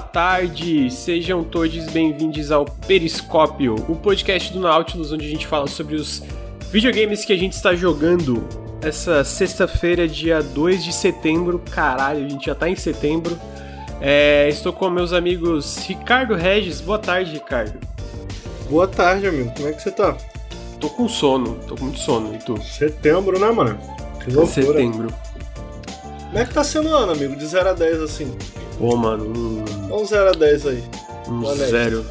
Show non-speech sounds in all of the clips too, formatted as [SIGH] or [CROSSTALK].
tarde, boa tarde, sejam todos bem-vindos ao Periscópio, o podcast do Nautilus, onde a gente fala sobre os videogames que a gente está jogando essa sexta-feira, dia 2 de setembro. Caralho, a gente já tá em setembro. É, estou com meus amigos Ricardo Regis. Boa tarde, Ricardo. Boa tarde, amigo. Como é que você tá? Tô com sono, tô com muito sono. E tu? Setembro, né, mano? Que loucura. Setembro. Como é que tá sendo o ano, amigo? De 0 a 10, assim. Pô, mano, um, Vamos 0 a 10 aí. um Honesto. zero.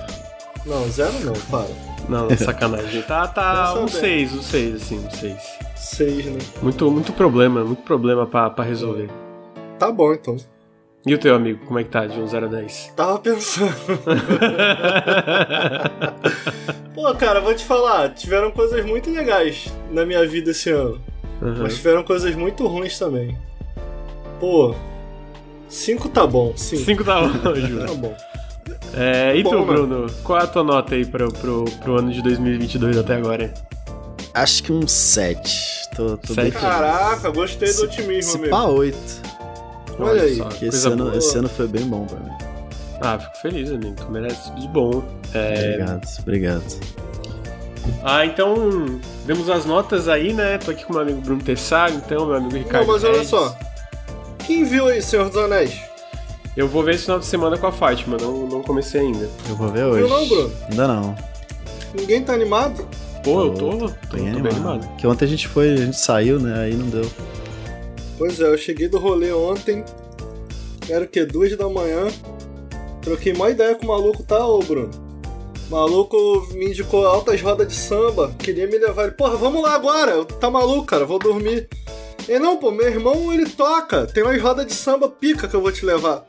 Não, zero não, para. Não, sacanagem. Tá, tá Dessa [LAUGHS] um vez. 6, um 6, assim, um 6. 6, né? Muito, muito problema, muito problema pra, pra resolver. Tá bom, então. E o teu amigo, como é que tá de um 0 a 10? Tava pensando. [LAUGHS] Pô, cara, vou te falar. Tiveram coisas muito legais na minha vida esse ano. Uhum. Mas tiveram coisas muito ruins também. Pô, 5 tá bom, 5. 5 tá bom, [LAUGHS] Ju. Tá bom. É, e Bom, tu, mano. Bruno? Qual é a tua nota aí pro, pro, pro ano de 2022 até agora? Acho que um 7. Tô, tô Sete? bem feliz. Caraca, gostei do otimismo, Se amigo. pá 8. Olha aí, só, Que esse ano, boa. esse ano foi bem bom pra mim. Ah, fico feliz, amigo. Tu merece tudo de bom. É, Obrigado, obrigado. Ah, então, vemos as notas aí, né? Tô aqui com meu amigo Bruno Tessaro, então, meu amigo Ricardo. Não, mas olha Regis. só. Quem viu aí Senhor dos Anéis? Eu vou ver esse final de semana com a Fátima, não, não comecei ainda. Eu vou ver hoje. Viu não, Bruno? Ainda não. Ninguém tá animado? Pô, eu Tô- tô, tô, bem animado. Que ontem a gente foi, a gente saiu, né? Aí não deu. Pois é, eu cheguei do rolê ontem. Era o que? Duas da manhã. Troquei uma ideia com o maluco, tá, ô Bruno? O maluco me indicou altas rodas de samba. Queria me levar. Ele, porra, vamos lá agora. Tá maluco, cara? Vou dormir. E não, pô, meu irmão ele toca. Tem umas rodas de samba pica que eu vou te levar.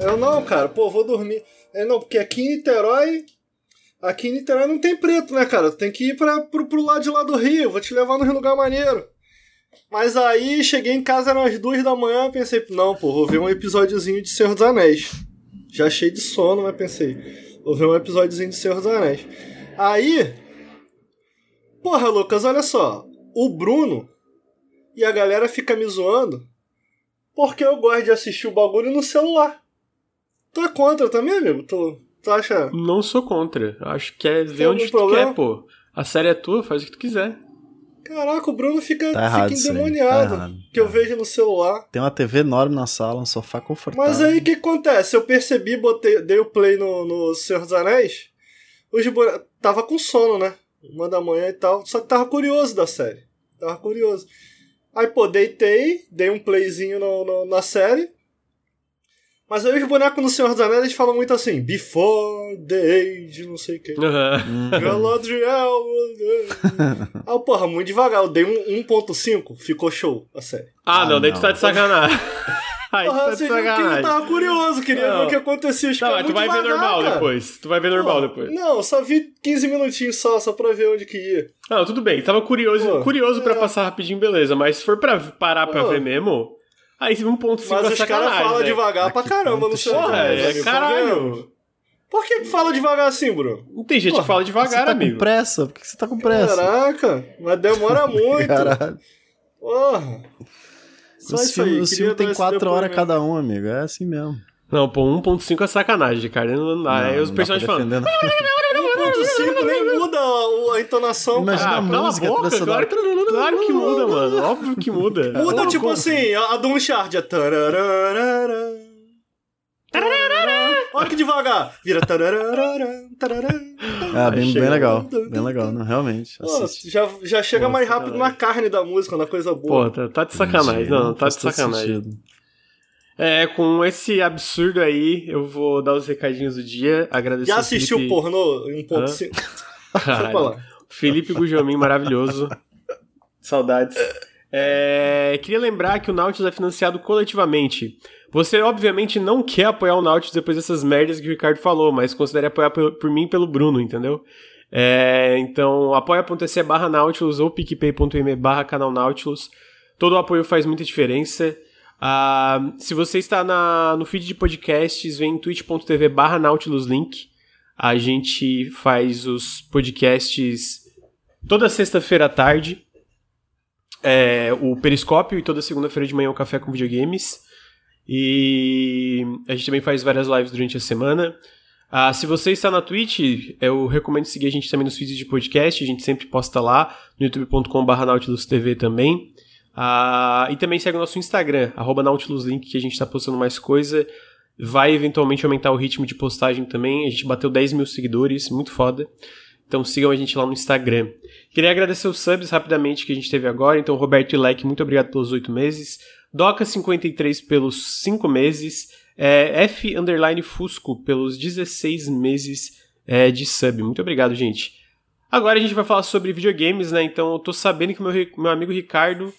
Eu não, cara, pô, vou dormir. É não, porque aqui em Niterói. Aqui em Niterói não tem preto, né, cara? Tem que ir pra, pro, pro lado de lá do Rio. Vou te levar num lugar maneiro. Mas aí cheguei em casa eram as duas da manhã, pensei, não, pô, vou ver um episódiozinho de Senhor dos Anéis. Já cheio de sono, mas pensei, vou ver um episódiozinho de Senhor dos Anéis. Aí, porra, Lucas, olha só, o Bruno e a galera fica me zoando porque eu gosto de assistir o bagulho no celular. Tu é contra também, amigo? Tu, tu acha? Não sou contra. Acho que é ver onde tu problema? quer, pô. A série é tua, faz o que tu quiser. Caraca, o Bruno fica, Tá errado fica aí, endemoniado tá errado. que eu vejo no celular. Tem uma TV enorme na sala, um sofá confortável. Mas aí o que acontece? Eu percebi, botei, dei o play no, no Senhor dos Anéis. Hoje tava com sono, né? Uma da manhã e tal. Só que tava curioso da série. Tava curioso. Aí, pô, deitei, dei um playzinho no, no- na série. Mas aí os bonecos no Senhor dos Anéis eles falam muito assim: Before the age, não sei o quê. Aham. Hum, Galadriel. [LAUGHS] ah, porra, muito devagar. Eu dei um 1.5, ficou show a série. Ah, Ah, não, daí tu não. tá de sacanagem. [LAUGHS] Aí Porra, tá de vocês viram que eu tava curioso, queria Não. ver o que acontecia. Os Não, tu vai ver devagar, normal cara. depois. Tu vai ver normal Pô, depois. Não, só vi 15 minutinhos só, só pra ver onde que ia. Não, tudo bem. Tava curioso, Pô, curioso pra é. passar rapidinho, beleza. Mas se for pra parar pra Pô. ver mesmo, aí 1.5 Mas é os caras falam né? devagar Ah, pra caramba no seu Porra, é amigo, tá caralho. Por que que fala devagar assim, Bruno? Não tem gente Pô, que fala Você devagar, tá amigo. com pressa? Por que você tá com pressa? Caraca, mas demora [LAUGHS] muito. Caralho. Porra. Só Os filmes, os dar tem esse 4 horas cada um, amigo. É assim mesmo. Não, pô, 1.5 é sacanagem, cara. Não dá. Aí os não dá personagens não. 1.5 nem muda a, entonação, Imagina. Ah, a cala a música, boca, claro, sonora. claro que muda, mano. Óbvio que muda. Muda Como- tipo como? assim, a, a do Uncharted é tarararara. Olha que devagar. Vira. Ah, bem, bem legal. Bem legal, não, realmente. Pô, já, já chega Pô, mais rápido sacanagem. na carne da música, na coisa Pô, boa. tá, tá de sacanagem. Mentira, Não, tá de sacanagem. sentido. É, com esse absurdo aí, eu vou dar os recadinhos do dia. Agradecer Já assistiu Felipe... pornô em 1.5? [LAUGHS] Deixa eu Caralho. falar. Felipe Gujomin, maravilhoso. Saudades. É, queria lembrar que o Nautilus é financiado coletivamente. Você, obviamente, não quer apoiar o Nautilus depois dessas merdas que o Ricardo falou, mas considere apoiar por, por mim e pelo Bruno, entendeu? É, então, apoia.se barra Nautilus ou picpay.me barra canal Nautilus. Todo o apoio faz muita diferença. Ah, se você está na, no feed de podcasts, vem em twitch.tv barra Nautilus Link. A gente faz os podcasts toda sexta-feira à tarde. É, o Periscópio e toda segunda-feira de manhã o Café com Videogames. E a gente também faz várias lives durante a semana. Ah, se você está na Twitch, eu recomendo seguir a gente também nos feeds de podcast. A gente sempre posta lá no youtube.com.br NautilusTV também. Ah, e também segue o nosso Instagram, NautilusLink, que a gente está postando mais coisa. Vai eventualmente aumentar o ritmo de postagem também. A gente bateu 10 mil seguidores, muito foda. Então sigam a gente lá no Instagram. Queria agradecer os subs rapidamente que a gente teve agora. Então, Roberto Ilek, muito obrigado pelos 8 meses. Doca53 pelos 5 meses. É, F underline Fusco pelos 16 meses é, de sub. Muito obrigado, gente. Agora a gente vai falar sobre videogames, né? Então eu tô sabendo que meu, meu amigo Ricardo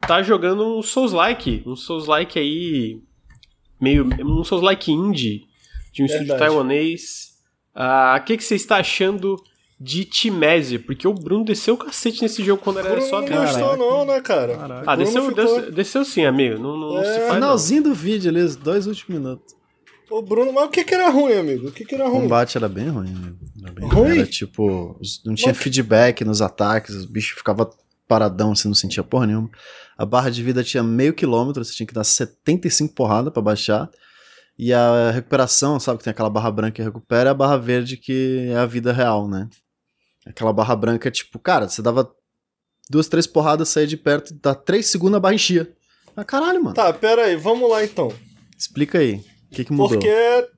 tá jogando um Souls-like. Um Souls-like aí. Meio. Um Souls-like indie. De um Verdade. estúdio taiwanês. Ah, O que, que você está achando de Timésia? Porque o Bruno desceu o cacete nesse jogo quando era Bruno só não dele. gostou não, né, cara? Caralho. Ah, desceu, ficou- desceu, desceu sim, amigo. Não, não É, se faz não. Finalzinho do vídeo ali, os dois últimos minutos. O Bruno, mas o que que era ruim, amigo? O que que era O ruim? combate era bem ruim. né? Era, bem Ruim? era tipo, não tinha Mas- feedback nos ataques, os bichos ficavam paradão, você não sentia porra nenhuma. A barra de vida tinha meio quilômetro, você tinha que dar 75 porrada pra baixar. E a recuperação, sabe que tem aquela barra branca que recupera, e a barra verde que é a vida real, né? Aquela barra branca, tipo, cara, você dava duas, três porradas, saía de perto, dá três segundos, a barra enchia. Ah, caralho, mano. Tá, pera aí, vamos lá então. Explica aí. O que, que mudou? Porque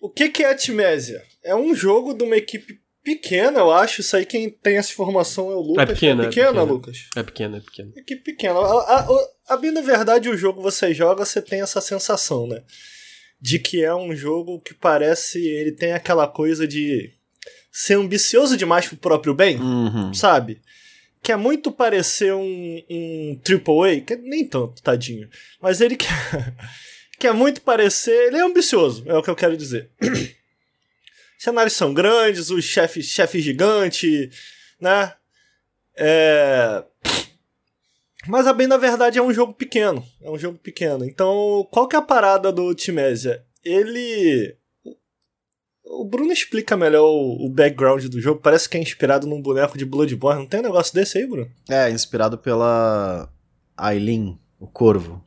o que que é a Timésia? É um jogo de uma equipe pequena, eu acho. Isso aí quem tem essa informação é o Lucas. pequena, é pequena, pequena. Lucas. É pequeno, é pequeno. Equipe pequena. A, a, a, bem na verdade, o jogo você joga, você tem essa sensação, né? De que é um jogo que parece. Ele tem aquela coisa de ser ambicioso demais pro próprio bem, Uhum. sabe? Que é muito parecer um, um AAA, que nem tanto, tadinho. Mas ele [LAUGHS] quer, quer muito parecer. Ele é ambicioso, é o que eu quero dizer. [CLEARS THROAT] Cenários são grandes, os chefes chefe gigante, né? É. Mas a bem na verdade é um jogo pequeno. É um jogo pequeno. Então, qual que é a parada do Timésia? Ele. O Bruno explica melhor o, o background do jogo. Parece que é inspirado num boneco de Bloodborne. Não tem um negócio desse aí, Bruno? É, inspirado pela Aileen, o corvo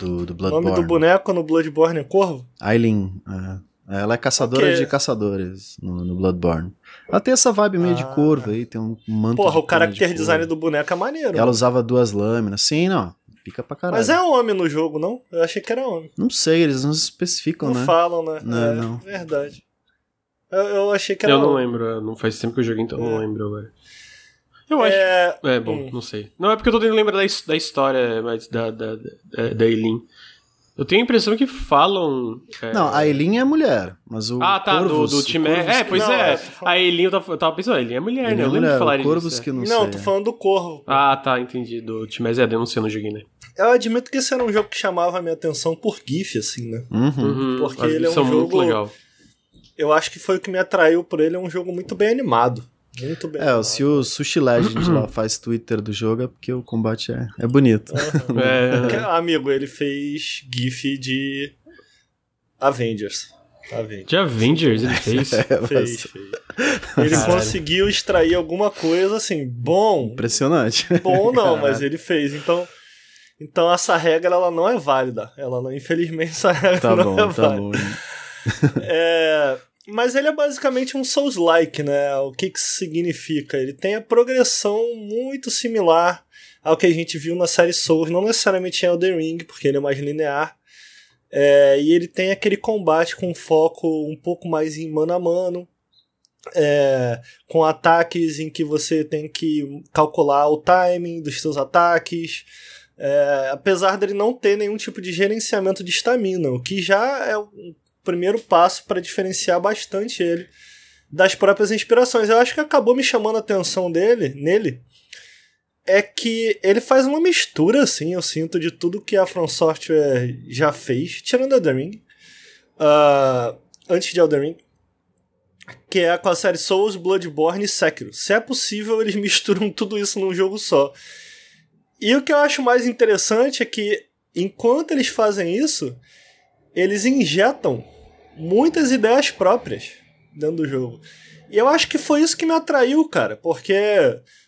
do, do O Bloodborne. nome do boneco no Bloodborne é Corvo? Aileen, é. Ela é caçadora Ok. de caçadores no, no Bloodborne. Ela tem essa vibe meio de Ah. corvo aí, tem um manto Porra, de o character de design do boneco é maneiro. Ela usava duas lâminas. Sim, não. Pica pra caralho. Mas é homem no jogo, não? Eu achei que era homem. Não sei, eles não especificam, Não né? falam, né? Não, é, não. verdade. Eu, eu achei que era Eu não lembro, não faz tempo que eu joguei, então eu não É. lembro agora. Eu acho. É, É, bom, Hum. não sei. Não, é porque eu tô tentando lembrar da, da história mais da, da, da, da Eileen. Eu tenho a impressão que falam. é- Não, a Aileen é mulher, mas o Ah, tá, Corvus, do, do o time. Corvus É, pois Não, é. é, A Eileen, eu tava, eu tava pensando, a Eileen é mulher, Ele né? é Eu lembro de falar o Corvus disso. que é. não, Não, sei. tô falando do Corvo. Ah, tá, entendi. Do Timés é, eu não joguei, né? Eu admito que esse era um jogo que chamava a minha atenção por GIF, assim, né? Uhum. Uhum, Porque as ele é um são muito jogo- legal. Eu acho que foi o que me atraiu por ele, é um jogo muito bem animado. Muito bem É, animado. se o Sushi Legend lá [CLEARS THROAT] faz Twitter do jogo é porque o combate é, é bonito. Que- É, Amigo, ele fez GIF de Avengers. Avengers. de Avengers ele fez. [LAUGHS] É, Fez, mas- fez. Ele Caralho. conseguiu extrair alguma coisa assim, bom, Impressionante. bom não, Caralho. [LAUGHS] mas ele fez. Então, então essa regra ela não é válida. Ela não, infelizmente essa regra Tá não bom, é tá válida. bom. [LAUGHS] É, mas ele é basicamente um Souls-like, né? O que que isso significa? Ele tem a progressão muito similar ao que a gente viu na série Souls, não necessariamente em Elden Ring, porque ele é mais linear. É, e ele tem aquele combate com foco um pouco mais em mano a mano, é, com ataques em que você tem que calcular o timing dos seus ataques. É, apesar dele não ter nenhum tipo de gerenciamento de estamina, o que já é um primeiro passo para diferenciar bastante ele das próprias inspirações. Eu acho que acabou me chamando a atenção dele, nele, é que ele faz uma mistura, assim, eu sinto, de tudo que a From Software já fez, tirando Elden Ring, ah, antes de Elden Ring, que é com a série Souls, Bloodborne e Sekiro. Se é possível, eles [LAUGHS] misturam tudo isso num jogo só. E o que eu acho mais interessante é que, enquanto eles fazem isso, eles injetam muitas ideias próprias dentro do jogo. E eu acho que foi isso que me atraiu, cara, porque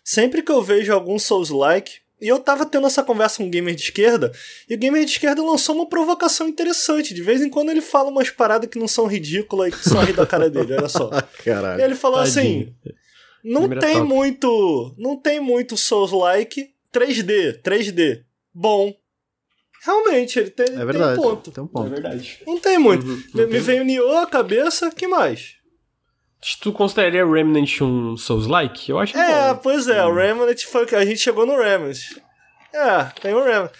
sempre que eu vejo algum Souls-like, E eu tava tendo essa conversa com um gamer de esquerda, e o gamer de esquerda lançou uma provocação interessante. De vez em quando ele fala umas paradas que não são ridículas e que só ri da cara dele, olha só. [LAUGHS] Caralho. E ele falou Tadinho. assim: não é tem top. muito. Não tem muito Souls-like 3D. 3D. Bom. Realmente, ele tem, É tem verdade. um ponto. Tem um É ponto. verdade. Não tem muito. Uhum, me, não me tem. veio Nioh à cabeça, que mais? Tu consideraria Remnant um Souls-like? Eu acho É, bom. pois é, o Remnant foi que a gente chegou no Remnant. É, tem o Remnant.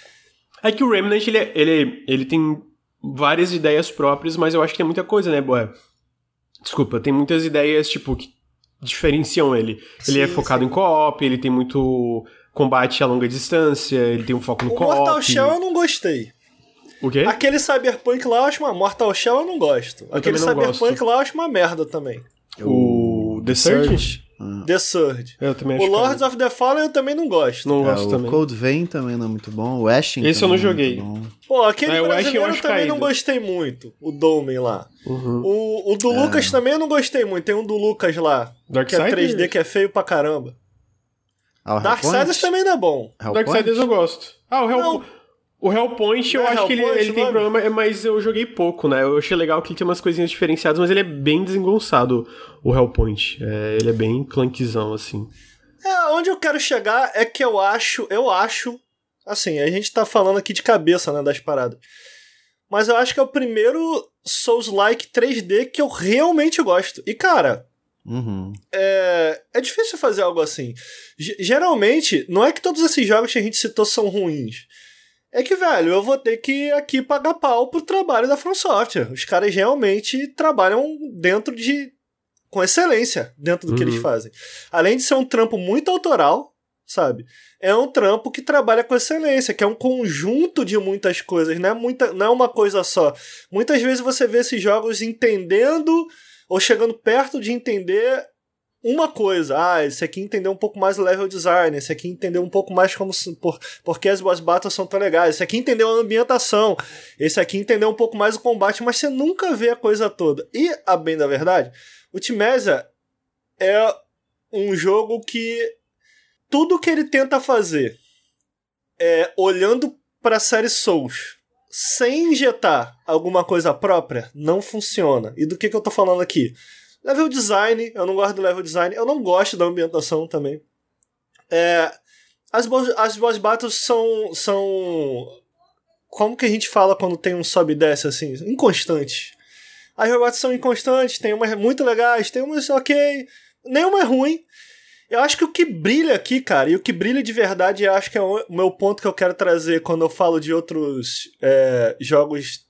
É que o Remnant, ele, é- ele, ele tem várias ideias próprias, mas eu acho que tem muita coisa, né, Boé? Desculpa, tem muitas ideias, tipo, que diferenciam ele. Ele é Sim, focado sim. em co-op, ele tem muito combate a longa distância, ele tem um foco no O co-op. Mortal Shell eu não gostei. O quê? Aquele Cyberpunk lá eu acho uma. Mortal Shell eu não gosto. Aquele também não Cyberpunk gosto. lá eu acho uma merda também. O The Surge? Ah. The Surge. Eu também O acho Lords que of the Fallen eu também não gosto. não É, gosto o também. Cold Vein também não é muito bom. O Ashen Esse eu não é joguei. bom. Pô, aquele É, o eu brasileiro acho também caído. não gostei muito. O Domen lá. Uhum. O, o do É. Lucas também eu não gostei muito. Tem um do Lucas lá, que é Darksiders? 3D, que é feio pra caramba. Ah, Darksiders também não é bom. Darksiders eu gosto. Ah, o, Hell... Não. o Hellpoint eu é acho que ele, ele tem problema, é, mas eu joguei pouco, né? Eu achei legal que ele tem umas coisinhas diferenciadas, mas ele é bem desengonçado, o Hellpoint. É, ele é bem clunkzão, assim. É, onde eu quero chegar é que eu acho, eu acho, assim, a gente tá falando aqui de cabeça, né, das paradas. Mas eu acho que é o primeiro Souls-like 3D que eu realmente gosto. E, cara, Uhum. é, é difícil fazer algo assim. G- geralmente, não é que todos esses jogos que a gente citou são ruins. É que, velho, eu vou ter que aqui pagar pau pro trabalho da From Software. Os caras realmente trabalham dentro de. com excelência dentro do que Uhum. eles fazem. Além de ser um trampo muito autoral, sabe? É um trampo que trabalha com excelência, que é um conjunto de muitas coisas, não é, muita, não é uma coisa só. Muitas vezes você vê esses jogos entendendo ou chegando perto de entender uma coisa. Ah, esse aqui entendeu um pouco mais o level design, esse aqui entendeu um pouco mais como se- por, porque as boss battles são tão legais, esse aqui entendeu a ambientação, esse aqui entendeu um pouco mais o combate, mas você nunca vê a coisa toda. E, a bem da verdade, o Timesa é um jogo que tudo que ele tenta fazer é olhando para a série Souls sem injetar alguma coisa própria, não funciona. E do que, que eu tô falando aqui? Level design, eu não gosto do level design, eu não gosto da ambientação também. É, as, boss, as boss battles são, são. Como que a gente fala quando tem um sobe e desce assim? Inconstantes. As battles são inconstantes, tem umas muito legais, tem umas ok, nenhuma é ruim. Eu acho que o que brilha aqui, cara, e o que brilha de verdade, eu acho que é o meu ponto que eu quero trazer quando eu falo de outros é, jogos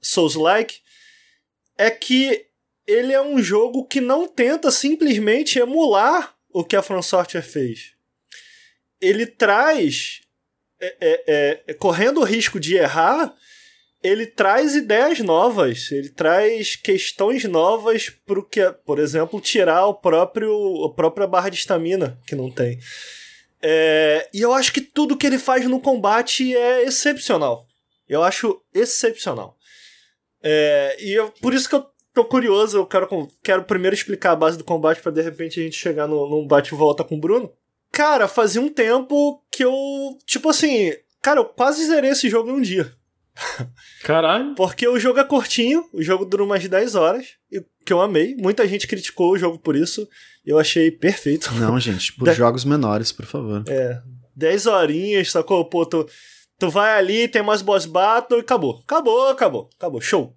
Souls-like, é que ele é um jogo que não tenta simplesmente emular o que a From Software fez. Ele traz, é, é, é, correndo o risco de errar, ele traz ideias novas, ele traz questões novas pro que, por exemplo, tirar o próprio a própria barra de estamina que não tem. É, e eu acho que tudo que ele faz no combate é excepcional. Eu acho excepcional. É, e eu, por isso que eu tô curioso, eu quero, quero primeiro explicar a base do combate para de repente a gente chegar no, num bate e volta com o Bruno. Cara, fazia um tempo que eu, tipo assim, cara, eu quase zerei esse jogo em um dia. Caralho. Porque o jogo é curtinho, o jogo dura umas 10 horas, e que eu amei. Muita gente criticou o jogo por isso. Eu achei perfeito. Não, gente, por [LAUGHS] De- jogos menores, por favor. É, 10 horinhas, sacou? Pô, tu, tu vai ali, tem mais boss battle e acabou. Acabou, acabou, acabou. Show.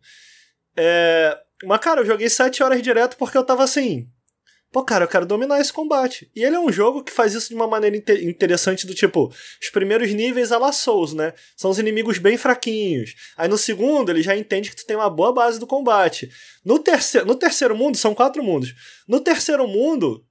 É, mas, cara, eu joguei 7 horas direto porque eu tava assim. Pô, cara, eu quero dominar esse combate. E ele é um jogo que faz isso de uma maneira inte- interessante do tipo, os primeiros níveis a la Souls, né? São os inimigos bem fraquinhos. Aí no segundo, ele já entende que tu tem uma boa base do combate. No terceiro, no terceiro mundo, são quatro mundos. No terceiro mundo,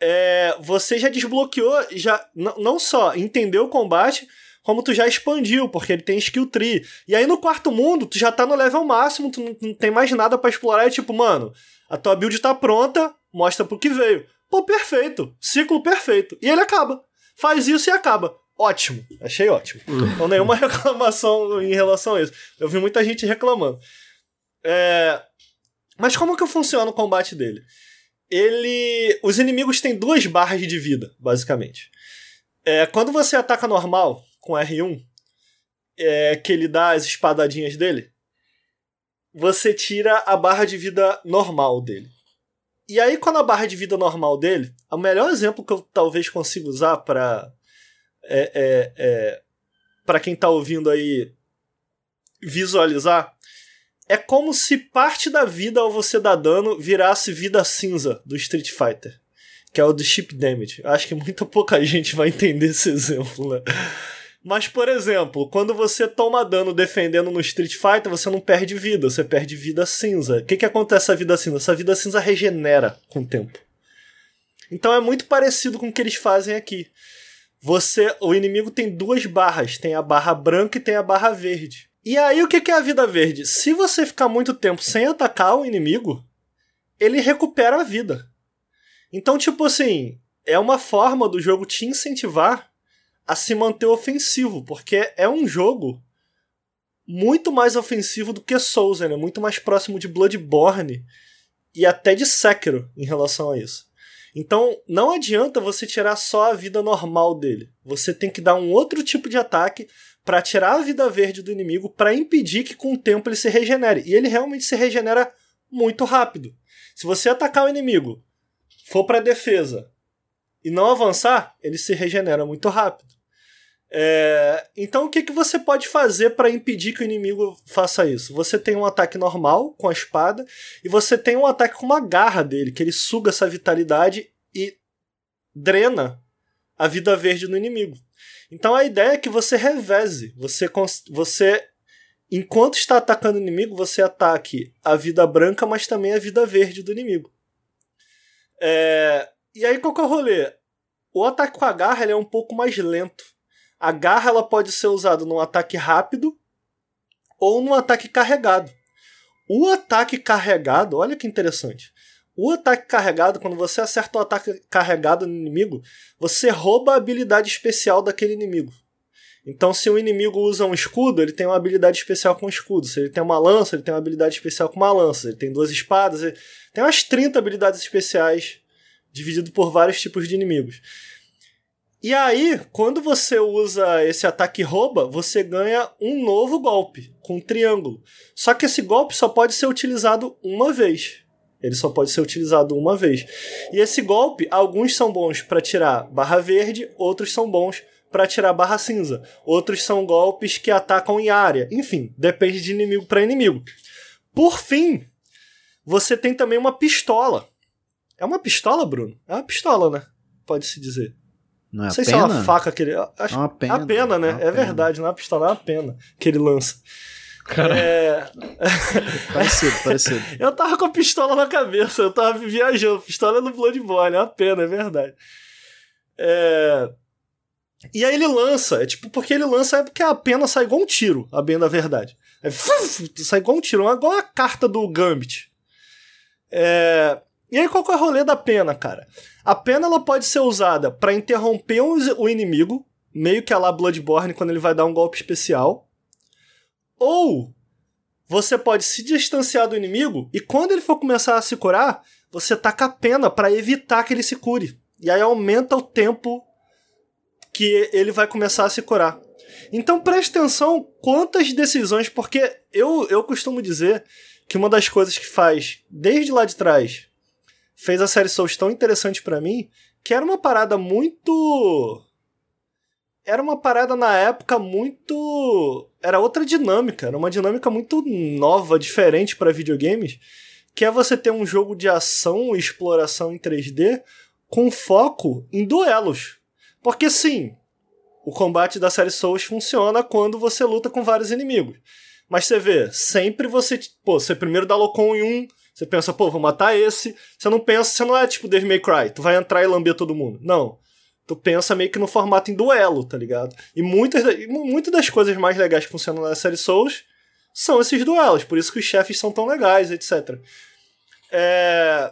é, você já desbloqueou, já não só entendeu o combate, como tu já expandiu, porque ele tem skill tree. E aí no quarto mundo, tu já tá no level máximo, tu não, não tem mais nada pra explorar, é tipo, mano, a tua build tá pronta, mostra pro que veio. Pô, perfeito, ciclo perfeito. E ele acaba. Faz isso e acaba. Ótimo, achei ótimo. Então nenhuma [LAUGHS] reclamação em relação a isso. Eu vi muita gente reclamando. É... Mas como que funciona o combate dele? Ele. Os inimigos têm duas barras de vida, basicamente. É, quando você ataca normal com R1, é, que ele dá as espadadinhas dele, você tira a barra de vida normal dele. E aí, quando a barra de vida normal dele, o melhor exemplo que eu talvez consiga usar para é, é, é para quem tá ouvindo aí visualizar, é como se parte da vida ao você dar dano virasse vida cinza do Street Fighter, que é o do chip damage. Acho que muito pouca [LAUGHS] gente vai entender esse exemplo, né? Mas, por exemplo, quando você toma dano defendendo no Street Fighter, você não perde vida, você perde vida cinza. O que, que acontece a vida cinza? Essa vida cinza regenera com o tempo. Então é muito parecido com o que eles fazem aqui. Você, o inimigo tem duas barras, tem a barra branca e tem a barra verde. E aí o que é a vida verde? Se você ficar muito tempo sem atacar o inimigo, ele recupera a vida. Então, tipo assim, é uma forma do jogo te incentivar a se manter ofensivo, porque é um jogo muito mais ofensivo do que Souls, né? Muito mais próximo de Bloodborne e até de Sekiro em relação a isso. Então, não adianta você tirar só a vida normal dele. Você tem que dar um outro tipo de ataque para tirar a vida verde do inimigo para impedir que com o tempo ele se regenere. E ele realmente se regenera muito rápido. Se você atacar o inimigo, for para defesa e não avançar, ele se regenera muito rápido. É, então o que, que você pode fazer para impedir que o inimigo faça isso? Você tem um ataque normal com a espada e você tem um ataque com uma garra dele, que ele suga essa vitalidade e drena a vida verde do inimigo. Então a ideia é que você reveze, você, você enquanto está atacando o inimigo, você ataque a vida branca, mas também a vida verde do inimigo. É, e aí qual que é o rolê? O ataque com a garra é um pouco mais lento. A garra ela pode ser usada num ataque rápido ou num ataque carregado. O ataque carregado, olha que interessante. O ataque carregado, quando você acerta o ataque carregado no inimigo, você rouba a habilidade especial daquele inimigo. Então, se o inimigo usa um escudo, ele tem uma habilidade especial com escudo. Se ele tem uma lança, ele tem uma habilidade especial com uma lança. Se ele tem duas espadas, ele tem umas 30 habilidades especiais dividido por vários tipos de inimigos. E aí, quando você usa esse ataque rouba, você ganha um novo golpe com um triângulo. Só que esse golpe só pode ser utilizado uma vez. Ele só pode ser utilizado uma vez. E esse golpe, alguns são bons para tirar barra verde, outros são bons para tirar barra cinza. Outros são golpes que atacam em área. Enfim, depende de inimigo para inimigo. Por fim, você tem também uma pistola. É uma pistola, Bruno? É uma pistola, né? Pode-se dizer. Não é Não sei pena? se é uma faca que ele. Acho, É uma pena, A pena, né? é uma É, pena. verdade, não é uma pistola, é uma pena que ele lança. Cara, É, [LAUGHS] Parecido, parecido. [LAUGHS] eu tava com a pistola na cabeça, eu tava viajando. Pistola é no Bloodborne, é uma pena, é verdade. É... E aí ele lança, é tipo, porque ele lança é porque a pena sai igual um tiro, a bem da verdade. É, fuf, [LAUGHS] sai igual um tiro, igual a carta do Gambit. É... E aí qual que é o rolê da pena, cara? A pena ela pode ser usada pra interromper o inimigo, meio que a lá Bloodborne quando ele vai dar um golpe especial. Ou você pode se distanciar do inimigo e quando ele for começar a se curar, você taca a pena pra evitar que ele se cure. E aí aumenta o tempo que ele vai começar a se curar. Então preste atenção quantas decisões, porque eu, eu costumo dizer que uma das coisas que faz desde lá de trás fez a série Souls tão interessante pra mim, que era uma parada muito era uma parada na época muito era outra dinâmica, era uma dinâmica muito nova, diferente pra videogames, que é você ter um jogo de ação e exploração em 3D com foco em duelos. Porque sim, o combate da série Souls funciona quando você luta com vários inimigos. Mas você vê, sempre você, pô, você primeiro dá locom em um, você pensa, pô, vou matar esse. Você não pensa, você não é tipo Devil May Cry, tu vai entrar e lamber todo mundo. Não. Tu pensa meio que no formato em duelo, tá ligado? E muitas, muitas das coisas mais legais que funcionam na série Souls são esses duelos, por isso que os chefes são tão legais, etc. É...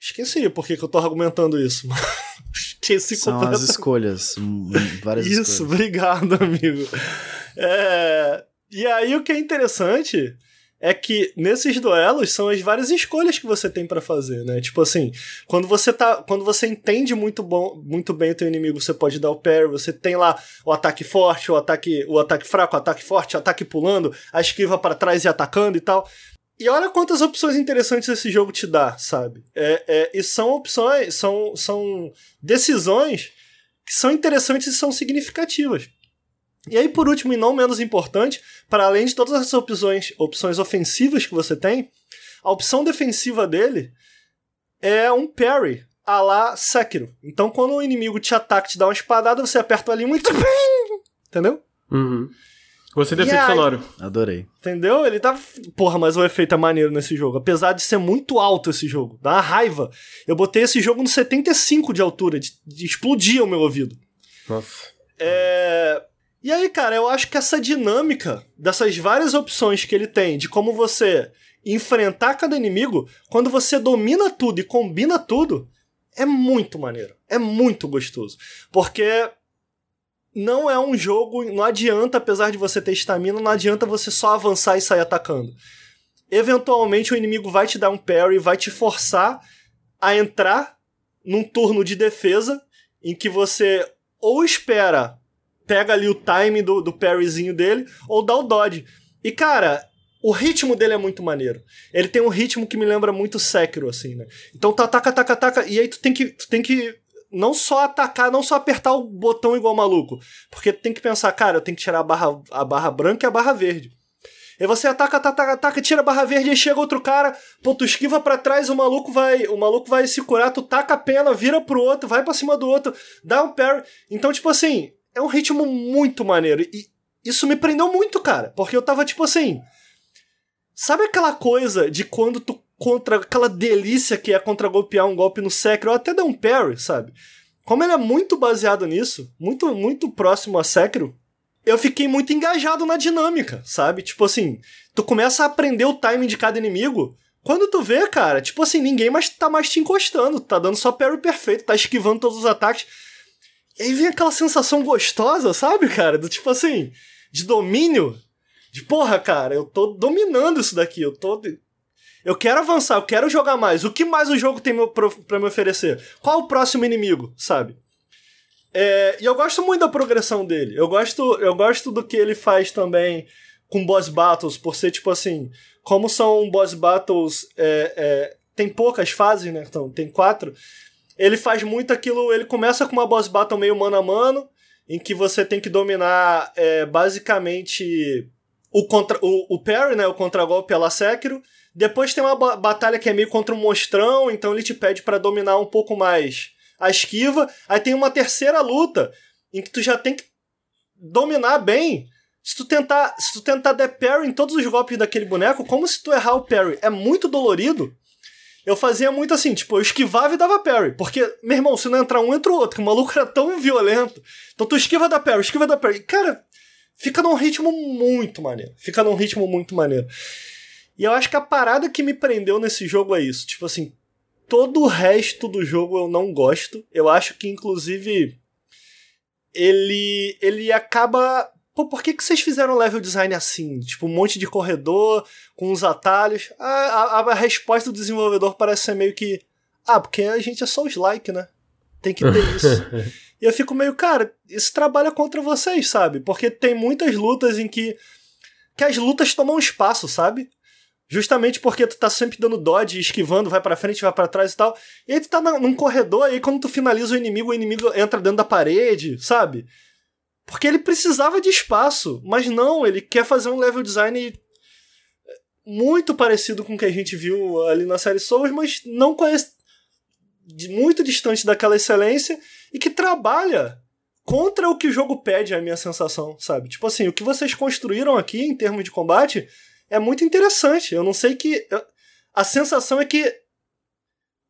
Esqueci por que que eu tô argumentando isso. [LAUGHS] Esqueci São as escolhas. Várias Isso, escolhas. [LAUGHS] obrigado, amigo. É, E aí o que é interessante é que nesses duelos são as várias escolhas que você tem para fazer, né? Tipo assim, quando você tá, quando você entende muito bom, muito bem o teu inimigo, você pode dar o parry, você tem lá o ataque forte, o ataque, o ataque fraco, o ataque forte, o ataque pulando, a esquiva para trás e atacando e tal. E olha quantas opções interessantes esse jogo te dá, sabe? É, é, e são opções, são, são decisões que são interessantes e são significativas. E aí, por último e não menos importante, para além de todas essas opções, opções ofensivas que você tem, a opção defensiva dele é um parry a la Sekiro. Então, quando o inimigo te ataca, te dá uma espadada, você aperta ali muito. [LAUGHS] Entendeu? Uhum. Gostei do efeito aí, sonoro. Adorei. Entendeu? Ele tá. Porra, mas o efeito é maneiro nesse jogo. Apesar de ser muito alto esse jogo. Dá uma raiva. Eu botei esse jogo no 75 de altura, de, de explodir o meu ouvido. Nossa. É. E aí, cara, eu acho que essa dinâmica dessas várias opções que ele tem de como você enfrentar cada inimigo, quando você domina tudo e combina tudo, é muito maneiro. É muito gostoso. Porque não é um jogo, não adianta, apesar de você ter estamina, não adianta você só avançar e sair atacando. Eventualmente o inimigo vai te dar um parry, vai te forçar a entrar num turno de defesa em que você ou espera pega ali o time do, do parryzinho dele, ou dá o dodge. E, cara, o ritmo dele é muito maneiro. Ele tem um ritmo que me lembra muito Sekiro, assim, né? Então tu ataca, ataca, ataca, e aí tu tem que, tu tem que não só atacar, não só apertar o botão igual maluco. Porque tu tem que pensar, cara, eu tenho que tirar a barra, a barra branca e a barra verde. E você ataca, ataca, ataca, tira a barra verde, aí chega outro cara, pô, tu esquiva para trás, o maluco vai, o maluco vai se curar, tu taca a pena, vira pro outro, vai para cima do outro, dá um parry. Então, tipo assim, é um ritmo muito maneiro. E isso me prendeu muito, cara. Porque eu tava tipo assim. Sabe aquela coisa de quando tu contra. aquela delícia que é contra golpear um golpe no Sekiro, ou até dar um parry, sabe? Como ele é muito baseado nisso, muito, muito próximo a Sekiro, eu fiquei muito engajado na dinâmica, sabe? Tipo assim, tu começa a aprender o timing de cada inimigo. Quando tu vê, cara, tipo assim, ninguém mais tá mais te encostando, tá dando só parry perfeito, tá esquivando todos os ataques. E aí vem aquela sensação gostosa, sabe, cara? Do tipo assim, de domínio. De porra, cara, eu tô dominando isso daqui, eu tô. Eu quero avançar, eu quero jogar mais. O que mais o jogo tem para me oferecer? Qual o próximo inimigo, sabe? É, e eu gosto muito da progressão dele. Eu gosto, eu gosto do que ele faz também com boss battles, por ser tipo assim. Como são boss battles. É, é, tem poucas fases, né? Então, tem quatro ele faz muito aquilo. Ele começa com uma boss battle meio mano a mano, em que você tem que dominar é, basicamente o, contra, o, o parry, né? O contragolpe a Sekiro. Depois tem uma batalha que é meio contra um monstrão, então ele te pede para dominar um pouco mais a esquiva. Aí tem uma terceira luta em que tu já tem que dominar bem. Se tu tentar, se tu tentar der parry em todos os golpes daquele boneco, como se tu errar o parry é muito dolorido, eu fazia muito assim, tipo, eu esquivava e dava parry. Porque, meu irmão, se não entrar um, entra o outro. O maluco era tão violento. Então tu esquiva da parry, esquiva da parry. Cara, fica num ritmo muito maneiro. Fica num ritmo muito maneiro. E eu acho que a parada que me prendeu nesse jogo é isso. Tipo assim, todo o resto do jogo eu não gosto. Eu acho que, inclusive, ele, ele acaba Pô, por que, que vocês fizeram level design assim? Tipo, um monte de corredor, com uns atalhos. A, a, a resposta do desenvolvedor parece ser meio que. Ah, porque a gente é só os like, né? Tem que ter isso. [LAUGHS] e eu fico meio, cara, isso trabalha contra vocês, sabe? Porque tem muitas lutas em que. que as lutas tomam espaço, sabe? Justamente porque tu tá sempre dando dodge, esquivando, vai para frente, vai para trás e tal. E aí tu tá num corredor, e aí quando tu finaliza o inimigo, o inimigo entra dentro da parede, sabe? Porque ele precisava de espaço, mas não, ele quer fazer um level design muito parecido com o que a gente viu ali na série Souls, mas não conhece muito distante daquela excelência e que trabalha contra o que o jogo pede, é a minha sensação, sabe? Tipo assim, o que vocês construíram aqui em termos de combate é muito interessante. Eu não sei que a sensação é que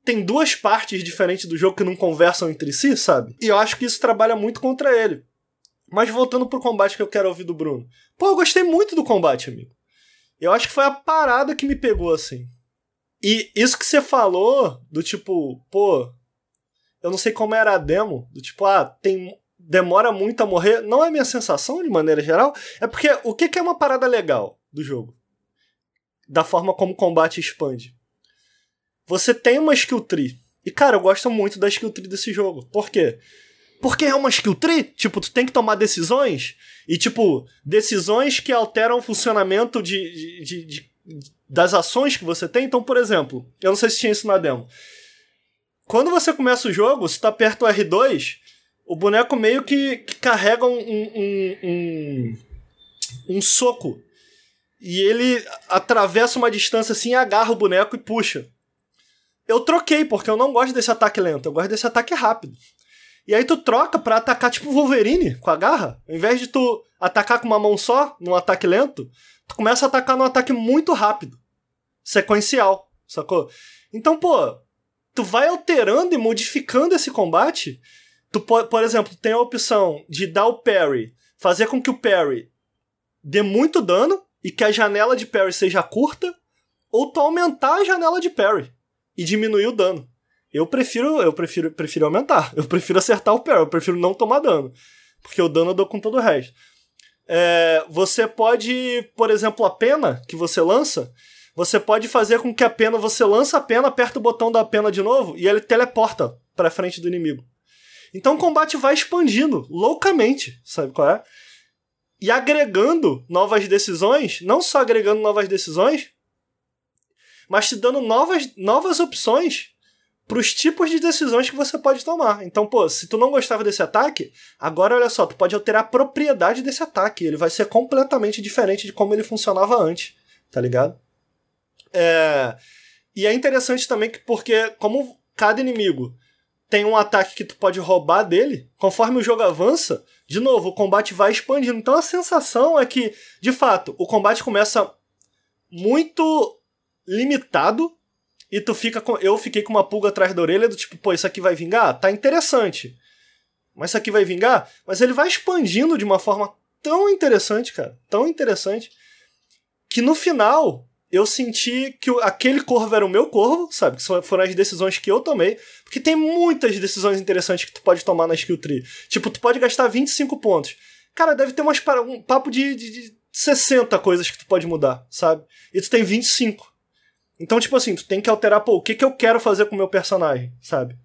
tem duas partes diferentes do jogo que não conversam entre si, sabe? E eu acho que isso trabalha muito contra ele. Mas voltando pro combate que eu quero ouvir do Bruno. Pô, eu gostei muito do combate, amigo. Eu acho que foi a parada que me pegou assim. E isso que você falou, do tipo, pô, eu não sei como era a demo, do tipo, ah, tem demora muito a morrer, não é minha sensação de maneira geral, é porque o que, que é uma parada legal do jogo? da forma como o combate expande. Você tem uma skill tree. E, cara, eu gosto muito da skill tree desse jogo. Por quê? Porque é uma skill tree. Tipo, tu tem que tomar decisões. E, tipo, decisões que alteram o funcionamento de, de, de, de das ações que você tem. Então, por exemplo, eu não sei se tinha isso na demo. Quando você começa o jogo, se tu aperta o R2, o boneco meio que, que carrega um, um, um, um, soco. E ele atravessa uma distância assim, agarra o boneco e puxa. Eu troquei, porque eu não gosto desse ataque lento, eu gosto desse ataque rápido. E aí tu troca para atacar tipo Wolverine com a garra. Ao invés de tu atacar com uma mão só, num ataque lento, tu começa a atacar num ataque muito rápido. Sequencial, sacou? Então, pô, tu vai alterando e modificando esse combate. Tu, por exemplo, tem a opção de dar o parry, fazer com que o parry dê muito dano e que a janela de parry seja curta, ou tu aumentar a janela de parry e diminuir o dano. Eu prefiro, eu prefiro, prefiro aumentar. Eu prefiro acertar o parry, eu prefiro não tomar dano. Porque o dano eu dou com todo o resto. É, você pode, por exemplo, a pena que você lança, você pode fazer com que a pena, você lança a pena, aperta o botão da pena de novo e ele teleporta para frente do inimigo. Então o combate vai expandindo loucamente, sabe qual é? E agregando novas decisões, não só agregando novas decisões, mas te dando novas, novas opções para os tipos de decisões que você pode tomar. Então, pô, se tu não gostava desse ataque, agora olha só, tu pode alterar a propriedade desse ataque. Ele vai ser completamente diferente de como ele funcionava antes, tá ligado? É... E é interessante também que, porque como cada inimigo tem um ataque que tu pode roubar dele, conforme o jogo avança, de novo, o combate vai expandindo. Então a sensação é que, de fato, o combate começa muito limitado e tu fica com. Eu fiquei com uma pulga atrás da orelha do tipo, pô, isso aqui vai vingar? Tá interessante. Mas isso aqui vai vingar? Mas ele vai expandindo de uma forma tão interessante, cara. Tão interessante. Que no final eu senti que aquele corvo era o meu corvo, sabe? Que foram as decisões que eu tomei. Porque tem muitas decisões interessantes que tu pode tomar na skill tree. Tipo, tu pode gastar 25 pontos. Cara, deve ter umas, um papo de, de, de 60 coisas que tu pode mudar, sabe? E tu tem 25. Então, tipo assim, tu tem que alterar, pô, o que, que eu quero fazer com o meu personagem, sabe?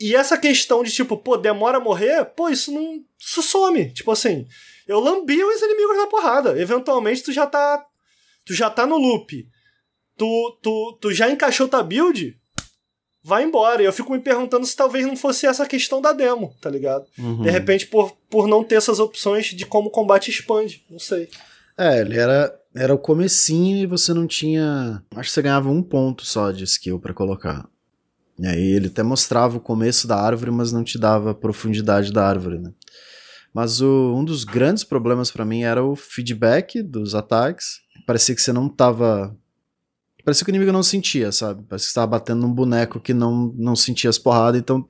E essa questão de, tipo, pô, demora a morrer, pô, isso não. Isso some. Tipo assim, eu lambi os inimigos na porrada. Eventualmente tu já tá. Tu já tá no loop. Tu, tu, tu já encaixou tua build, vai embora. E eu fico me perguntando se talvez não fosse essa questão da demo, tá ligado? Uhum. De repente, por, por não ter essas opções de como o combate expande. Não sei. É, ele era era o comecinho e você não tinha. Acho que você ganhava um ponto só de skill para colocar. E aí ele até mostrava o começo da árvore, mas não te dava a profundidade da árvore, né? Mas o, um dos grandes problemas para mim era o feedback dos ataques. Parecia que você não tava. Parecia que o inimigo não sentia, sabe? Parecia que você tava batendo num boneco que não, não sentia as porradas, então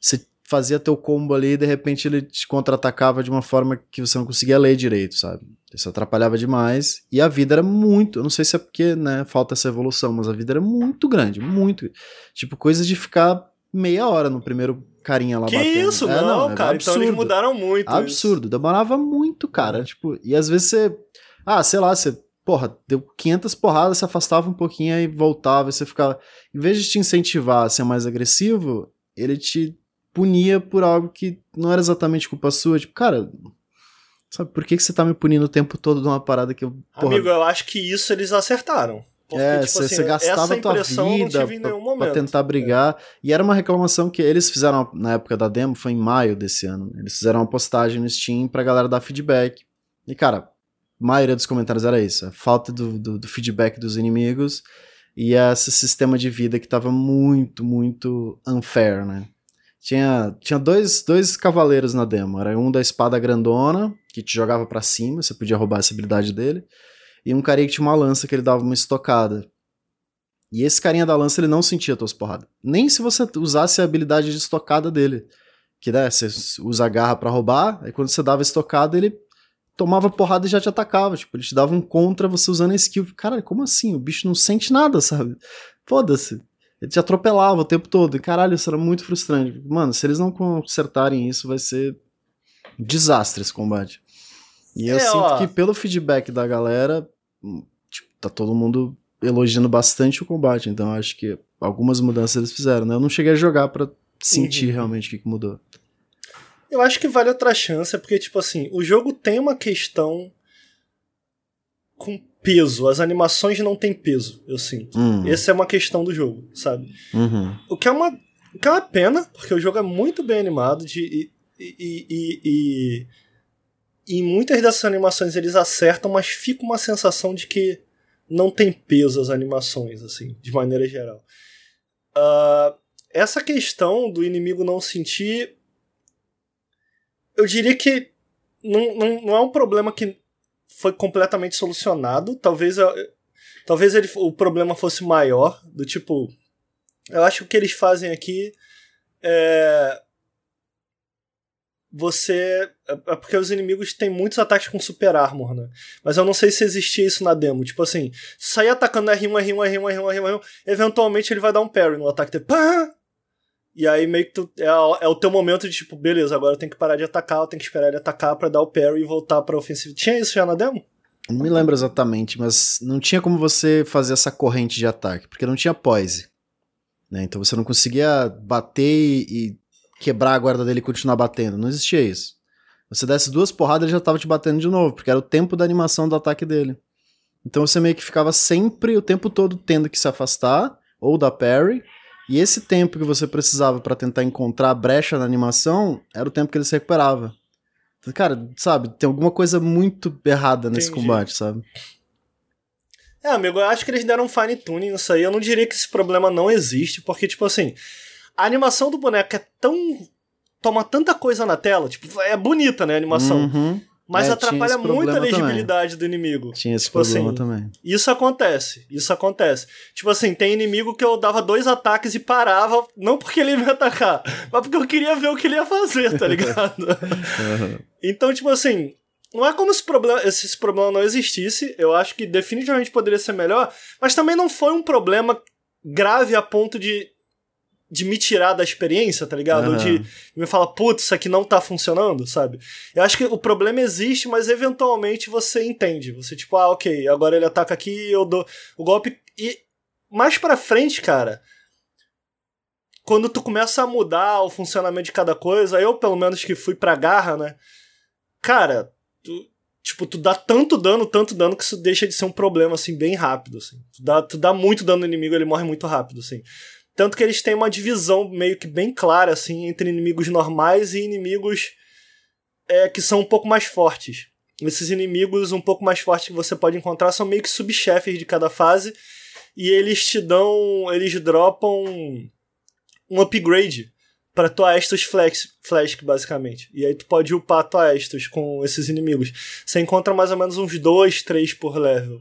você fazia teu combo ali e de repente ele te contra-atacava de uma forma que você não conseguia ler direito, sabe? Isso atrapalhava demais. E a vida era muito. Eu não sei se é porque, né, falta essa evolução, mas a vida era muito grande. Muito. Tipo, coisa de ficar meia hora no primeiro carinha lá que batendo. isso? É, não, não cara. Absurdo. Então eles mudaram muito. Absurdo. Isso. Demorava muito, cara. Tipo, e às vezes você. Ah, sei lá, você. Porra, deu 500 porradas, se afastava um pouquinho e voltava. E você ficava. Em vez de te incentivar a ser mais agressivo, ele te punia por algo que não era exatamente culpa sua. Tipo, cara, Sabe, por que, que você tá me punindo o tempo todo de uma parada que eu. Porra... Amigo, eu acho que isso eles acertaram. Porque, é, tipo você, assim, gastava a tua vida pra, pra, tentar brigar. É. E era uma reclamação que eles fizeram na época da demo, foi em maio desse ano. Eles fizeram uma postagem no Steam pra galera dar feedback. E, cara, a maioria dos comentários era isso: a falta do, do, do feedback dos inimigos e esse sistema de vida que tava muito, muito unfair, né? Tinha, tinha dois, dois cavaleiros na demo. Era um da espada grandona, que te jogava para cima, você podia roubar essa habilidade dele. E um carinha que tinha uma lança que ele dava uma estocada. E esse carinha da lança ele não sentia tuas porradas. Nem se você usasse a habilidade de estocada dele. Que né, você usa a garra para roubar, aí quando você dava estocada, ele tomava porrada e já te atacava. Tipo, ele te dava um contra você usando a skill. Cara, como assim? O bicho não sente nada, sabe? Foda-se. Ele te atropelava o tempo todo. E caralho, isso era muito frustrante. Mano, se eles não consertarem isso, vai ser um desastre esse combate. E eu é, sinto ó. que pelo feedback da galera, tipo, tá todo mundo elogiando bastante o combate, então acho que algumas mudanças eles fizeram, né? Eu não cheguei a jogar para sentir uhum. realmente o que, que mudou. Eu acho que vale outra chance, porque, tipo assim, o jogo tem uma questão com peso. As animações não têm peso, eu sinto. Uhum. Essa é uma questão do jogo, sabe? Uhum. O, que é uma, o que é uma pena, porque o jogo é muito bem animado de, e, e, e, e, e muitas dessas animações eles acertam, mas fica uma sensação de que não tem peso as animações, assim, de maneira geral. Uh, essa questão do inimigo não sentir. Eu diria que não, não, não é um problema que foi completamente solucionado. Talvez, talvez ele, o problema fosse maior, do tipo. Eu acho que o que eles fazem aqui é. Você. É, é porque os inimigos têm muitos ataques com super armor, né? Mas eu não sei se existia isso na demo. Tipo assim, sair atacando R1, R1, R1, R1, R1, R1, eventualmente ele vai dar um parry no ataque. Pá! E aí meio que tu, é, é, o teu momento de tipo, beleza, agora eu tenho que parar de atacar, eu tenho que esperar ele atacar para dar o parry e voltar pra ofensiva. Tinha isso já na demo? Não me lembro exatamente, mas não tinha como você fazer essa corrente de ataque, porque não tinha poise. Né? Então você não conseguia bater e quebrar a guarda dele e continuar batendo. Não existia isso. Você desse duas porradas, ele já tava te batendo de novo, porque era o tempo da animação do ataque dele. Então você meio que ficava sempre, o tempo todo, tendo que se afastar, ou dar parry, e esse tempo que você precisava para tentar encontrar a brecha na animação era o tempo que ele se recuperava. Então, cara, sabe, tem alguma coisa muito errada nesse Entendi. combate, sabe? É, amigo, eu acho que eles deram um fine tuning nisso aí. Eu não diria que esse problema não existe, porque, tipo assim, a animação do boneco é tão. toma tanta coisa na tela, tipo, é bonita, né, a animação. Uhum. Mas é, atrapalha muito a legibilidade também. do inimigo. Tinha esse tipo problema assim, também. Isso acontece, isso acontece. Tipo assim, tem inimigo que eu dava dois ataques e parava, não porque ele ia me atacar, mas porque eu queria ver o que ele ia fazer, tá ligado? [LAUGHS] uhum. Então, tipo assim, não é como se problema, esse problema não existisse, eu acho que definitivamente poderia ser melhor, mas também não foi um problema grave a ponto de de me tirar da experiência, tá ligado? Uhum. Ou de me falar, putz, isso aqui não tá funcionando, sabe? Eu acho que o problema existe, mas eventualmente você entende. Você, tipo, ah, ok, agora ele ataca aqui e eu dou o golpe. E mais pra frente, cara, quando tu começa a mudar o funcionamento de cada coisa, eu, pelo menos que fui pra garra, né? Cara, tu, tipo, tu dá tanto dano, tanto dano que isso deixa de ser um problema, assim, bem rápido, assim. Tu dá, tu dá muito dano no inimigo, ele morre muito rápido, assim. Tanto que eles têm uma divisão meio que bem clara, assim, entre inimigos normais e inimigos é, que são um pouco mais fortes. Esses inimigos um pouco mais fortes que você pode encontrar são meio que subchefes de cada fase. E eles te dão. Eles dropam um upgrade para tua Estus Flash, basicamente. E aí tu pode upar tua Estus com esses inimigos. Você encontra mais ou menos uns 2, 3 por level.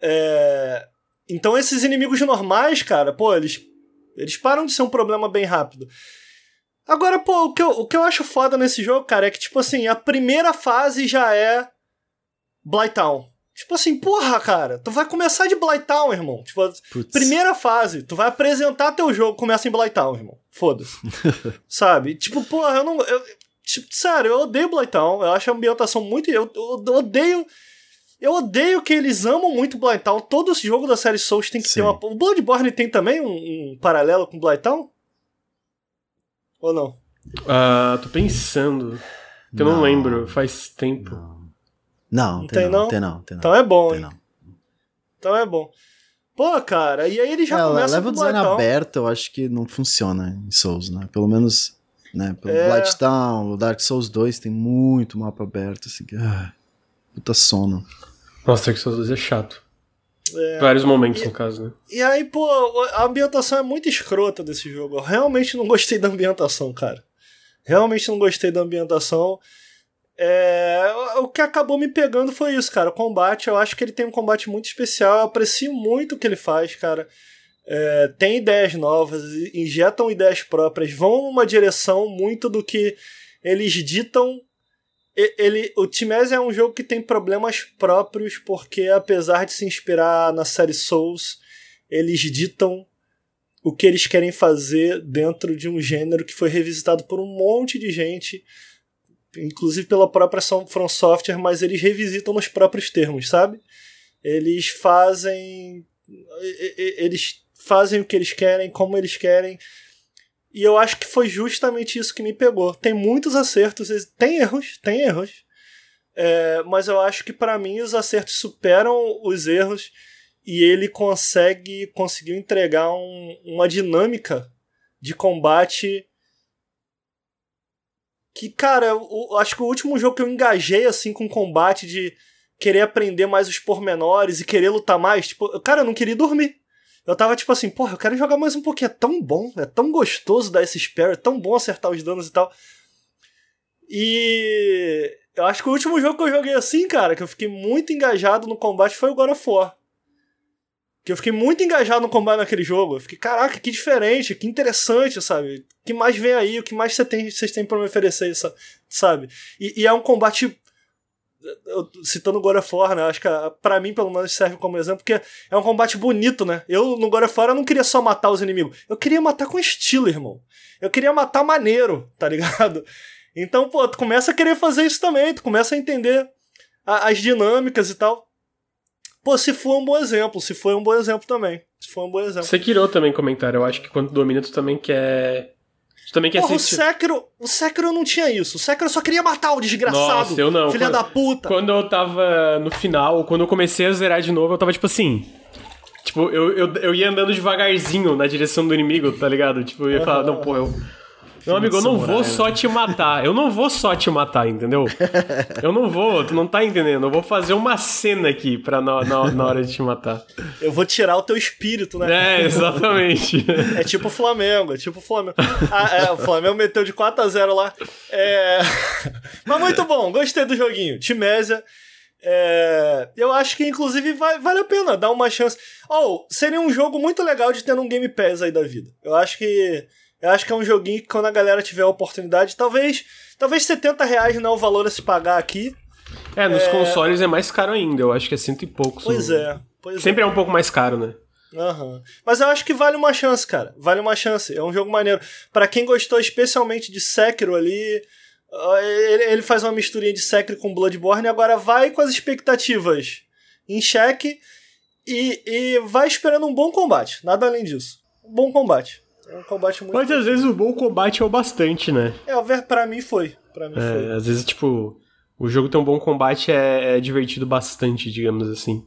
É... Então esses inimigos normais, cara, pô, eles eles param de ser um problema bem rápido. Agora, pô, o que, eu, o que eu acho foda nesse jogo, cara, é que, tipo assim, a primeira fase já é Blighttown. Tipo assim, porra, cara, tu vai começar de Blighttown, irmão. Tipo, Puts. primeira fase, tu vai apresentar teu jogo, começa em Blighttown, irmão. Foda-se. [LAUGHS] Sabe? Tipo, porra, eu não. Eu, tipo, sério, eu odeio Blighttown. Eu acho a ambientação muito. Eu, eu, eu odeio eu odeio que eles amam muito Blighttown. Todo jogo da série Souls tem que Sim. ter uma. O Bloodborne tem também um, um paralelo com Blighttown? Ou não? Ah, tô pensando. Que não. eu não lembro, faz tempo. Não, não tem, tem, não, tem não, tem não. Então é bom, tem hein? Não. Então é bom. Pô, cara, e aí ele já é, começa leva o design aberto, eu acho que não funciona em Souls, né? Pelo menos, né? Pelo é... Blighttown, o Dark Souls 2 tem muito mapa aberto, assim. Ah, puta sono. Nossa, Dark Souls 2 é chato. É, Vários momentos, e, no caso, né? E aí, pô, a ambientação é muito escrota desse jogo. Eu realmente não gostei da ambientação, cara. Realmente não gostei da ambientação. É, o que acabou me pegando foi isso, cara. O combate, eu acho que ele tem um combate muito especial. Eu aprecio muito o que ele faz, cara. É, tem ideias novas, injetam ideias próprias, vão numa direção muito do que eles ditam ele, o Timés é um jogo que tem problemas próprios, porque apesar de se inspirar na série Souls, eles ditam o que eles querem fazer dentro de um gênero que foi revisitado por um monte de gente, inclusive pela própria From Software, mas eles revisitam nos próprios termos, sabe? Eles fazem. Eles fazem o que eles querem, como eles querem. E eu acho que foi justamente isso que me pegou. Tem muitos acertos, tem erros, tem erros. É, mas eu acho que para mim os acertos superam os erros e ele consegue conseguiu entregar um, uma dinâmica de combate que, cara, eu, acho que o último jogo que eu engajei assim com combate de querer aprender mais os pormenores e querer lutar mais, tipo, cara, eu não queria dormir. Eu tava tipo assim, porra, eu quero jogar mais um pouquinho, é tão bom, é tão gostoso dar esse spare, é tão bom acertar os danos e tal. E eu acho que o último jogo que eu joguei assim, cara, que eu fiquei muito engajado no combate foi o God of War. Que eu fiquei muito engajado no combate naquele jogo. Eu fiquei, caraca, que diferente, que interessante, sabe? O que mais vem aí? O que mais você tem, vocês têm para me oferecer, sabe? E, e, é um combate. Citando God of War, né? Acho que para mim, pelo menos, serve como exemplo, porque é um combate bonito, né? Eu, no God of War, eu não queria só matar os inimigos. Eu queria matar com estilo, irmão. Eu queria matar maneiro, tá ligado? [LAUGHS] Então, pô, tu começa a querer fazer isso também, tu começa a entender a, as dinâmicas e tal. Pô, se for um bom exemplo, se foi um bom exemplo também. Se for um bom exemplo. Você quirou também comentário. Eu acho que quando domina, tu também quer. Tu também quer Porra, o Sekiro, o Sekiro não tinha isso. O Sekiro só queria matar o desgraçado. Nossa, eu não. Filha quando, da puta. Quando eu tava no final, quando eu comecei a zerar de novo, eu tava tipo assim. Tipo, eu, eu, eu ia andando devagarzinho na direção do inimigo, tá ligado? Tipo, eu ia falar, não, pô, eu meu amigo, eu não vou só te matar. Eu não vou só te matar, entendeu? Eu não vou, tu não tá entendendo. Eu vou fazer uma cena aqui pra na, na, na hora de te matar. Eu vou tirar o teu espírito, né? É, exatamente. É tipo o Flamengo, é tipo o Flamengo. Ah, é, o Flamengo meteu de 4x0 lá. É... Mas muito bom, gostei do joguinho. Timésia. É, eu acho que inclusive vai, vale a pena dar uma chance. Ou, oh, seria um jogo muito legal de ter num Game Pass aí da vida. Eu acho que eu acho que é um joguinho que quando a galera tiver a oportunidade, talvez, talvez 70 reais não é o valor a se pagar aqui. É, nos é... consoles é mais caro ainda, eu acho que é cento e poucos. Pois é. Pois Sempre é. é um pouco mais caro, né? Uhum. Mas eu acho que vale uma chance, cara. Vale uma chance. É um jogo maneiro. para quem gostou especialmente de Sekiro ali, ele faz uma misturinha de Sekiro com Bloodborne agora vai com as expectativas em xeque e, e vai esperando um bom combate. Nada além disso. Um bom combate. É um combate muito. Mas às vezes o bom combate é o bastante, né? É, pra mim foi. Pra mim é, foi. Às vezes, tipo, o jogo tem um bom combate é, é divertido bastante, digamos assim.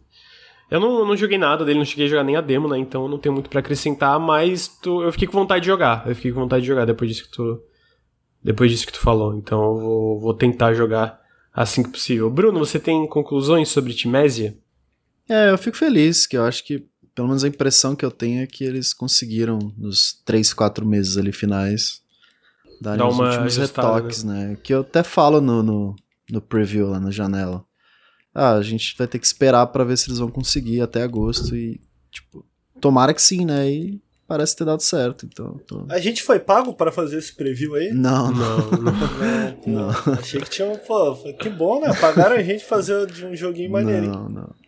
Eu não, não joguei nada dele, não cheguei a jogar nem a demo, né? Então não tenho muito para acrescentar, mas tu, eu fiquei com vontade de jogar. Eu fiquei com vontade de jogar depois disso que tu. Depois disso que tu falou. Então eu vou, vou tentar jogar assim que possível. Bruno, você tem conclusões sobre Timésia? É, eu fico feliz, que eu acho que pelo menos a impressão que eu tenho é que eles conseguiram, nos 3, 4 meses ali finais, dar os últimos retoques, né? né? Que eu até falo no, no, no, preview lá na janela. Ah, a gente vai ter que esperar para ver se eles vão conseguir até agosto e, tipo, tomara que sim, né? E parece ter dado certo, então... Tô... A gente foi pago para fazer esse preview aí? Não, não. não, não. [LAUGHS] Achei que tinha, pô, que bom, né? Pagaram a gente fazer de um joguinho maneiro. Não, não.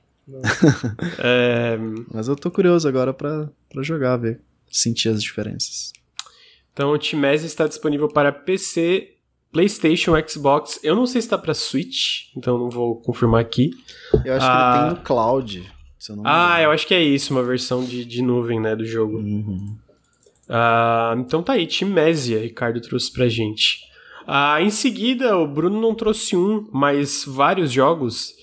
É... [LAUGHS] Mas eu tô curioso agora para jogar, ver, sentir as diferenças. Então, o Timese está disponível para PC, PlayStation, Xbox. Eu não sei se está para Switch, então não vou confirmar aqui. Eu acho ah... que ele tem no cloud. ah, eu acho que é isso, uma versão de, de nuvem, né, do jogo. Uhum. Ah, então tá aí, Timésia, Ricardo trouxe pra gente. Ah, em seguida, o Bruno não trouxe um, mas vários jogos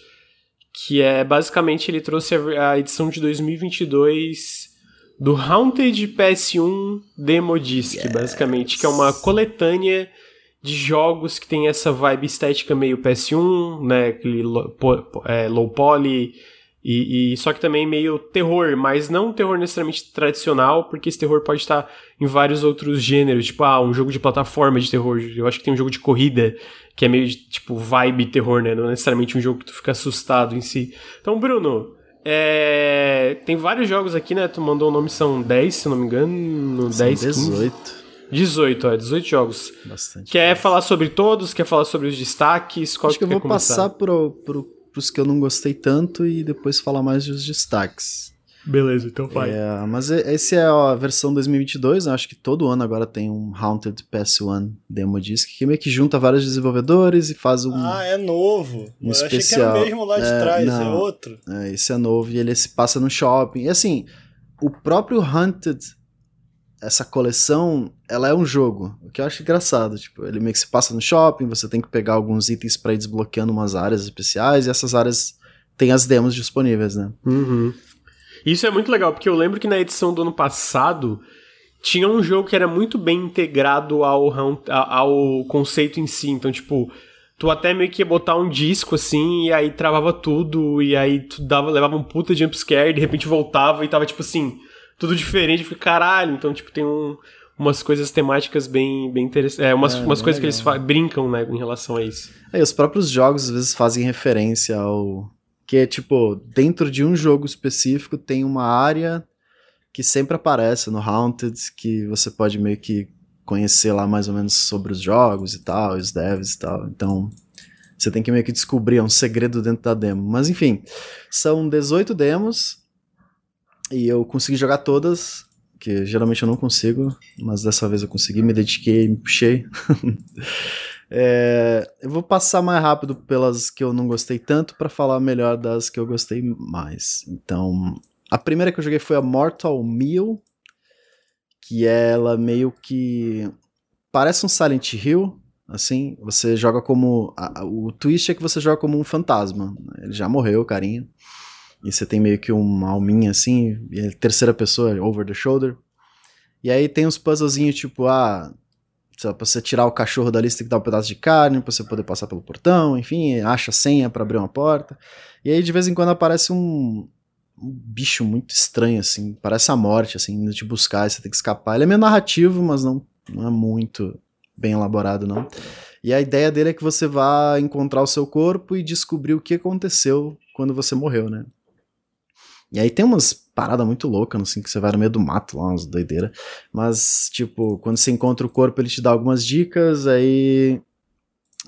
que é basicamente ele trouxe a, a edição de 2022 do Haunted PS1 Demo Disc, yes. basicamente, que é uma coletânea de jogos que tem essa vibe estética meio PS1, né, aquele low, é, low poly, e, e, só que também meio terror, mas não um terror necessariamente tradicional, porque esse terror pode estar em vários outros gêneros, tipo, ah, um jogo de plataforma de terror. Eu acho que tem um jogo de corrida que é meio de, tipo vibe terror, né? Não é necessariamente um jogo que tu fica assustado em si. Então, Bruno, é... tem vários jogos aqui, né? Tu mandou o nome, são 10, se não me engano, são 10, 18. 15. 18, é, 18 jogos. Bastante. Quer falar sobre todos? Quer falar sobre os destaques? Qual Acho que, que eu vou começar? passar pro, pro, pros que eu não gostei tanto e depois falar mais dos destaques. Beleza, então vai. É, mas esse é a versão 2022, né? acho que todo ano agora tem um Haunted PS1 Demo Disc, que meio que junta vários desenvolvedores e faz um Ah, é novo. Um Eu especial. achei que era o mesmo lá de É, trás, é não. outro. É, esse é novo e ele se passa no shopping. E assim, o próprio Hunted, essa coleção, ela é um jogo. O que eu acho engraçado. Tipo, ele meio que se passa no shopping, você tem que pegar alguns itens pra ir desbloqueando umas áreas especiais, e essas áreas têm as demos disponíveis, né? Uhum. Isso é muito legal, porque eu lembro que na edição do ano passado tinha um jogo que era muito bem integrado ao, ao conceito em si. Então, tipo, tu até meio que ia botar um disco assim, e aí travava tudo, e aí tu dava, levava um puta jumpscare, e de repente voltava e tava, tipo assim, tudo diferente. Eu fiquei, caralho, então, tipo, tem um- umas coisas temáticas bem, bem interessantes. É, umas, É, umas bem coisas que eles legal. brincam, né, em relação a isso. É, os próprios jogos às vezes fazem referência ao. Que é tipo, dentro de um jogo específico tem uma área que sempre aparece no Haunted, que você pode meio que conhecer lá mais ou menos sobre os jogos e tal, os devs e tal. Então, você tem que meio que descobrir, é um segredo dentro da demo. Mas enfim, são 18 demos e eu consegui jogar todas, que geralmente eu não consigo, mas dessa vez eu consegui, me dediquei, me puxei. [LAUGHS] É, eu vou passar mais rápido pelas que eu não gostei tanto para falar melhor das que eu gostei mais. Então, a primeira que eu joguei foi a Mortal Meal, que ela meio que parece um Silent Hill, assim, você joga como a- o twist é que você joga como um fantasma. Ele já morreu, carinha. E você tem meio que uma alminha assim, e é terceira pessoa, over the shoulder. E aí tem uns puzzlezinhos tipo, ah, pra você tirar o cachorro da lista tem que dar um pedaço de carne pra você poder passar pelo portão, enfim, acha senha pra abrir uma porta. E aí de vez em quando aparece um, um bicho muito estranho, assim, parece a morte, assim, indo te buscar e você tem que escapar. Ele é meio narrativo, mas não, não é muito bem elaborado, não. E a ideia dele é que você vá encontrar o seu corpo e descobrir o que aconteceu quando você morreu, né? E aí tem umas paradas muito loucas, assim, que você vai no meio do mato lá, umas doideiras. Mas, tipo, quando você encontra o corpo, ele te dá algumas dicas, aí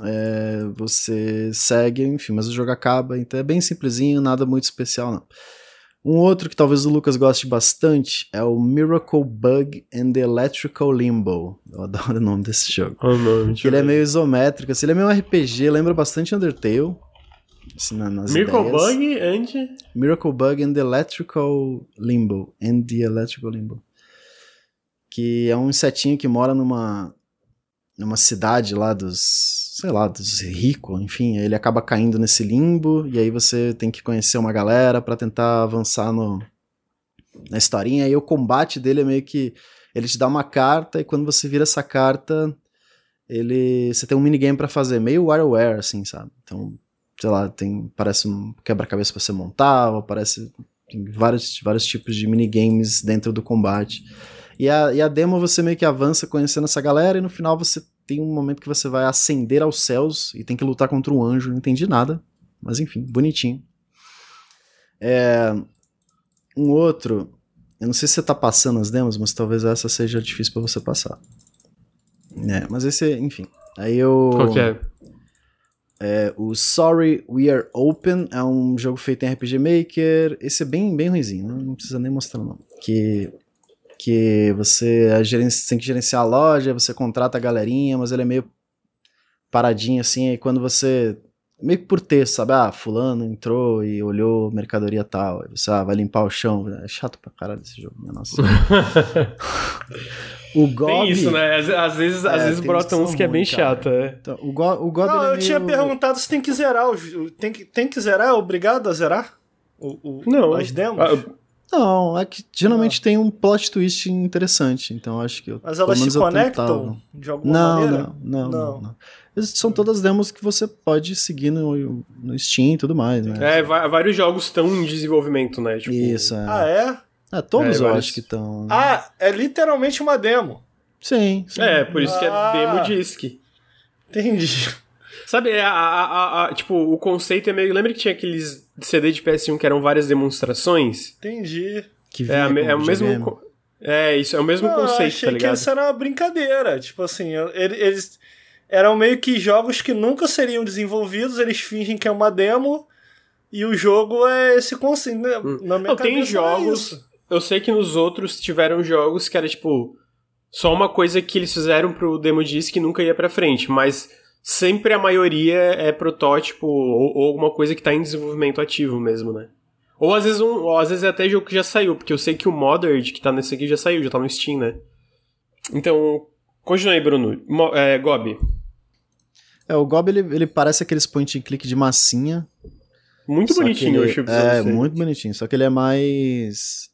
é, você segue, enfim, mas o jogo acaba, então é bem simplesinho, nada muito especial, não. Um outro que talvez o Lucas goste bastante é o Miracle Bug and the Electrical Limbo. Eu adoro o nome desse jogo. Oh, não, Ele é meio isométrico, assim, ele é meio RPG, lembra bastante Undertale. Na- nas Miracle ideias. Bug and... Miracle Bug and the Electrical Limbo. And the Electrical Limbo. Que é um insetinho que mora numa numa cidade lá dos, sei lá, dos ricos, enfim, ele acaba caindo nesse limbo e aí você tem que conhecer uma galera pra tentar avançar no na historinha e o combate dele é meio que ele te dá uma carta e quando você vira essa carta, ele você tem um minigame pra fazer, meio WarioWare assim, sabe? Então, sei lá, tem parece um quebra-cabeça pra você montar, ou parece tem vários vários tipos de minigames dentro do combate. E a, e a demo você meio que avança conhecendo essa galera, e no final você tem um momento que você vai ascender aos céus e tem que lutar contra um anjo. Não entendi nada, mas enfim, bonitinho. É, um outro, eu não sei se você tá passando as demos, mas talvez essa seja difícil pra você passar. É, mas esse, enfim. Aí eu. Qual que é? É, o Sorry We Are Open é um jogo feito em RPG Maker. Esse é bem, bem ruimzinho, não precisa nem mostrar não. Que, que você é gerenci- tem que gerenciar a loja, você contrata a galerinha, mas ele é meio paradinho assim, e quando você... Meio que por texto, sabe? Ah, fulano entrou e olhou mercadoria tal. Aí você ah, vai limpar o chão. É chato pra caralho esse jogo, minha nossa. [LAUGHS] o Gob... Tem isso, né? Às, às vezes, às É, vezes tem brotam uns que que é bem cara. chato, é. Então, o, Go o Gob Não, é eu tinha meio- perguntado se tem que zerar. Tem que, tem que zerar? É obrigado a zerar? O, o- Não. As demos? Ah, Não, é que geralmente tem um plot twist interessante, então acho que eu, Mas elas se conectam tentava. de alguma Não, maneira? não, não, não, Não. não. São todas demos que você pode seguir no, no Steam e tudo mais, né? É, vários jogos estão em desenvolvimento, né? Tipo, Isso, é. Ah, é? É, todos É, eu vários- acho que estão. Ah, é literalmente uma demo. sim, sim. É, por isso que é Ah. demo disc. Entendi. Sabe, é, a, a- a- a- tipo, o conceito é meio. Lembra que tinha aqueles CD de PS1 que eram várias demonstrações? Entendi. Que É, me- é o mesmo. co- É, isso, é o mesmo Não, eu conceito, achei tá ligado? que isso era uma brincadeira. Tipo assim, eles eram meio que jogos que nunca seriam desenvolvidos, eles fingem que é uma demo, E o jogo é esse conceito, né? Hum. Na minha Não, tem jogos. isso. Eu sei que nos outros tiveram jogos que era tipo. Só uma coisa que eles fizeram pro demo disc que nunca ia pra frente, mas sempre a maioria é protótipo ou, ou alguma coisa que tá em desenvolvimento ativo mesmo, né? Ou às vezes um, ou às vezes é até jogo que já saiu, porque eu sei que o Modern que tá nesse aqui já saiu, já tá no Steam, né? Então, continua aí, Bruno. Mo- é, Gobi. É, o Gob ele, ele parece aqueles point and click de massinha. Muito bonitinho, eu ele- achei o É, muito bonitinho. Só que ele é mais.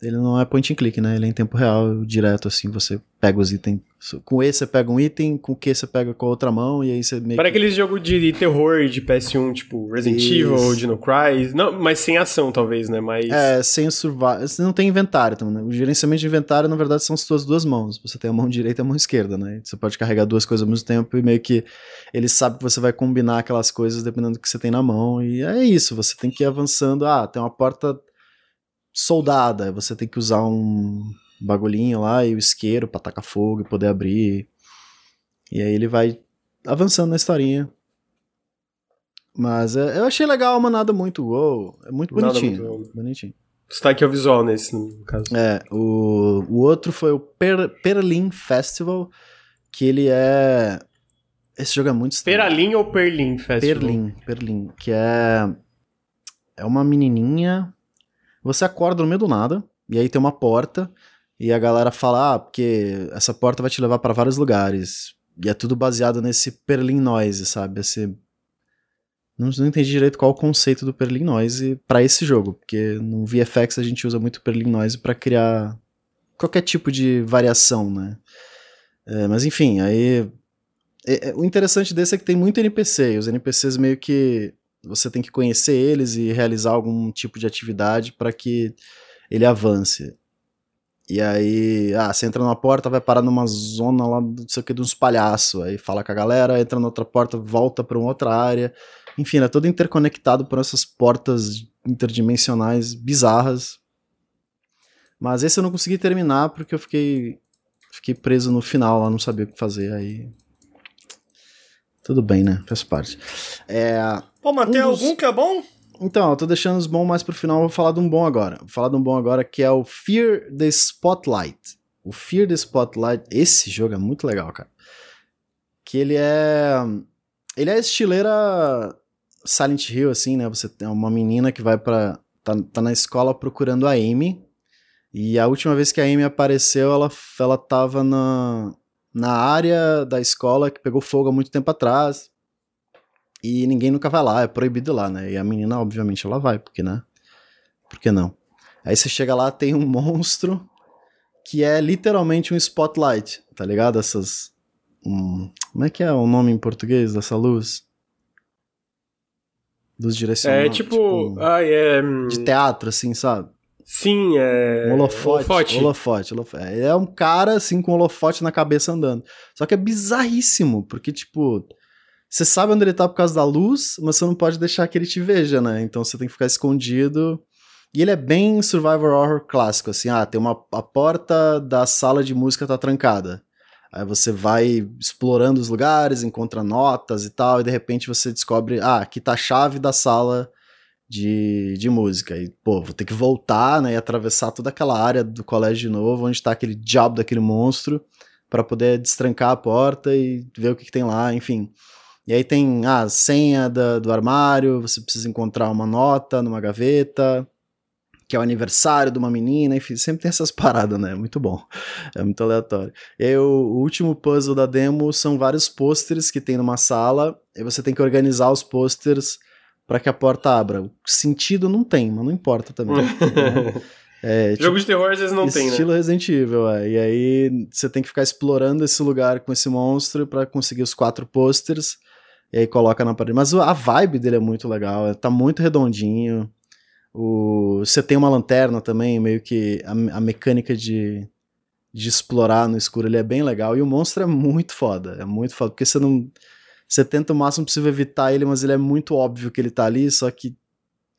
Ele não é point and click, né? Ele é em tempo real, direto, assim. Você pega os itens. Com E você pega um item, com o Q você pega com a outra mão, e aí você meio Para que. aqueles jogos de terror de PS1, tipo Resident Isso. Evil, Dino Cry. Não, mas sem ação, talvez, né? Mas. É, sem o survival. Você não tem inventário também, né? O gerenciamento de inventário, na verdade, são as suas duas mãos. Você tem a mão direita e a mão esquerda, né? Você pode carregar duas coisas ao mesmo tempo e meio que ele sabe que você vai combinar aquelas coisas dependendo do que você tem na mão. E é isso, você tem que ir avançando. Ah, tem uma porta soldada, você tem que usar um bagulhinho lá e o isqueiro pra tacar fogo e poder abrir. E aí ele vai avançando na historinha. Mas é, eu achei legal, mas nada muito wow. É muito Nada bonitinho. muito bonitinho. Destaque ao visual nesse, no caso. É, o, o outro foi o per, Perlin Festival, que ele é. Esse jogo é muito estranho. Peralim ou Perlim Festival? Perlin, Perlin, que é. É uma menininha. Você acorda no meio do nada, e aí tem uma porta, e a galera fala: ah, porque essa porta vai te levar pra vários lugares. E é tudo baseado nesse Perlin Noise, sabe? Esse. Não, não entendi direito qual o conceito do Perlin Noise pra esse jogo, porque no VFX a gente usa muito Perlin Noise pra criar qualquer tipo de variação, né? É, mas enfim, aí é- é- o interessante desse é que tem muito NPC, e os NPCs meio que você tem que conhecer eles e realizar algum tipo de atividade para que ele avance. E aí, ah, você entra numa porta, vai parar numa zona lá, não sei o que, de uns palhaços. Aí fala com a galera, entra na outra porta, volta para uma outra área. Enfim, é todo interconectado por essas portas interdimensionais bizarras. Mas esse eu não consegui terminar porque eu fiquei fiquei preso no final lá, não sabia o que fazer. Aí tudo bem, né? Faz parte. É, Mas Um tem dos- algum que é bom? então, eu tô deixando os bons mais pro final, vou falar de um bom agora. Vou falar de um bom agora que é o Fear the Spotlight. O Fear the Spotlight, esse jogo é muito legal, cara. Que ele é. Ele é estileira Silent Hill, assim, né? Você tem uma menina que vai pra. tá, tá na escola procurando a Amy. E a última vez que a Amy apareceu, ela, ela tava na, na área da escola que pegou fogo há muito tempo atrás. E ninguém nunca vai lá, é proibido lá, né? E a menina, obviamente, ela vai, porque, né? Por que não? Aí você chega lá, tem um monstro que é literalmente um spotlight, tá ligado? Essas. um- como é que é o nome em português dessa luz? Luz direcional. É tipo. Ai, é. hum, de teatro, assim, sabe? Sim, é. Um holofote. Holofote. Holofote. holofote. É é um cara, assim, com um holofote na cabeça andando. Só que é bizarríssimo, porque, tipo, você sabe onde ele tá por causa da luz, mas você não pode deixar que ele te veja, né? Então você tem que ficar escondido. E ele é bem survival horror clássico, assim, ah, tem uma a porta da sala de música tá trancada. Aí você vai explorando os lugares, encontra notas e tal, e de repente você descobre, ah, aqui tá a chave da sala de, de música. E, pô, vou ter que voltar, né, e atravessar toda aquela área do colégio de novo, onde tá aquele diabo daquele monstro, para poder destrancar a porta e ver o que, que tem lá, enfim. E aí tem ah, a senha da, do armário, você precisa encontrar uma nota numa gaveta, que é o aniversário de uma menina, enfim, sempre tem essas [LAUGHS] paradas, né? Muito bom. É muito aleatório. E aí, o, o último puzzle da demo são vários pôsteres que tem numa sala, e você tem que organizar os pôsteres para que a porta abra. O sentido não tem, mas não importa também. [LAUGHS] é, tipo, Jogo de terror às vezes não tem, né? Estilo Resident Evil, é. E aí você tem que ficar explorando esse lugar com esse monstro para conseguir os quatro posters. E aí coloca na parede. Mas a vibe dele é muito legal, tá muito redondinho. O... Você tem uma lanterna também, meio que a, a mecânica de, de explorar no escuro ele é bem legal. E o monstro é muito foda, é muito foda, porque você não. Você tenta o máximo possível evitar ele, mas ele é muito óbvio que ele tá ali, só que,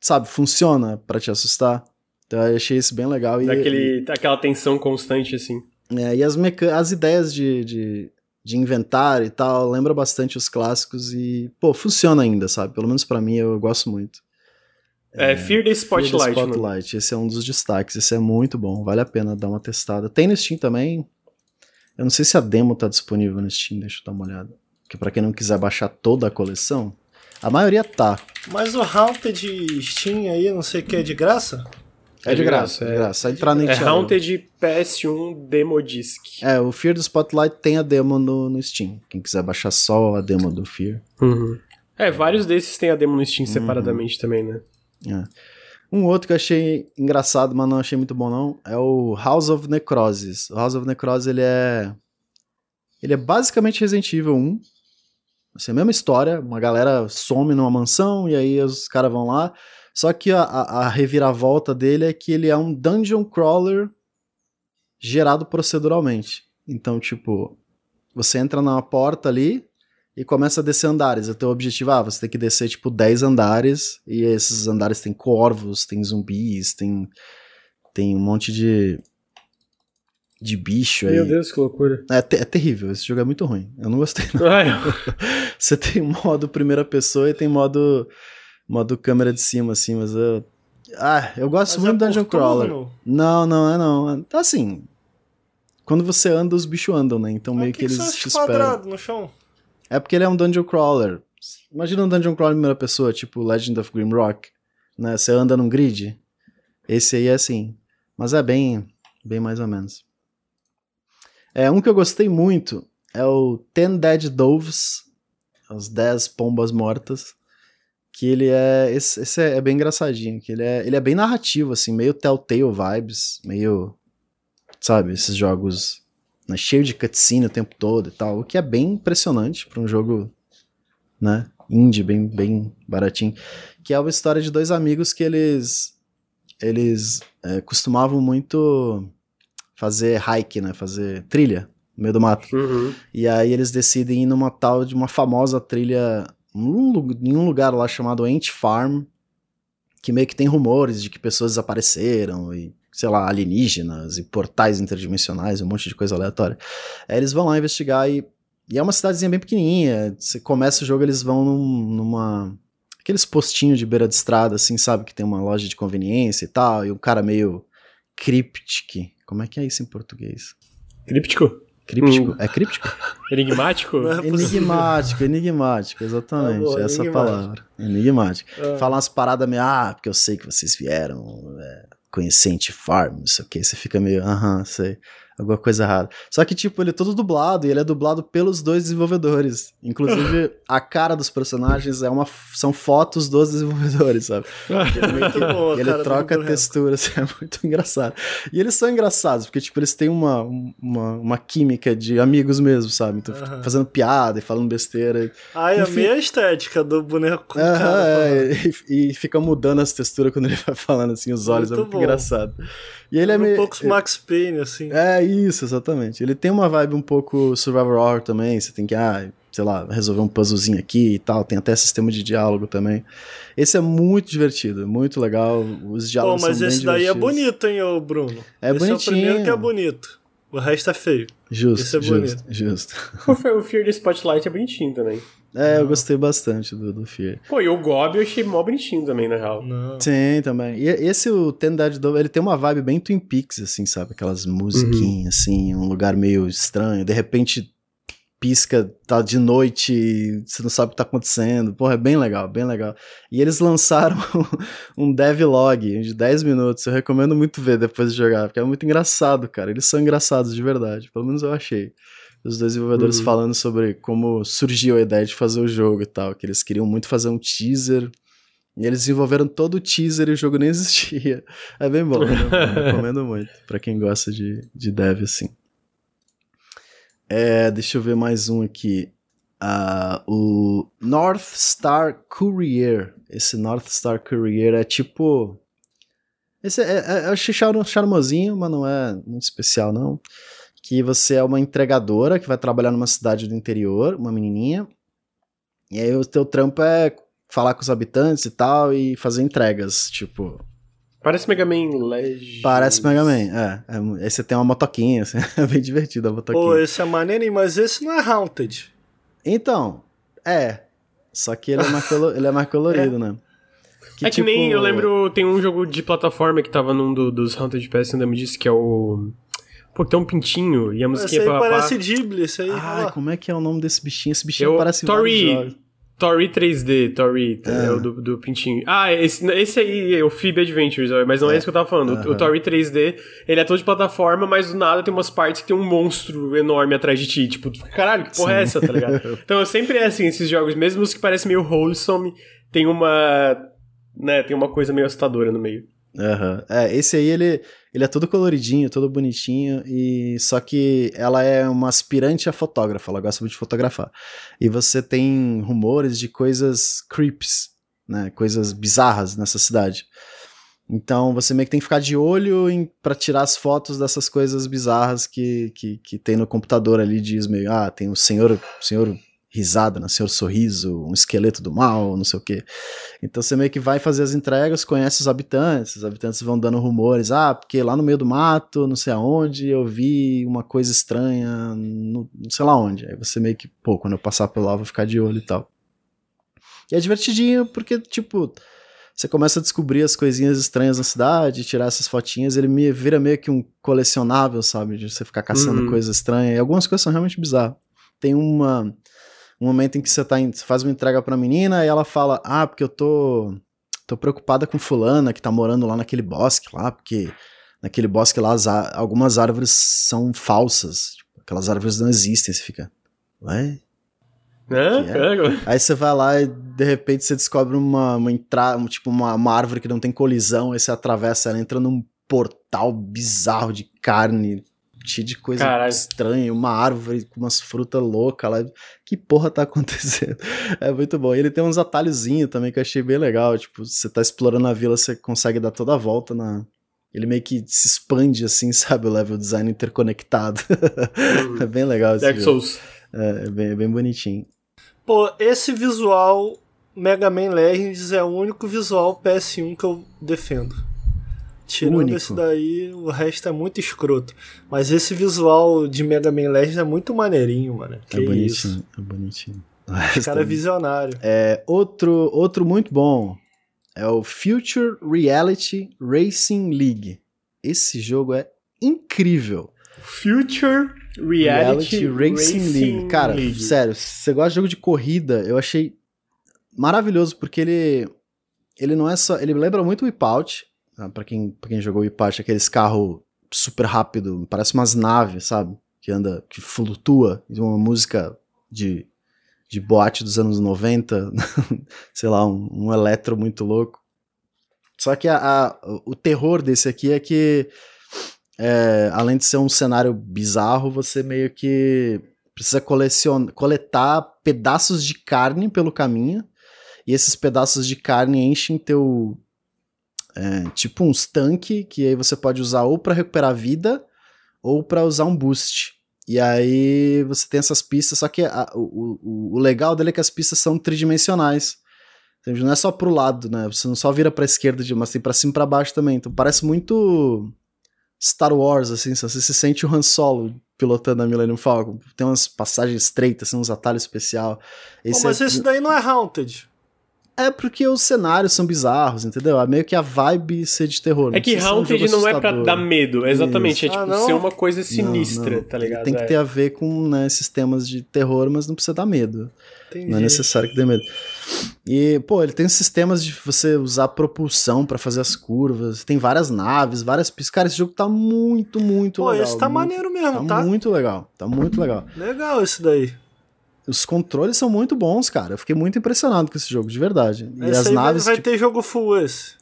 sabe, funciona para te assustar. Então eu achei isso bem legal. E, Daquele, aquela tensão constante, assim. é, e as, as ideias de, de, de inventário e tal lembra bastante os clássicos e, pô, funciona ainda, sabe? Pelo menos pra mim eu gosto muito. É, Fear the Spotlight. Fear the Spotlight. Esse é um dos destaques. Esse é muito bom. Vale a pena dar uma testada. Tem no Steam também. Eu não sei se a demo tá disponível no Steam. Deixa eu dar uma olhada. Que para quem não quiser baixar toda a coleção, a maioria tá. Mas o Haunted Steam aí, não sei o que, é de graça? É de graça, é de graça. Só entrar no É Haunted PS1 Demo Disc. É, o Fear do Spotlight tem a demo no, no Steam. Quem quiser baixar só a demo do Fear. Uhum. É, vários desses tem a demo no Steam uhum. separadamente também, né? É. Um outro que eu achei engraçado, mas não achei muito bom não, é o House of Necrosis. O House of Necrosis, ele é... Ele é basicamente Resident Evil 1. Assim, a mesma história, uma galera some numa mansão e aí os caras vão lá só que a, a, reviravolta dele é que ele é um dungeon crawler gerado proceduralmente. Então, tipo, você entra na porta ali e começa a descer andares. O teu objetivo, ah, você tem que descer, tipo, 10 andares, e esses andares tem corvos, tem zumbis, tem, tem um monte de, de bicho aí. Meu Deus, que loucura. É, é terrível, esse jogo é muito ruim. Eu não gostei, não. [LAUGHS] [LAUGHS] você tem modo primeira pessoa e tem modo modo câmera de cima, assim, mas eu. Ah, eu gosto mas muito é do Dungeon Crawler. Não, não é não. Tá assim. Quando você anda, os bichos andam, né? Então meio que, que eles te esperam. no chão. É porque ele é um Dungeon Crawler. Imagina um Dungeon Crawler em primeira pessoa, tipo Legend of Grimrock, né? Você anda num grid. Esse aí é assim. Mas é bem, bem mais ou menos. É, um que eu gostei muito é o Ten Dead Doves, as 10 pombas mortas que ele é esse, esse, é bem engraçadinho, que ele é, ele é bem narrativo assim, meio Telltale vibes, meio sabe, esses jogos né, cheio de cutscene o tempo todo e tal, o que é bem impressionante para um jogo, né, indie bem bem baratinho, que é uma história de dois amigos que eles eles é, costumavam muito fazer hike, né, fazer trilha no meio do mato. Uhum. E aí eles decidem ir numa tal de uma famosa trilha em um lugar lá chamado Ant Farm, que meio que tem rumores de que pessoas desapareceram e, sei lá, alienígenas e portais interdimensionais, um monte de coisa aleatória. Aí eles vão lá investigar e, e é uma cidadezinha bem pequenininha. Você começa o jogo, eles vão num, numa aqueles postinhos de beira de estrada, assim, sabe, que tem uma loja de conveniência e tal, e um cara meio cryptic. Como é que é isso em português? Críptico? Críptico. Hum. É críptico? Enigmático? É enigmático, enigmático, exatamente. Tá essa enigmático. palavra. Enigmático. Ah. Falar umas paradas meio, ah, porque eu sei que vocês vieram é, conhecer Farm, não sei o que. Você fica meio, aham, sei alguma coisa errada. Só que, tipo, ele é todo dublado e ele é dublado pelos dois desenvolvedores. Inclusive, a cara dos personagens é uma, são fotos dos desenvolvedores, sabe? [LAUGHS] Ele, que, bom, ele troca a textura, assim, é muito engraçado. E eles são engraçados, porque, tipo, eles têm uma, uma, uma química de amigos mesmo, sabe? Então, uhum. fazendo piada e falando besteira. Ai, é a meia estética do boneco com uhum, cara. É, e, e, fica mudando as texturas quando ele vai falando, assim, os olhos, muito é muito bom. engraçado. E ele é meio. Um pouco Max Payne, assim. É isso, exatamente. Ele tem uma vibe um pouco Survivor Horror também. Você tem que, ah, sei lá, resolver um puzzlezinho aqui e tal. Tem até sistema de diálogo também. Esse é muito divertido, muito legal. Os diálogos Pô, mas esse daí é bonito, hein, ô Bruno? É esse bonitinho. é o primeiro que é bonito. O resto é feio. Justo. Esse é justo, bonito. Justo. [LAUGHS] O Fear the Spotlight é bonitinho também. É, não. eu gostei bastante do, do Fear. Pô, e o Gob eu achei mó bonitinho também, na real. Não. Sim, também. E esse, o Ten Dead Dove, ele tem uma vibe bem Twin Peaks, assim, sabe? Aquelas musiquinhas, uhum. assim, um lugar meio estranho. De repente pisca, tá de noite, você não sabe o que tá acontecendo. Porra, é bem legal, bem legal. E eles lançaram [LAUGHS] um devlog de 10 minutos. Eu recomendo muito ver depois de jogar, porque é muito engraçado, cara. Eles são engraçados de verdade. Pelo menos eu achei os desenvolvedores uhum. falando sobre como surgiu a ideia de fazer o jogo e tal, que eles queriam muito fazer um teaser. E eles desenvolveram todo o teaser e o jogo nem [LAUGHS] existia. É bem bom, né? recomendo muito para quem gosta de, de dev assim. É, deixa eu ver mais um aqui. Uh, o North Star Courier. Esse North Star Courier é tipo. Esse é, é, eu achei charmosinho, mas não é muito especial, não que você é uma entregadora que vai trabalhar numa cidade do interior, uma menininha, e aí o teu trampo é falar com os habitantes e tal e fazer entregas, tipo... Parece Mega Man Legends. Parece Mega Man, é. é aí você tem uma motoquinha, [LAUGHS] assim, é bem divertido a motoquinha. Pô, esse é maneiro, mas esse não é Haunted. Então, é. Só que ele é mais, colo ele é mais colorido, [LAUGHS] é. né? Que, é que tipo... nem eu lembro, tem um jogo de plataforma que tava num do, dos Haunted PS, ainda me disse que é o. Pô, tem um pintinho e a musiquinha esse aí parece Ghibli, esse aí. Ah, como é que é o nome desse bichinho? Esse bichinho eu, parece Tori. Tori 3D, Tori, é. é o do, do, pintinho. Ah, esse, esse aí é o Phoebe Adventures, mas não é, é isso que eu tava falando. Uhum. O, o Tori 3D, ele é todo de plataforma, mas do nada tem umas partes que tem um monstro enorme atrás de ti. Tipo, caralho, que porra Sim. é essa, tá ligado? [LAUGHS] então eu sempre é assim, esses jogos, mesmo os que parecem meio wholesome, tem uma. né, tem uma coisa meio assustadora no meio. Uhum. É, esse aí ele, ele é todo coloridinho, todo bonitinho, e só que ela é uma aspirante a fotógrafa, ela gosta muito de fotografar. E você tem rumores de coisas creeps, né? Coisas bizarras nessa cidade. Então você meio que tem que ficar de olho para tirar as fotos dessas coisas bizarras que, que, que tem no computador ali, diz meio, ah, tem o senhor, senhor risada, né? Senhor Sorriso, um esqueleto do mal, não sei o quê. Então você meio que vai fazer as entregas, conhece os habitantes, os habitantes vão dando rumores, ah, porque lá no meio do mato, não sei aonde, eu vi uma coisa estranha, no, não sei lá onde. Aí você meio que, pô, quando eu passar por lá, eu vou ficar de olho e tal. E é divertidinho porque, tipo, você começa a descobrir as coisinhas estranhas na cidade, tirar essas fotinhas, ele me vira meio que um colecionável, sabe? De você ficar caçando uhum. coisa estranha. E algumas coisas são realmente bizarras. Tem uma um momento em que você, tá em, você faz uma entrega pra menina e ela fala: Ah, porque eu tô, tô preocupada com fulana que tá morando lá naquele bosque lá, porque naquele bosque lá as, algumas árvores são falsas. Tipo, aquelas árvores não existem. Você fica, ué? É, é? Aí você vai lá e de repente você descobre uma, uma entrada, tipo uma, uma árvore que não tem colisão, aí você atravessa ela, entra num portal bizarro de carne cheio de coisa Caralho. estranha, uma árvore com umas frutas loucas lá. Que porra tá [LAUGHS] acontecendo? É muito bom. E ele tem uns atalhozinhos também que eu achei bem legal. Tipo, você tá explorando a vila, você consegue dar toda a volta na. Ele meio que se expande assim, [LAUGHS] sabe? O level design interconectado. Uhum. é bem legal esse Dark Souls. É, é bem, é bem bonitinho. Pô, esse visual Mega Man Legends é o único visual PS1 que eu defendo. Tirando Único. esse daí, o resto é muito escroto. Mas esse visual de Mega Man Legends é muito maneirinho, mano. Que é bonitinho, isso? é bonitinho. Esse cara é visionário. É, outro, outro muito bom é o Future Reality Racing League. Esse jogo é incrível. Future Reality, Reality Racing, Racing, League. Cara, League. sério, se você gosta de jogo de corrida, eu achei maravilhoso porque ele ele não é só, ele lembra muito o Wipeout, ah, para quem, pra quem jogou Ipache, aqueles carros super rápido, parece umas naves, sabe? Que anda, que flutua, uma música de, de boate dos anos 90, [LAUGHS] sei lá, um, um eletro muito louco. Só que a, a, o terror desse aqui é que, é, além de ser um cenário bizarro, você meio que precisa colecionar, coletar pedaços de carne pelo caminho, e esses pedaços de carne enchem teu, é, tipo uns tanque que aí você pode usar ou para recuperar vida ou para usar um boost. E aí você tem essas pistas, só que a, o, o, o, legal dele é que as pistas são tridimensionais. Não é só pro lado, né? Você não só vira pra esquerda, mas tem pra cima e pra baixo também. Então parece muito Star Wars, assim, você se sente o Han Solo pilotando a Millennium Falcon. Tem umas passagens estreitas, assim, uns atalhos especial. Esse mas é... esse daí não é Haunted. É porque os cenários são bizarros, entendeu? É meio que a vibe ser de terror. É que Haunted não é pra dar medo, exatamente. Isso. É tipo ah, ser uma coisa sinistra, não, não. tá ligado? Tem que é. ter a ver com né, sistemas de terror, mas não precisa dar medo. Entendi. Não é necessário que dê medo. E, pô, ele tem sistemas de você usar propulsão para fazer as curvas. Tem várias naves, várias pistas. Cara, esse jogo tá muito, muito pô, legal. Pô, esse tá muito, maneiro mesmo, tá? Tá muito legal. Tá muito legal. Legal esse daí. Os controles são muito bons, cara. Eu fiquei muito impressionado com esse jogo, de verdade. E esse as naves. Vai, vai tipo... ter jogo full esse.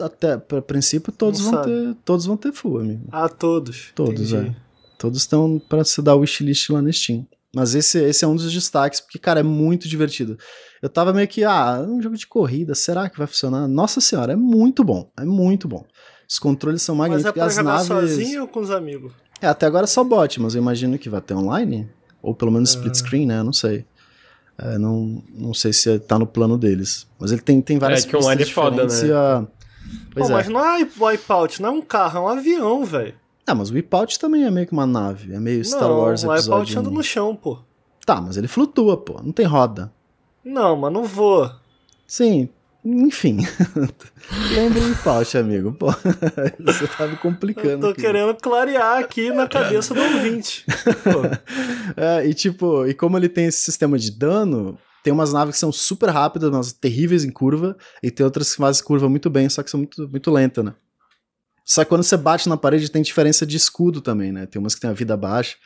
Até, pra princípio, todos vão ter. Todos vão ter full, amigo. Ah, todos. Todos, Entendi. é. Todos estão pra se dar wishlist lá no Steam. Mas esse, esse é um dos destaques, porque, cara, é muito divertido. Eu tava meio que, ah, um jogo de corrida, será que vai funcionar? Nossa senhora, é muito bom. É muito bom. Os controles são magníficos. Mas é pra as jogar naves... sozinho ou com os amigos? É, até agora é só bot, mas eu imagino que vai ter online. Ou pelo menos split ah. screen, né? Não sei. É, não, não sei se tá no plano deles. Mas ele tem, tem várias é, que online é foda, né? Pois Pô, é. Mas não é Wipeout, não é um carro, é um avião, velho. Ah, mas o Wipeout também é meio que uma nave. É meio Star não, Wars episódio... Não, o Wipeout anda no chão, pô. Tá, mas ele flutua, pô. Não tem roda. Não, mas não voa. Sim. Enfim. Lembre em pauta, amigo. Pô, [LAUGHS] você tá me complicando. Eu tô aqui. querendo clarear aqui na cabeça do ouvinte. [LAUGHS] é, e tipo, e como ele tem esse sistema de dano, tem umas naves que são super rápidas, mas terríveis em curva, e tem outras que fazem curva muito bem, só que são muito, muito lentas, né? Só que quando você bate na parede tem diferença de escudo também, né? Tem umas que tem a vida baixa.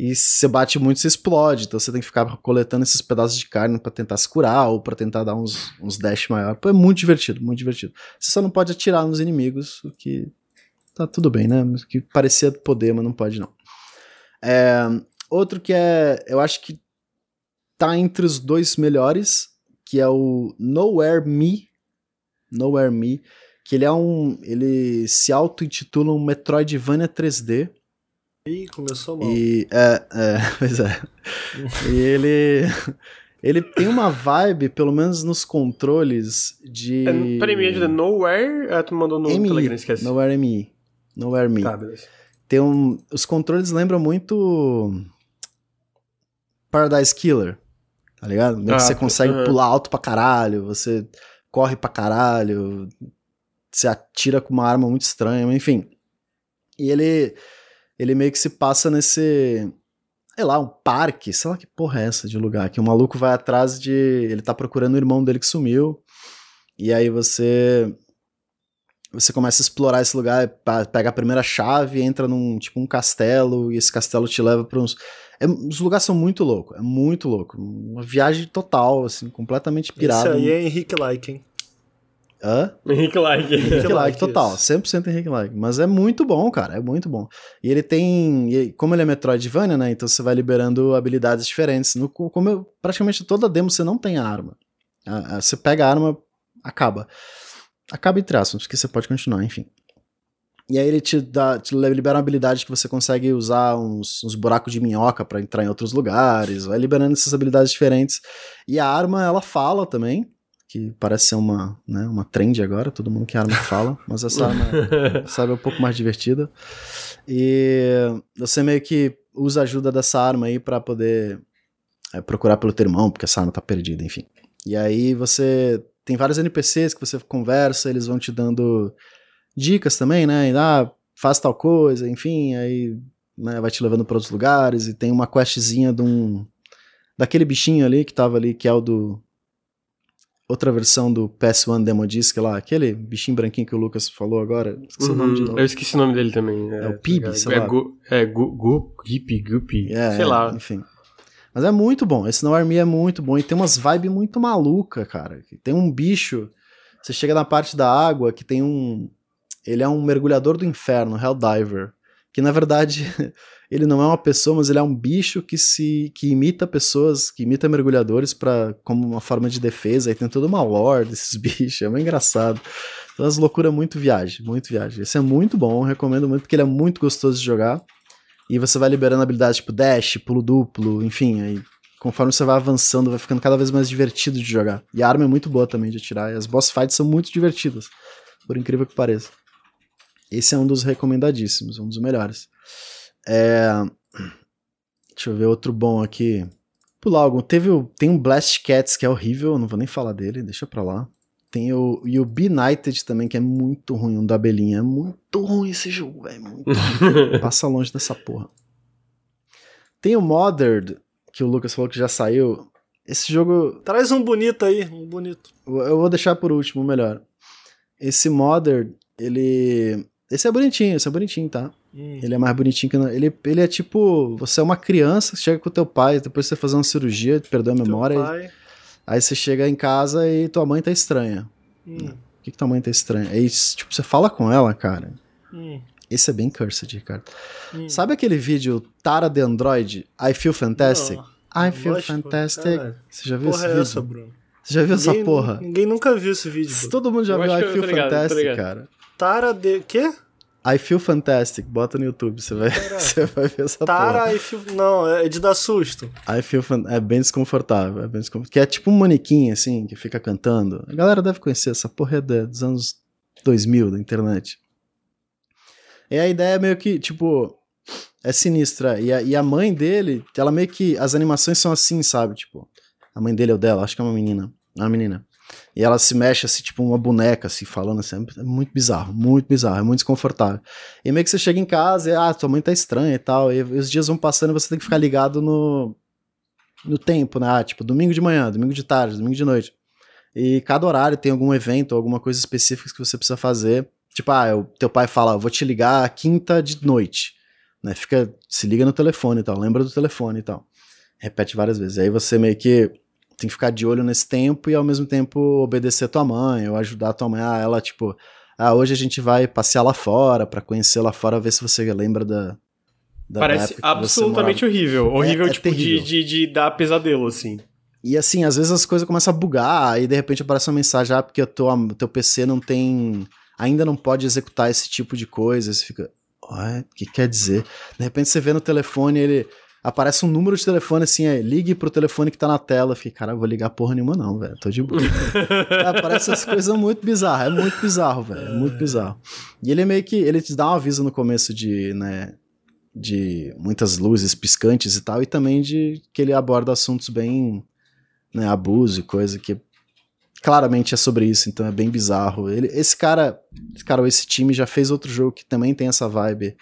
E se você bate muito, você explode. Então você tem que ficar coletando esses pedaços de carne para tentar se curar ou para tentar dar uns, uns dash maior. Pô, é muito divertido, muito divertido. Você só não pode atirar nos inimigos, o que tá tudo bem, né? Que parecia poder, mas não pode não. É, outro que é, eu acho que tá entre os dois melhores, que é o Nowhere Me. Nowhere Me, que ele é um, ele se auto-intitula um Metroidvania 3D Ih, começou mal. e, é, é, [LAUGHS] pois é. e ele. Ele tem uma vibe, pelo menos nos controles, de. É, peraí, me ajuda. Nowhere? Ah, tu mandou no MI, Telegram, esquece. Nowhere MI. Nowhere Me. Tá, beleza. Tem um, os controles lembram muito. Paradise Killer. Tá ligado? Que Ah, você tá. consegue pular alto pra caralho, você corre pra caralho, você atira com uma arma muito estranha, enfim. E ele. Ele meio que se passa nesse. Sei lá, um parque, sei lá que porra é essa de lugar, que o maluco vai atrás de. Ele tá procurando o irmão dele que sumiu. E aí você. Você começa a explorar esse lugar, pega a primeira chave, entra num tipo um castelo, e esse castelo te leva pra uns. É, os lugares são muito loucos, é muito louco. Uma viagem total, assim, completamente pirado. Esse aí é Henrique Like, hein? Hã? Henrique Like. Henrique Like, total, isso. 100% Henrique Like. Mas é muito bom, cara, é muito bom. E ele tem, como ele é Metroidvania, né, então você vai liberando habilidades diferentes. No, como eu, praticamente toda demo você não tem arma. Você pega a arma, acaba. Acaba entre aspas, porque você pode continuar, enfim. E aí ele te, dá, te libera uma habilidade que você consegue usar uns, uns buracos de minhoca pra entrar em outros lugares, vai liberando essas habilidades diferentes. E a arma, ela fala também, que parece ser uma, né, uma trend agora, todo mundo que arma fala, mas essa arma [LAUGHS] essa arma é um pouco mais divertida. E você meio que usa a ajuda dessa arma aí pra poder é, procurar pelo teu irmão, porque essa arma tá perdida, enfim. E aí você tem vários NPCs que você conversa, eles vão te dando dicas também, né? E, ah, faz tal coisa, enfim, aí né, vai te levando para outros lugares e tem uma questzinha de um daquele bichinho ali que tava ali, que é o do outra versão do PS1 Demo Disc lá, aquele bichinho branquinho que o Lucas falou agora, esqueci o nome de Uhum, novo. Eu esqueci o nome dele também. É o Pib, é, sei é lá. Gu, é Gu, Gu, Guppy, Guppy, É, sei lá. Enfim. Mas é muito bom. Esse No Army é muito bom. E tem umas vibes muito maluca, cara. Tem um bicho. Você chega na parte da água que tem um. Ele é um mergulhador do inferno, Helldiver. Que na verdade [LAUGHS] ele não é uma pessoa, mas ele é um bicho que se que imita pessoas, que imita mergulhadores para como uma forma de defesa. E tem toda uma lore desses [LAUGHS] bichos. É muito engraçado. Então, as loucuras muito viagem, muito viagem. Esse é muito bom, recomendo muito, porque ele é muito gostoso de jogar. E você vai liberando habilidades tipo dash, pulo duplo, enfim, aí conforme você vai avançando, vai ficando cada vez mais divertido de jogar. E a arma é muito boa também de atirar, e as boss fights são muito divertidas, por incrível que pareça. Esse é um dos recomendadíssimos, um dos melhores. É... Deixa eu ver outro bom aqui. Pular algum. Teve o... Tem um Blast Cats que é horrível, eu não vou nem falar dele, deixa pra lá. Tem o, e o Benighted também, que é muito ruim, um da abelhinha. É muito ruim esse jogo, velho. Muito ruim. [LAUGHS] Passa longe dessa porra. Tem o Modern, que o Lucas falou que já saiu. Esse jogo. Traz um bonito aí, um bonito. Eu vou deixar por último, melhor. Esse Modern, ele. Esse é bonitinho, esse é bonitinho, tá? Hum. Ele é mais bonitinho que. não- Ele, ele é tipo. Você é uma criança, chega com o teu pai, depois você fazer uma cirurgia, perdeu a memória. pai. Aí você chega em casa e tua mãe tá estranha. Hum, Por que, que tua mãe tá estranha? Aí, tipo, você fala com ela, cara. hum, Esse é bem cursed, Ricardo. hum. Sabe aquele vídeo Tara de Android? I feel fantastic? Não, I feel lógico, fantastic. caralho. Você já viu Porra esse é vídeo? essa, Bruno? Você já viu essa Ninguém- porra? Ninguém nunca viu esse vídeo. Todo mundo já Eu viu I feel fantastic, ligado. cara. Tara de. Quê? I feel fantastic. Bota no YouTube, você vai, Caraca. [LAUGHS] você vai ver essa porra. Tara e fio... Não, é de dar susto. I feel fan... É bem desconfortável, é bem desconfortável. Que é tipo um manequim, assim, que fica cantando. A galera deve conhecer essa porra é dos anos 2000 da internet. E a ideia é meio que, tipo, é sinistra. E a, e a mãe dele, ela meio que. As animações são assim, sabe? Tipo, a mãe dele é o dela, acho que é uma menina. Uma menina. E ela se mexe assim, tipo uma boneca, assim, falando assim. É muito bizarro, muito bizarro, é muito desconfortável. E meio que você chega em casa e, ah, tua mãe tá estranha e tal. E os dias vão passando e você tem que ficar ligado no, no tempo, né? Ah, tipo, domingo de manhã, domingo de tarde, domingo de noite. E cada horário tem algum evento, alguma coisa específica que você precisa fazer. Tipo, ah, o teu pai fala, vou te ligar quinta de noite. Né? Fica, se liga no telefone e tal, lembra do telefone e tal. Repete várias vezes. Aí você meio que tem que ficar de olho nesse tempo e ao mesmo tempo obedecer a tua mãe ou ajudar a tua mãe. Ah, ela, tipo, ah, hoje a gente vai passear lá fora para conhecer lá fora, ver se você lembra da. da Parece absolutamente horrível. Horrível, é, é tipo, de, de, de dar pesadelo, assim. E assim, às vezes as coisas começam a bugar, e de repente aparece uma mensagem, ah, porque o teu, teu PC não tem. ainda não pode executar esse tipo de coisa. Você fica. O que quer dizer? De repente você vê no telefone, ele. Aparece um número de telefone assim, é, ligue pro telefone que tá na tela. Eu fiquei, cara, eu vou ligar porra nenhuma, não, velho. Tô de boa. [LAUGHS] Aparece essas coisas muito bizarras. É muito bizarro, velho. É muito bizarro. E ele é meio que. Ele te dá um aviso no começo de, né? De muitas luzes piscantes e tal, e também de que ele aborda assuntos bem né, abuso e coisa que claramente é sobre isso, então é bem bizarro. Ele, esse cara, esse cara, esse time já fez outro jogo que também tem essa vibe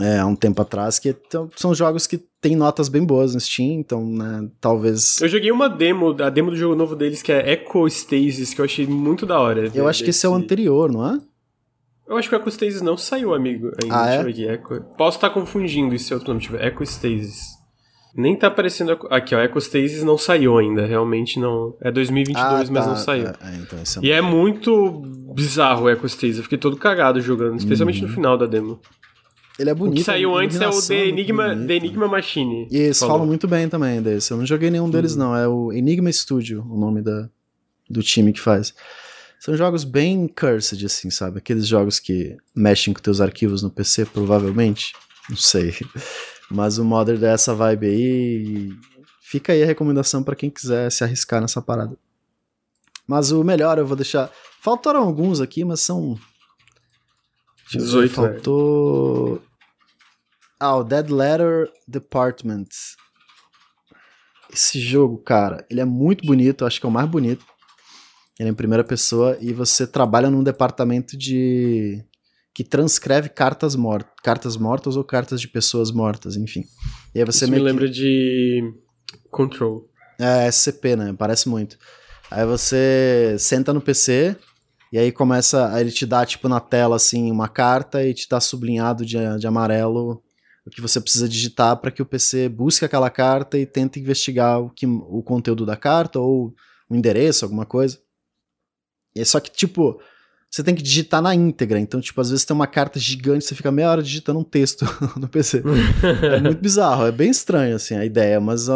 é, há um tempo atrás, que são jogos que tem notas bem boas no Steam, então, né, talvez... Eu joguei uma demo, a demo do jogo novo deles, que é Echo Stasis, que eu achei muito da hora. Eu acho que esse é o anterior, não é? Eu acho que o Echo Stasis não saiu, amigo, ainda. Ah, é? Echo... Posso estar confundindo esse outro nome, tipo, Echo Stasis. Nem tá aparecendo aqui, ó. Ecostasis não saiu ainda, realmente não. É 2022, ah, tá. mas não saiu. É, é, então é e é muito bizarro o Ecostasis. Eu fiquei todo cagado jogando, especialmente uhum. no final da demo. Ele é bonito. O que saiu antes é o The Enigma, The Enigma Machine. E eles falam muito bem também desse. Eu não joguei nenhum deles, uhum. não. É o Enigma Studio, o nome da, do time que faz. São jogos bem cursed, assim, sabe? Aqueles jogos que mexem com teus arquivos no PC, provavelmente. Não sei. [LAUGHS] Mas o Modern dá essa vibe aí. Fica aí a recomendação para quem quiser se arriscar nessa parada. Mas o melhor eu vou deixar. Faltaram alguns aqui, mas são. 18. Ver, faltou. Ah, o Dead Letter Department. Esse jogo, cara, ele é muito bonito, acho que é o mais bonito. Ele é em primeira pessoa e você trabalha num departamento de que transcreve cartas mortas, cartas mortas ou cartas de pessoas mortas, enfim. E aí você Isso me lembra de Control. É, SCP, né? Parece muito. Aí você senta no PC e aí começa, aí ele te dá tipo na tela assim uma carta e te dá sublinhado de, de amarelo o que você precisa digitar para que o PC busque aquela carta e tente investigar o, que, o conteúdo da carta ou o endereço, alguma coisa. E só que tipo, você tem que digitar na íntegra. Então, tipo, às vezes tem uma carta gigante, você fica meia hora digitando um texto [LAUGHS] no PC. é muito bizarro, é bem estranho, assim, a ideia, mas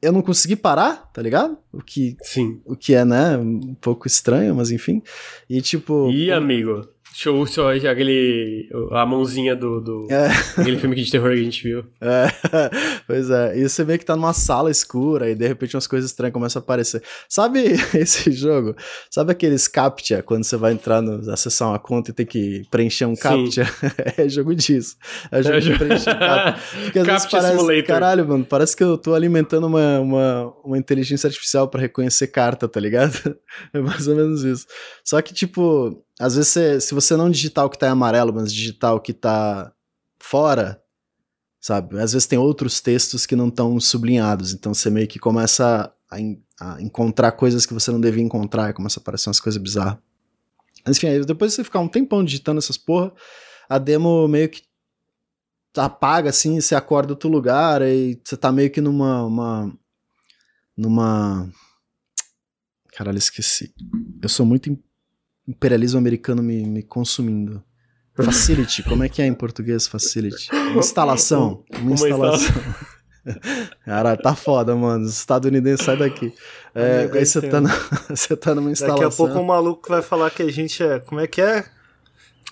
eu não consegui parar, tá ligado? O que, Sim. O que é, né, um pouco estranho, mas enfim. E, tipo... E, amigo, Show só aquele. a mãozinha do. do [LAUGHS] é. Aquele filme de terror que a gente viu. É, [LAUGHS] pois é. E você vê que tá numa sala escura e de repente umas coisas estranhas começam a aparecer. Sabe [LAUGHS] esse jogo? Sabe aqueles CAPTCHA, quando você vai entrar no, acessar uma conta e tem que preencher um CAPTCHA? é jogo disso. É jogo é de preencher CAPTCHA. Porque às vezes parece. Simulator. Caralho, mano, parece que eu tô alimentando uma, uma, uma inteligência artificial para reconhecer carta, tá ligado? É mais ou menos isso. Só que, tipo às vezes, você, se você não digitar o que tá em amarelo, mas digitar o que tá fora, sabe? Às vezes tem outros textos que não estão sublinhados, então você meio que começa a, in, a, encontrar coisas que você não devia encontrar, e começa a aparecer umas coisas bizarras. Mas enfim, aí depois de você ficar um tempão digitando essas porra, a demo meio que apaga assim, você acorda outro lugar e você tá meio que numa uma, numa Caralho, esqueci. Eu sou muito imperialismo americano me, me consumindo. Facility, como é que é em português facility? Instalação. Uma instalação. Cara, tá foda, mano. Os estadunidenses sai daqui. É, aí você tá, na, [LAUGHS] você tá numa instalação. Daqui a pouco um maluco vai falar que a gente é. Como é que é?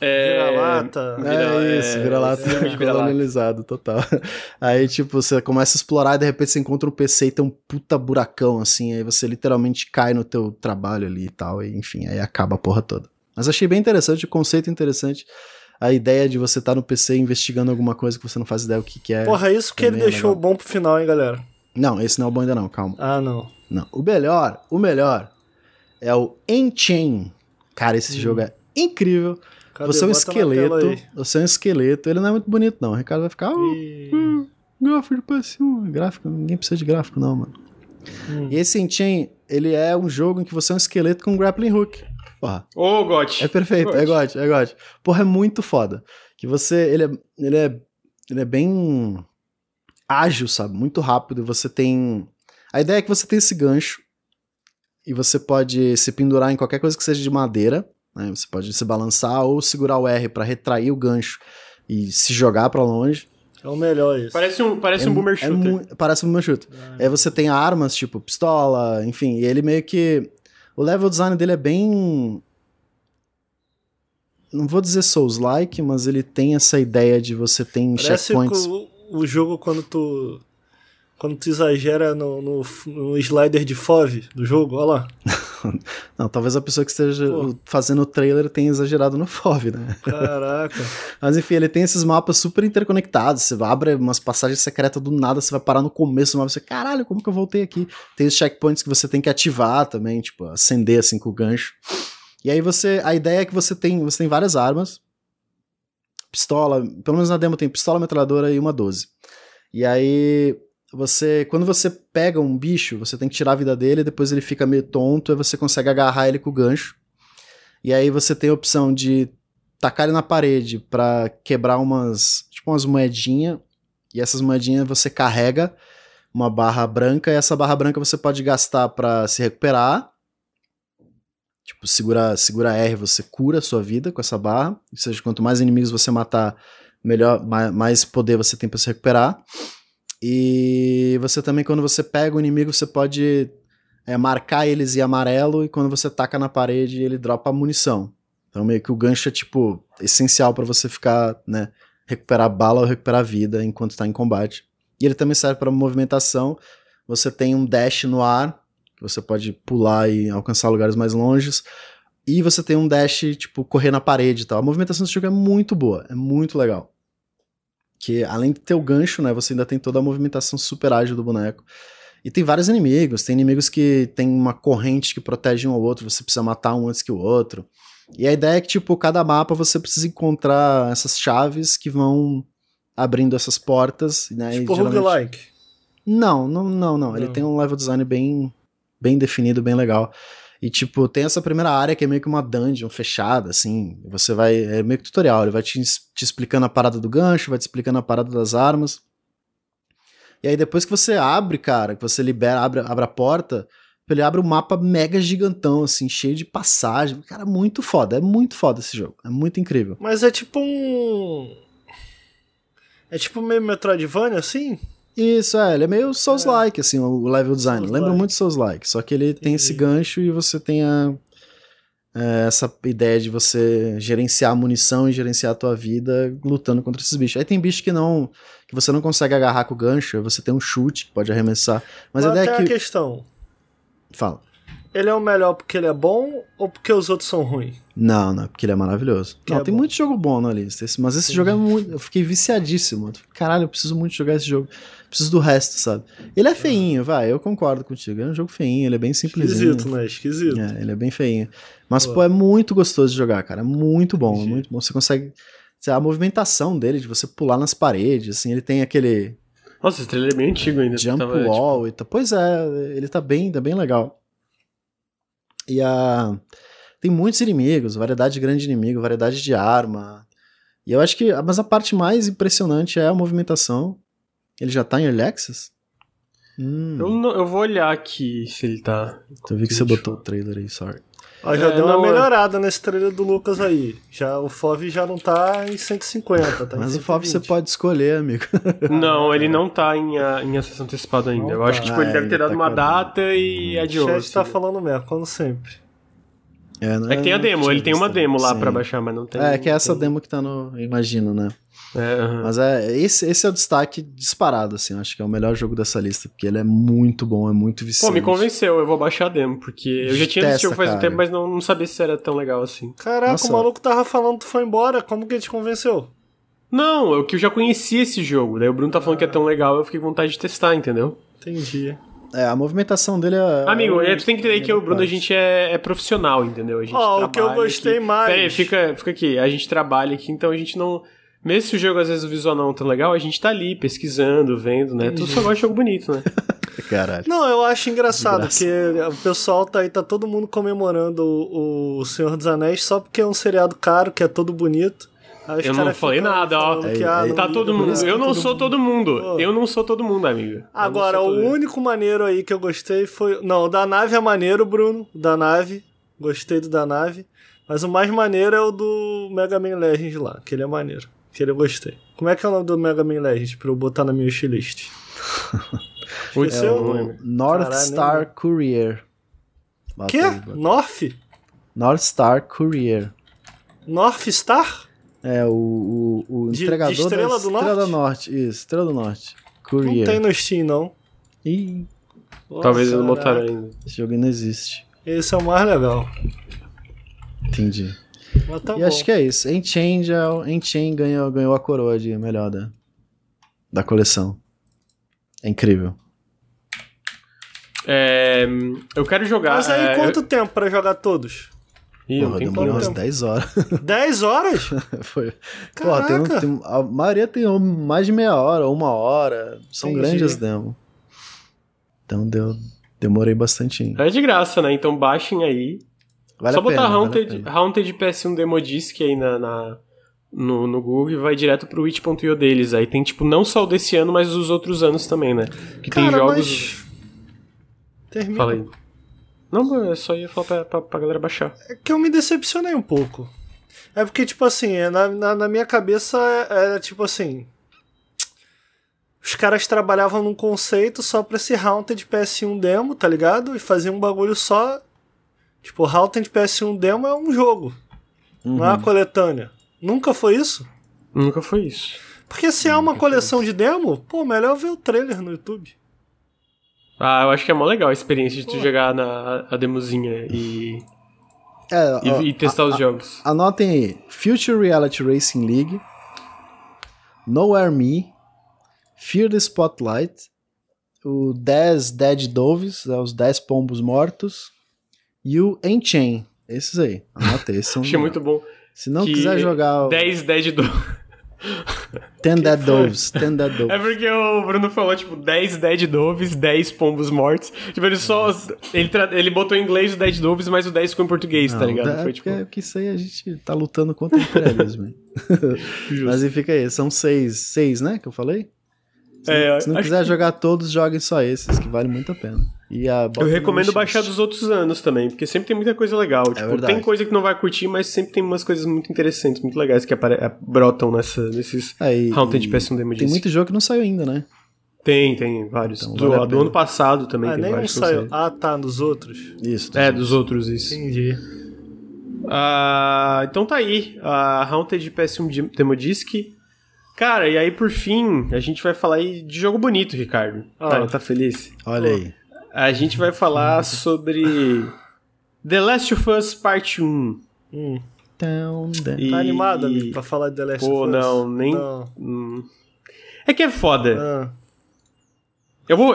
É, vira-lata. É isso, vira-lata é, colonializado, total. [LAUGHS] Aí, tipo, você começa a explorar e de repente você encontra um PC e tem um puta buracão, assim, aí você literalmente cai no teu trabalho ali e tal, e enfim, aí acaba a porra toda. Mas achei bem interessante, o conceito interessante, a ideia de você estar tá no PC investigando alguma coisa que você não faz ideia o que, que é. Porra, isso que ele deixou legal. bom pro final, hein, galera? Não, esse não é o bom ainda não, calma. Ah, não. Não, o melhor, o melhor é o Enchain. Cara, esse jogo é incrível. Cadê? Você é um Bota esqueleto. Você é um esqueleto. Ele não é muito bonito, não. O Ricardo vai ficar. "Ah, E- hum, gráfico de PS1. Gráfico, ninguém precisa de gráfico, não, mano. Hum. E esse Enchain, ele é um jogo em que você é um esqueleto com um grappling hook. Porra. Ô, Gotti. É perfeito, é God. God, é God. Porra, é muito foda. Que você, ele é, ele é, ele é bem ágil, sabe? Muito rápido. Você tem. A ideia é que você tem esse gancho e você pode se pendurar em qualquer coisa que seja de madeira. Né? Você pode se balançar ou segurar o R pra retrair o gancho e se jogar pra longe. É o melhor isso. Parece um, parece É um boomer é shooter. mu- parece um boomer shooter. Ah, Aí você tem armas, tipo pistola, enfim, e ele meio que. O level design dele é bem. Não vou dizer Souls-like, mas ele tem essa ideia de você tem Parece checkpoints. o, o jogo quando tu. Quando tu exagera no, no, no slider de FOV do jogo, olha lá. [LAUGHS] [LAUGHS] Não, talvez a pessoa que esteja Pô. fazendo o trailer tenha exagerado no FOV, né? Caraca. [LAUGHS] Mas enfim, ele tem esses mapas super interconectados. Você abre umas passagens secretas do nada, você vai parar no começo do mapa. Você, caralho, como que eu voltei aqui? Tem os checkpoints que você tem que ativar também, tipo, acender assim com o gancho. E aí você. A ideia é que você tem. Você tem várias armas. Pistola, pelo menos na demo tem pistola, metralhadora e uma 12. E aí. Você, quando você pega um bicho, você tem que tirar a vida dele, depois ele fica meio tonto, aí você consegue agarrar ele com o gancho. E aí você tem a opção de tacar ele na parede pra quebrar umas, tipo umas moedinhas, e essas moedinhas você carrega uma barra branca, e essa barra branca você pode gastar pra se recuperar. Tipo, segura, segura R, você cura a sua vida com essa barra. Ou seja, quanto mais inimigos você matar, melhor, mais, poder você tem pra se recuperar. E você também, quando você pega o inimigo, você pode é, marcar eles em amarelo, e quando você taca na parede, ele dropa munição. Então meio que o gancho é tipo essencial pra você ficar, né, recuperar bala ou recuperar vida enquanto tá em combate. E ele também serve para movimentação. Você tem um dash no ar, que você pode pular e alcançar lugares mais longes. E você tem um dash, tipo, correr na parede e tal. A movimentação desse jogo é muito boa, é muito legal. Que além de ter o gancho, né, você ainda tem toda a movimentação super ágil do boneco. E tem vários inimigos, tem inimigos que tem uma corrente que protege um ao outro, você precisa matar um antes que o outro. E a ideia é que, tipo, cada mapa você precisa encontrar essas chaves que vão abrindo essas portas, né? e tipo geralmente- roguelike. Não, não, não, não. Ele Não. tem um level design bem, bem definido, bem legal. E, tipo, tem essa primeira área que é meio que uma dungeon fechada, assim. Você vai. É meio que tutorial. Ele vai te, te explicando a parada do gancho, vai te explicando a parada das armas. E aí, depois que você abre, cara, que você libera, abre, abre a porta, ele abre um mapa mega gigantão, assim, cheio de passagem. Cara, muito foda. É muito foda esse jogo. É muito incrível. Mas é tipo um. É tipo meio Metroidvania assim? Isso, é, ele é meio Souls-like, assim, o level design. Souls-like. Lembra muito Souls-like, só que ele tem esse gancho e você tem a, é, essa ideia de você gerenciar a munição e gerenciar a tua vida lutando contra esses bichos. Aí tem bicho que não que você não consegue agarrar com o gancho, aí você tem um chute que pode arremessar. Mas a Mas ideia tem é que... a questão. Fala. Ele é o melhor porque ele é bom ou porque os outros são ruins? Não, não, porque ele é maravilhoso. Que não, é tem bom. muito jogo bom na lista, esse- mas esse jogo é muito. Eu fiquei viciadíssimo. Caralho, eu preciso muito jogar esse jogo. Preciso do resto, sabe? Ele é feinho, vai, eu concordo contigo. É um jogo feinho, ele é bem simplesinho. Esquisito, né? Esquisito. É, ele é bem feinho. Mas, Pô. pô, é muito gostoso de jogar, cara. É muito bom, é muito bom. Você consegue. A movimentação dele, de você pular nas paredes, assim, ele tem aquele Nossa, esse trailer é bem antigo ainda. jump Tava, tipo, wall e tal. Pois é, ele tá bem, tá bem legal. E a. Tem muitos inimigos, variedade grande de inimigo, variedade de arma. E eu acho que. Mas a parte mais impressionante é a movimentação. Ele já tá em Early Access? Hum, eu, não- eu vou olhar aqui se ele tá. eu vi que você botou o trailer aí, sorry. Ó, já É, deu não, uma é. melhorada nesse trailer do Lucas aí. Já, o FOV já não tá em 150, tá em Mas o FOV você 120. pode escolher, amigo. [LAUGHS] Não, ele não tá em, a- em acesso antecipado ainda. Não eu tá. acho que tipo, ele Ah, deve ele ter dado tá uma data e O adiou. chat tá assim. falando mesmo, como sempre. É, não É que tem a demo, ele tem uma visto. demo lá pra baixar, mas não tem. É, que é essa tem- demo que tá no. eu Imagino, né? É. Mas é, esse, esse é o destaque disparado, assim. Eu acho que é o melhor jogo dessa lista, porque ele é muito bom, é muito Pô, viciante. me convenceu, eu vou baixar a demo, porque eu já tinha visto jogo faz um cara. tempo, mas não, não sabia se era tão legal assim. Caraca, Nossa. o maluco tava falando que tu foi embora, como que ele te convenceu? Não, é que eu já conhecia esse jogo, daí o Bruno tá falando que é tão legal, eu fiquei com vontade de testar, entendeu? Entendi. É, a movimentação dele é. Amigo, é, é, tu tem que entender que o Bruno, a gente é, é profissional, entendeu? A gente Ó, o que eu trabalha gostei aqui. mais- Pera aí, fica, fica aqui. A gente trabalha aqui, então a gente não. Mesmo se o jogo às vezes o visual não é tão legal, a gente tá ali pesquisando, vendo, né? Tu só gosta de jogo bonito, né? [LAUGHS] Caralho. Não, eu acho engraçado, Desgraça. porque o pessoal tá aí, tá todo mundo comemorando o, o Senhor dos Anéis só porque é um seriado caro, que é todo bonito. Eu não falei nada, ó. É, ah, é, não Tá todo mundo. Eu não sou todo mundo. Pô. Eu não sou todo mundo, amigo. Agora, o mundo. único maneiro aí que eu gostei foi. Não, o da nave é maneiro, Bruno. o Da nave. Gostei do da nave. Mas o mais maneiro é o do Mega Man Legends lá, que ele é maneiro. Que ele eu gostei. Como é que é o nome do Mega Man Legends pra eu botar na minha wishlist? Putz, [LAUGHS] Esqueceu? eu não lembro. North Caralho, Star nem- Courier. Bota. North? North Star Courier. North Star? É, o, o, o De- de entregador Estrela da do Estrela Norte? do Norte. Isso, Estrela do Norte. Não Courier. tem no Steam, não. Ih, Talvez eles Nossa, botaram ainda. esse jogo ainda existe. Esse é o mais legal. Entendi. Mas tá e bom. acho que é isso. Enchain. Enchain ganhou, ganhou a coroa de melhor da, da coleção. É incrível. É, eu quero jogar. Mas aí, é, quanto tempo pra jogar todos? Ih, Porra, tem demorou umas 10 horas. [LAUGHS] 10 horas? [LAUGHS] Foi. Porra, tem, Caraca. tem- a maioria tem mais de meia hora, uma hora. São Entendi. grandes as demos. Então deu, demorei bastante. É de graça, né? Então baixem aí. Vale Só a pena, botar vale Haunted, pena. Haunted PS1 Demo Disc aí na, na- no, no Google e vai direto pro itch.io deles. Aí tem, tipo, não só o desse ano, mas os outros anos também, né? Que tem Cara, jogos. mas... Termina. Fala aí. Não, eu só ia falar pra, pra, pra galera baixar. É que eu me decepcionei um pouco. É porque, tipo assim, é, na, na, na minha cabeça era tipo assim. Os caras trabalhavam num conceito só pra esse Haunted PS1 demo, tá ligado? E faziam um bagulho só. Tipo, Haunted PS1 demo é um jogo, não é uma coletânea. Nunca foi isso? Nunca foi isso. Porque se é uma coleção de demo, pô, melhor ver o trailer no YouTube. Ah, eu acho que é mó legal a experiência de tu Pô. jogar na a demozinha e, É, e, ó, e testar os jogos. Anotem aí: Future Reality Racing League, Nowhere Me, Fear the Spotlight, o 10 Dead Doves, né, os 10 pombos mortos, e o Enchain. Esses aí. Anotei, esses são Achei muito bom. Se não quiser jogar o 10 Dead do. 10 Dead Doves, 10 Dead [LAUGHS] É Doves. porque o Bruno falou, tipo, 10 Dead Doves, 10 pombos mortos. Tipo, ele só. Ele, ele botou em inglês o Dead Doves, mas o 10 ficou em português, tá Não, ligado? é Foi tipo. porque, porque isso aí a gente tá lutando contra o imperialismo. [LAUGHS] Mas e fica aí, são seis, seis, né, que eu falei? Se, É, se não quiser jogar todos, joguem só esses, que vale muito a pena. E Eu recomendo baixar dos outros anos também, porque sempre tem muita coisa legal. Tipo, verdade. tem coisa que não vai curtir, mas sempre tem umas coisas muito interessantes, muito legais que brotam nessa, nesses Aí, Haunted e PS1 Demo Tem muito jogo que não saiu ainda, né? Tem, tem vários. Então, do, vale do ano passado também Ah, tem nem vários. saiu. Ah, tá, nos outros. Isso. É, dos outros, isso. Entendi. Ah, então tá aí, a Haunted PS1 Di- Demo Disc. Cara, e aí por fim, a gente vai falar aí de jogo bonito, Ricardo. Ah. Tá, tá feliz? Olha aí. A gente vai falar sobre The Last of Us Parte 1. Hum. Down. E- Tá animado, amigo, pra falar de The Last Pô, of Us? não, nem- Não. Hum. É que é foda. Ah, Eu vou.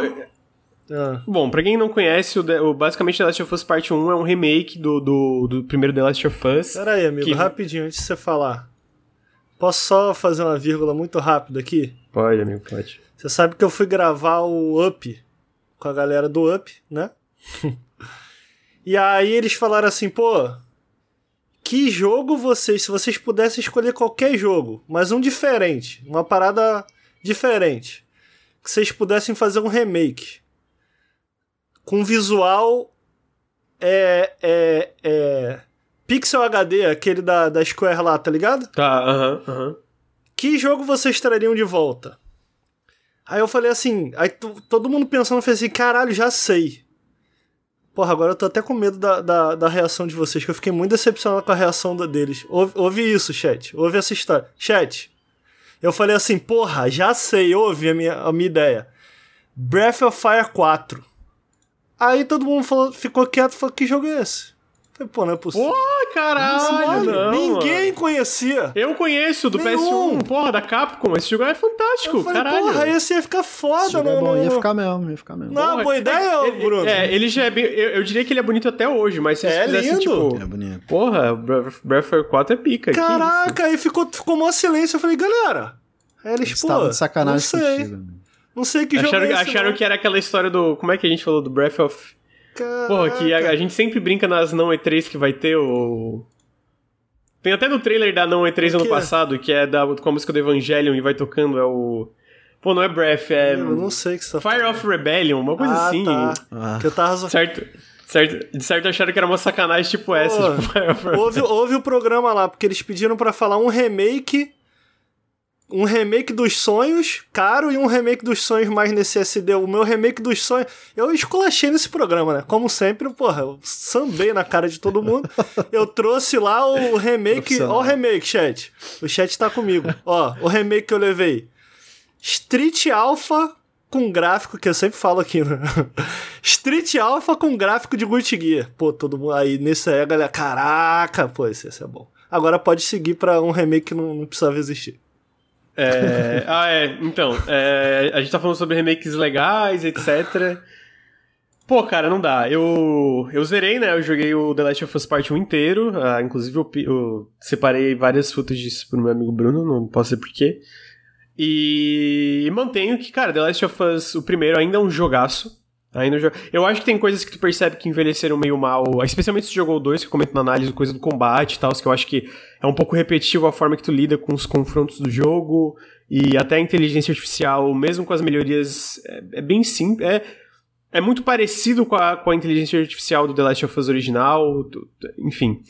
ah. Bom, pra quem não conhece, o, o- basicamente The Last of Us Parte 1 é um remake do, do, do primeiro The Last of Us. Pera aí, amigo, Que- rapidinho, antes de você falar. Posso só fazer uma vírgula muito rápida aqui? Pode, amigo, pode. Você sabe que eu fui gravar o Up com a galera do Up, né? [LAUGHS] e aí eles falaram assim, pô, que jogo vocês, se vocês pudessem escolher qualquer jogo, mas um diferente, uma parada diferente, que vocês pudessem fazer um remake com visual é, é, é Pixel HD, aquele da, da Square lá, tá ligado? Tá, aham, aham. que jogo vocês trariam de volta? Aí eu falei assim, aí to- todo mundo pensando, fez assim, caralho, já sei. Porra, agora eu tô até com medo da, da, da reação de vocês, que eu fiquei muito decepcionado com a reação da- deles. Ouve, ouve isso, chat, ouve essa história. Chat, eu falei assim, porra, já sei, ouve a minha, a minha ideia. Breath of Fire 4. Aí todo mundo falou, ficou quieto e falou, que jogo é esse? [LAUGHS] Pô, não é possível. What? caralho, não. Ninguém mano. conhecia. Eu conheço do Nenhum. PS1, porra, da Capcom. Esse jogo é fantástico, Eu falei, caralho. porra, esse ia ficar foda, jogo é não, bom, não, ia não. ficar mesmo, ia ficar mesmo. Não, Porra, boa ideia, é, é, Bruno. É, ele já é bem. Eu, eu diria que ele é bonito até hoje, mas se É fizessem, lindo. tipo. É bonito. Porra, Breath Breath of Fire 4 é pica. Caraca, aí ficou, ficou mó silêncio. Eu falei, galera. Aí eles, Eles pô, estavam de sacanagem não sei. contigo. amigo. Não sei que jogo Acharam, é esse, acharam não. que era aquela história do. Como é que a gente falou? Do Breath of. Porra, que a, a gente sempre brinca nas não E3 que vai ter o. Tem até no trailer da não E3 O ano passado, que é da, com a música do Evangelion e vai tocando, é o. Pô, não é Breath, é. Eu não sei o que você tá Fire of Rebellion, uma coisa ah, assim. Tá. Ah. Que eu tava Certo. Certo, de certo acharam que era uma sacanagem tipo essa, Pô, tipo Fire of Rebellion. Houve, houve o programa lá, porque eles pediram pra falar um remake. Um remake dos sonhos, caro, e um remake dos sonhos mais nesse SD. O meu remake dos sonhos. Eu esculachei nesse programa, né? Como sempre, porra, eu sambei na cara de todo mundo. [LAUGHS] Eu trouxe lá o remake. Ó, o remake, chat. O chat tá comigo. Ó, o remake que eu levei. Street Alpha com gráfico, que eu sempre falo aqui, né? [LAUGHS] Street Alpha com gráfico de Gucci Gear. Pô, todo mundo aí, nesse aí a galera, caraca, pô, esse, esse é bom. Agora pode seguir pra um remake que não, não precisava existir. É, ah, é. Então, é, a gente tá falando sobre remakes legais, etc. Pô, cara, não dá. Eu, eu zerei, né? Eu joguei o The Last of Us Part 1 inteiro. ah, inclusive, eu, eu separei várias footages pro meu amigo Bruno, não posso dizer porquê. E mantenho que, cara, The Last of Us, o primeiro, ainda é um jogaço. Ainda é um jo- Eu acho que tem coisas que tu percebe que envelheceram meio mal, especialmente se jogou 2, que eu comento na análise, coisa do combate e tal, que eu acho que é um pouco repetitivo a forma que tu lida com os confrontos do jogo, e até a inteligência artificial, mesmo com as melhorias, é, é bem simples, é, é muito parecido com a, com a inteligência artificial do The Last of Us original, enfim.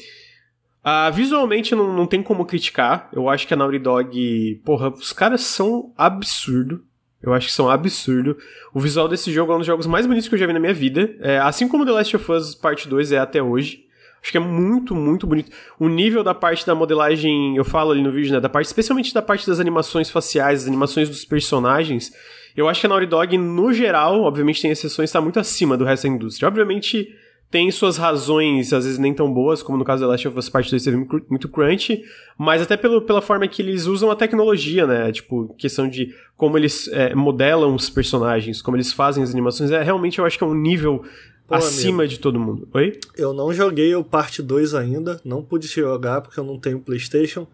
Ah, visualmente não, não tem como criticar. Eu acho que a Naughty Dog. Porra, os caras são absurdo. Eu acho que são absurdo. O visual desse jogo é um dos jogos mais bonitos que eu já vi na minha vida. É, assim como The Last of Us Parte 2 é até hoje. Acho que é muito, muito bonito. O nível da parte da modelagem, eu falo ali no vídeo, né? Da parte, especialmente da parte das animações faciais, das animações dos personagens. Eu acho que a Naughty Dog, no geral, obviamente tem exceções, está muito acima do resto da indústria. Obviamente, tem suas razões, às vezes nem tão boas, como no caso da Last of Us Part 2 teve muito- muito crunch, mas até pelo, pela forma que eles usam a tecnologia, né? Tipo, questão de como eles é, modelam os personagens, como eles fazem as animações, é realmente eu acho que é um nível Pô, acima de todo mundo. Oi? Eu não joguei o parte 2 ainda, não pude jogar porque eu não tenho PlayStation.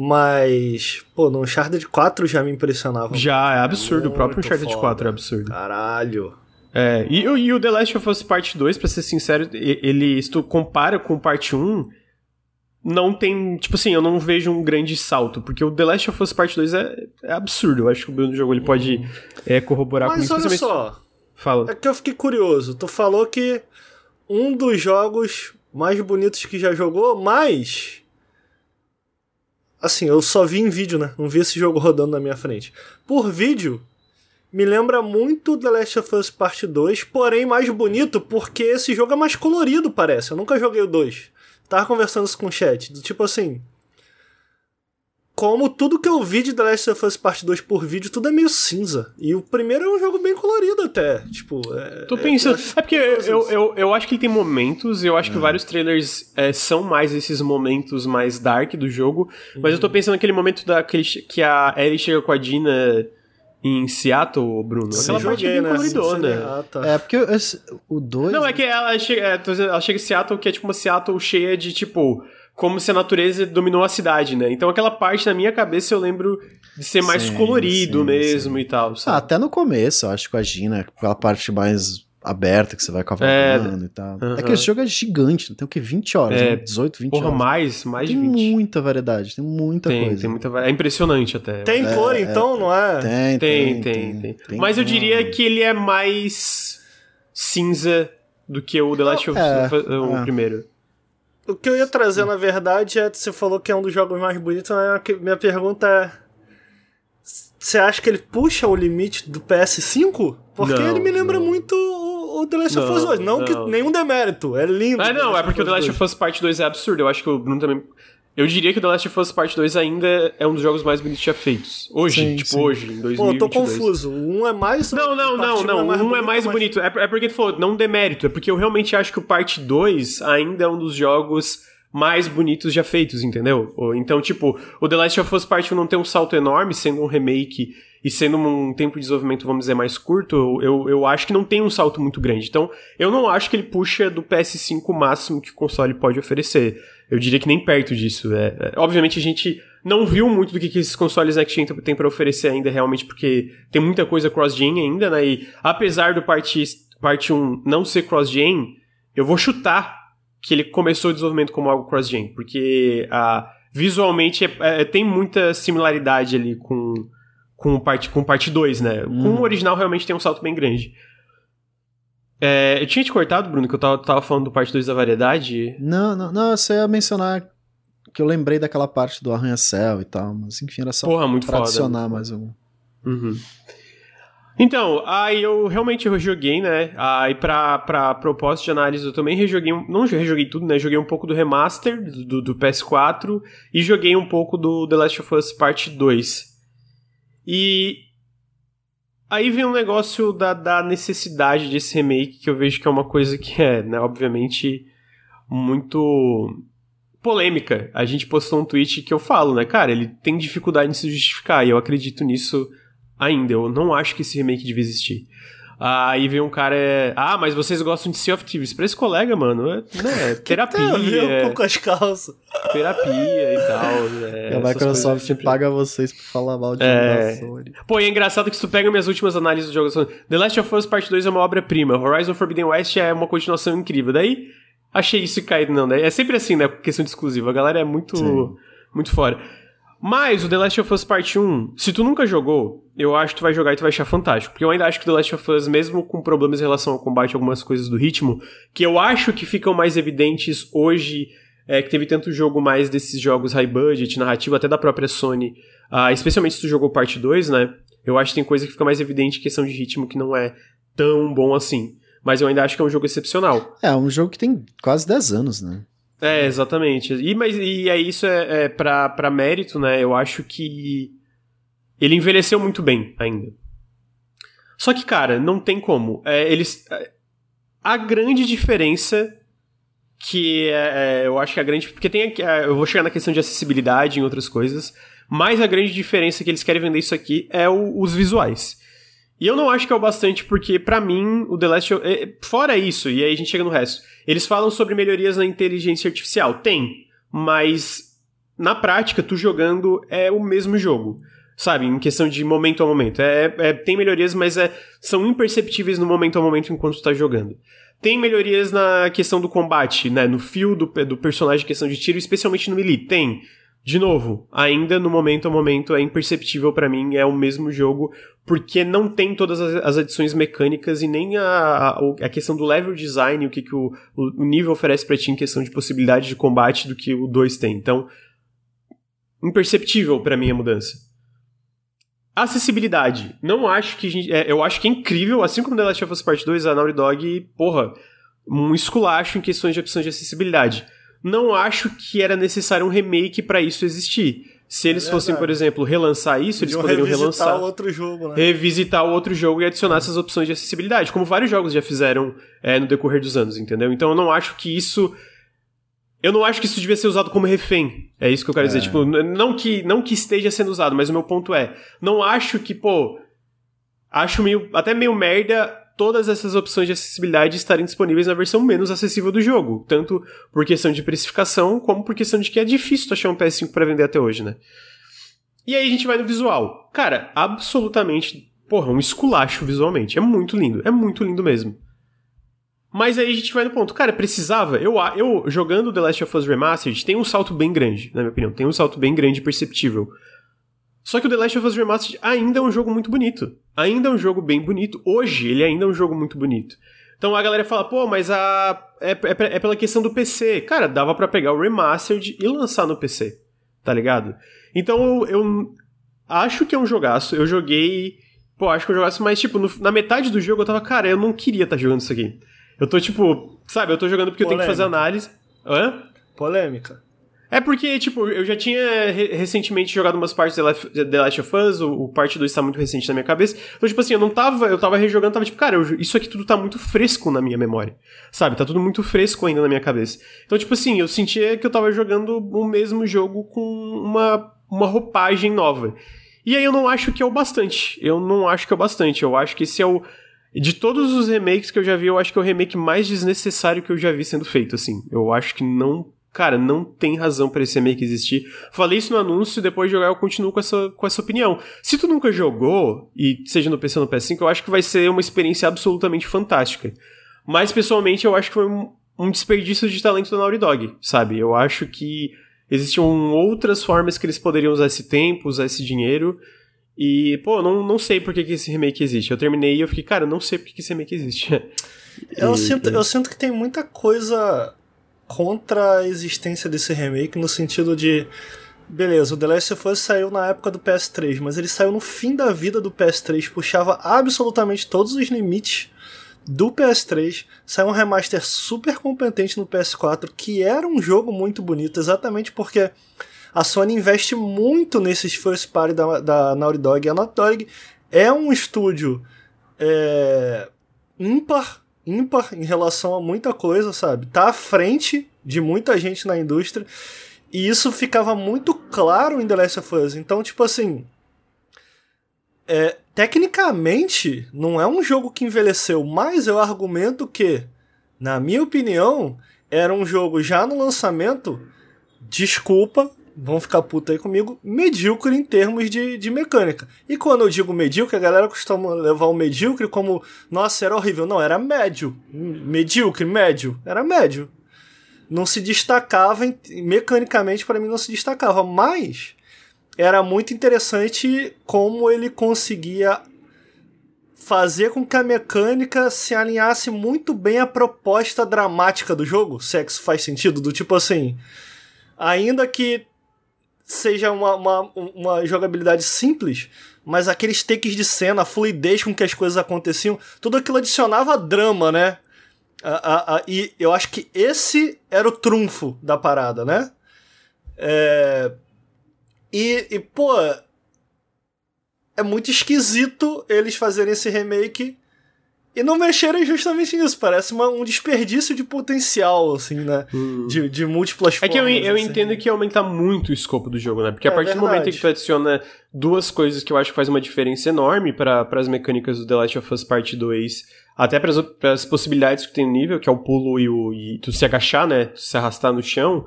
Mas, pô, no Uncharted 4 já me impressionava. Já, é absurdo. o próprio Muito Uncharted foda. 4 é absurdo. Caralho. É, e, o- e o The Last of Us Part 2, pra ser sincero, ele, se tu compara com o Parte 1, não tem, tipo assim, eu não vejo um grande salto, porque o The Last of Us Part 2 é, é absurdo. Eu acho que o Bruno jogo ele pode é, corroborar Mas com olha isso. só, Fala. é que eu fiquei curioso. Tu falou que um dos jogos mais bonitos que já jogou, mas. Assim, eu só vi em vídeo, né? Não vi esse jogo rodando na minha frente. Por vídeo, me lembra muito The Last of Us Part 2, porém mais bonito porque esse jogo é mais colorido, parece. Eu nunca joguei o 2. Tava conversando isso com o chat. Do tipo assim. Como tudo que eu vi de The Last of Us Part 2 por vídeo, tudo é meio cinza. E o primeiro é um jogo bem colorido até. Tipo, é, Tô é- pensando. acho É porque eu, curioso eu, eu, eu acho que ele tem momentos, eu acho que vários trailers é, são mais esses momentos mais dark do jogo, mas eu tô pensando naquele momento da, que, ele que a Ellie chega com a Dina em Seattle, Bruno. Sim, Aquela parte é bem né? coloridona. Ah, tá. É, porque o 2. Não, é que ela chega, é, ela chega em Seattle, que é tipo uma Seattle cheia de, tipo, como se a natureza dominou a cidade, né? Então aquela parte na minha cabeça eu lembro de ser mais Sim, colorido sim, mesmo sim. e tal, Ah, sabe? até no começo, eu acho, com a Gina, aquela parte mais aberta que você vai cavalgando e tal. aham. É que esse jogo é gigante, tem o que? 20 horas, É, né? 18, 20 Porra, horas. mais, mais de tem 20. muita variedade, tem muita Tem, coisa. tem muita. va- É impressionante até. Tem cor, então, não é? Tem, Tem, tem, tem. Mas eu diria que ele é mais cinza do que o The Last of Us, É, o é. primeiro. O que eu ia trazer, na verdade, é. Você falou que é um dos jogos mais bonitos, mas minha pergunta é. Você acha que ele puxa o limite do PS5? Porque Não, ele me lembra não. muito o, The Last of Us Não, 2. Não, que não. nenhum demérito, é lindo. Ah, não, é porque o The Last of Us Part 2 é absurdo. Eu acho que o Bruno também. Eu diria que o The Last of Us Part 2 ainda é um dos jogos mais bonitos já feitos. Hoje, Sim, tipo sim. hoje, em Pô, 2022. eu tô confuso. Um é mais. Não, não, não, não. Um é mais mas- bonito. É, é porque tu falou, não demérito. É porque eu realmente acho que o parte 2 ainda é um dos jogos mais bonitos já feitos, entendeu? Então, tipo, o The Last of Us Part 1 não tem um salto enorme, sendo um remake e sendo um tempo de desenvolvimento, vamos dizer, mais curto, eu, eu acho que não tem um salto muito grande. Então, eu não acho que ele puxa do PS5 o máximo que o console pode oferecer. Eu diria que nem perto disso. É, é, obviamente, a gente não viu muito do que, que esses consoles Next Gen têm para oferecer ainda, realmente, porque tem muita coisa cross-gen ainda, né? E apesar do parte, parte 1 não ser cross-gen, eu vou chutar que ele começou o desenvolvimento como algo cross-gen, porque ah, visualmente é, é, tem muita similaridade ali com com parte com parte 2, né? Hum. Com o original realmente tem um salto bem grande. É, eu tinha te cortado, Bruno, que eu tava, tava falando do parte 2 da variedade. Não, não, não, você ia mencionar que eu lembrei daquela parte do arranha-céu e tal, mas enfim, era só Porra, muito pra foda, adicionar mais um. Uhum. Então, aí eu realmente rejoguei, né? Aí pra, pra propósito de análise eu também rejoguei, não rejoguei tudo, né? Joguei um pouco do remaster do, do PS4 e joguei um pouco do The Last of Us Part 2. E aí vem um negócio da, da necessidade desse remake que eu vejo que é uma coisa que é, né, obviamente, muito polêmica. A gente postou um tweet que eu falo, né, cara, ele tem dificuldade em se justificar e eu acredito nisso ainda. Eu não acho que esse remake devia existir. Aí vem um cara, é, ah, mas vocês gostam de Sea of Thieves. Pra esse colega, mano, é, né, [LAUGHS] terapia. um pouco as calças. Terapia e tal. É, a Microsoft sempre... paga vocês pra falar mal de é... Pô, e é engraçado que se tu pega minhas últimas análises do jogo, The Last of Us Part 2 é uma obra-prima, Horizon Forbidden West é uma continuação incrível. Daí, achei isso caído, não, né? É sempre assim, né? Questão de exclusiva. A galera é muito, muito fora. Mas o The Last of Us Part 1, se tu nunca jogou, eu acho que tu vai jogar e tu vai achar fantástico. Porque eu ainda acho que The Last of Us, mesmo com problemas em relação ao combate, algumas coisas do ritmo, que eu acho que ficam mais evidentes hoje, é, que teve tanto jogo mais desses jogos high budget, narrativo, até da própria Sony, uh, especialmente se tu jogou parte 2, né? Eu acho que tem coisa que fica mais evidente questão de ritmo que não é tão bom assim. Mas eu ainda acho que é um jogo excepcional. É, um jogo que tem quase 10 anos, né? É, exatamente. E, mas, e é isso é, é pra, pra mérito, né? Eu acho que ele envelheceu muito bem ainda. Só que, cara, não tem como. É, eles. É, a grande diferença que é, é, eu acho que a grande. Porque tem. É, eu vou chegar na questão de acessibilidade e outras coisas. Mas a grande diferença que eles querem vender isso aqui é o, os visuais. E eu não acho que é o bastante, porque para mim, o The Last of... É, fora isso, e aí a gente chega no resto. Eles falam sobre melhorias na inteligência artificial. Tem, mas na prática, tu jogando é o mesmo jogo. Sabe, em questão de momento a momento. É, é tem melhorias, mas é, são imperceptíveis no momento a momento enquanto tu tá jogando. Tem melhorias na questão do combate, né? No fio do, do personagem, questão de tiro, especialmente no melee. Tem. De novo, ainda no momento a momento é imperceptível para mim, é o mesmo jogo, porque não tem todas as, adições mecânicas e nem a, a, a, questão do level design, o que, que o, o nível oferece pra ti em questão de possibilidade de combate do que o 2 tem. Então, imperceptível para mim a mudança. Acessibilidade. Não acho que. É, eu acho que é incrível, assim como The Last of Us Part 2, a Naughty Dog, porra, um esculacho em questões de opções de acessibilidade não acho que era necessário um remake para isso existir. Se eles é fossem, por exemplo, relançar isso, eles poderiam relançar. Revisitar outro jogo, né? Revisitar o outro jogo e adicionar essas opções de acessibilidade, como vários jogos já fizeram é, no decorrer dos anos, entendeu? Então eu não acho que isso. Eu não acho que isso devia ser usado como refém. É isso que eu quero é. dizer. Tipo, não que, não que esteja sendo usado, mas o meu ponto é. Não acho que, pô. Acho meio. Até meio merda todas essas opções de acessibilidade estarem disponíveis na versão menos acessível do jogo, tanto por questão de precificação, como por questão de que é difícil achar um PS5 para vender até hoje, né? E aí a gente vai no visual. Cara, absolutamente, porra, um esculacho visualmente. É muito lindo, é muito lindo mesmo. Mas aí a gente vai no ponto, cara, precisava. Eu, eu jogando The Last of Us Remastered, tem um salto bem grande, na minha opinião. Tem um salto bem grande perceptível. Só que o The Last of Us Remastered ainda é um jogo muito bonito. Ainda é um jogo bem bonito. Hoje, ele ainda é um jogo muito bonito. Então a galera fala, pô, mas a. É, é, é pela questão do PC. Cara, dava para pegar o Remastered e lançar no PC. Tá ligado? Então eu, eu acho que é um jogaço. Eu joguei. Pô, acho que é um jogaço, mas, tipo, no, na metade do jogo eu tava, cara, eu não queria estar tá jogando isso aqui. Eu tô, tipo, sabe, eu tô jogando porque Polêmica. eu tenho que fazer análise. Hã? Polêmica. É porque, tipo, eu já tinha re recentemente jogado umas partes de The Last of Us, o, o parte 2 tá muito recente na minha cabeça. Então, tipo assim, eu não tava, eu tava rejogando, tava tipo, cara, eu, isso aqui tudo tá muito fresco na minha memória. Sabe? Tá tudo muito fresco ainda na minha cabeça. Então, tipo assim, eu sentia que eu tava jogando o mesmo jogo com uma, uma roupagem nova. E aí eu não acho que é o bastante. Eu não acho que é o bastante. Eu acho que esse é o. De todos os remakes que eu já vi, eu acho que é o remake mais desnecessário que eu já vi sendo feito, assim. Eu acho que não Cara, não tem razão para esse remake existir. Falei isso no anúncio e depois de jogar eu continuo com essa, com essa opinião. Se tu nunca jogou, e seja no PC ou no PS5, eu acho que vai ser uma experiência absolutamente fantástica. Mas, pessoalmente, eu acho que foi um, um desperdício de talento da Naughty Dog, sabe? Eu acho que existiam outras formas que eles poderiam usar esse tempo, usar esse dinheiro. E, pô, não, não sei por que, que esse remake existe. Eu terminei e eu fiquei, cara, não sei por que, que esse remake existe. [LAUGHS] eu, e, sinto, e... eu sinto que tem muita coisa contra a existência desse remake no sentido de beleza, o The Last of Us saiu na época do PS3, mas ele saiu no fim da vida do PS3, puxava absolutamente todos os limites do PS3, saiu um remaster super competente no PS4, que era um jogo muito bonito, exatamente porque a Sony investe muito nesses first party da, da Naughty Dog, a Naughty Dog é um estúdio é, ímpar ímpar em relação a muita coisa, sabe? Tá à frente de muita gente na indústria. E isso ficava muito claro em The Last of Us. Então, tipo assim. É, tecnicamente, não é um jogo que envelheceu, mas eu argumento que, na minha opinião, era um jogo já no lançamento. Desculpa, vão ficar puta aí comigo, medíocre em termos de, de mecânica. E quando eu digo medíocre, a galera costuma levar o medíocre como, nossa, era horrível. Não, era médio. Medíocre, médio. Era médio. Não se destacava, mecanicamente para mim não se destacava, mas era muito interessante como ele conseguia fazer com que a mecânica se alinhasse muito bem à proposta dramática do jogo, se é faz sentido, do tipo assim, ainda que seja uma, uma, uma jogabilidade simples, mas aqueles takes de cena, a fluidez com que as coisas aconteciam, tudo aquilo adicionava drama, né? A, a, e eu acho que esse era o trunfo da parada, né? É... E, e, pô, é muito esquisito eles fazerem esse remake e não mexerem justamente nisso. Parece uma, um desperdício de potencial, assim, né? Hum. De, de múltiplas formas. É que eu, eu assim. entendo que aumenta muito o escopo do jogo, né? Porque a é partir verdade. do momento que tu adiciona duas coisas que eu acho que faz uma diferença enorme para as mecânicas do The Last of Us Part 2, até para as possibilidades que tem no nível, que é o pulo e, o, e tu se agachar, né? Tu se arrastar no chão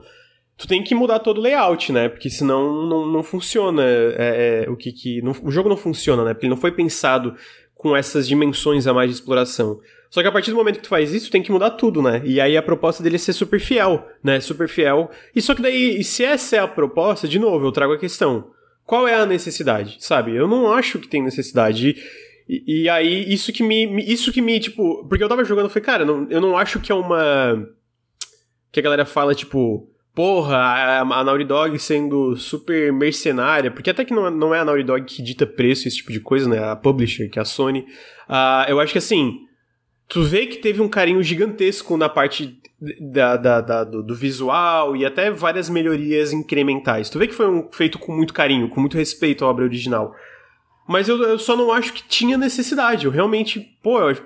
tu tem que mudar todo o layout, né? Porque senão não, não funciona é, é, o que, que não, o jogo não funciona, né? Porque ele não foi pensado com essas dimensões a mais de exploração. Só que a partir do momento que tu faz isso, tem que mudar tudo, né? E aí a proposta dele é ser super fiel, né? Super fiel. E só que daí, se essa é a proposta, de novo, eu trago a questão. Qual é a necessidade, sabe? Eu não acho que tem necessidade. E, e aí, isso que me, Isso que me, tipo. Porque eu tava jogando, eu falei, cara, não, eu não acho que é uma. Que a galera fala, tipo porra, a, Naughty Dog sendo super mercenária, porque até que não, não é a Naughty Dog que dita preço, esse tipo de coisa, né? A publisher, que é a Sony. Uh, eu acho que assim, tu vê que teve um carinho gigantesco na parte da, da, da do, do, visual e até várias melhorias incrementais. Tu vê que foi um, feito com muito carinho, com muito respeito à obra original. Mas eu, eu só não acho que tinha necessidade. Eu realmente, pô, eu,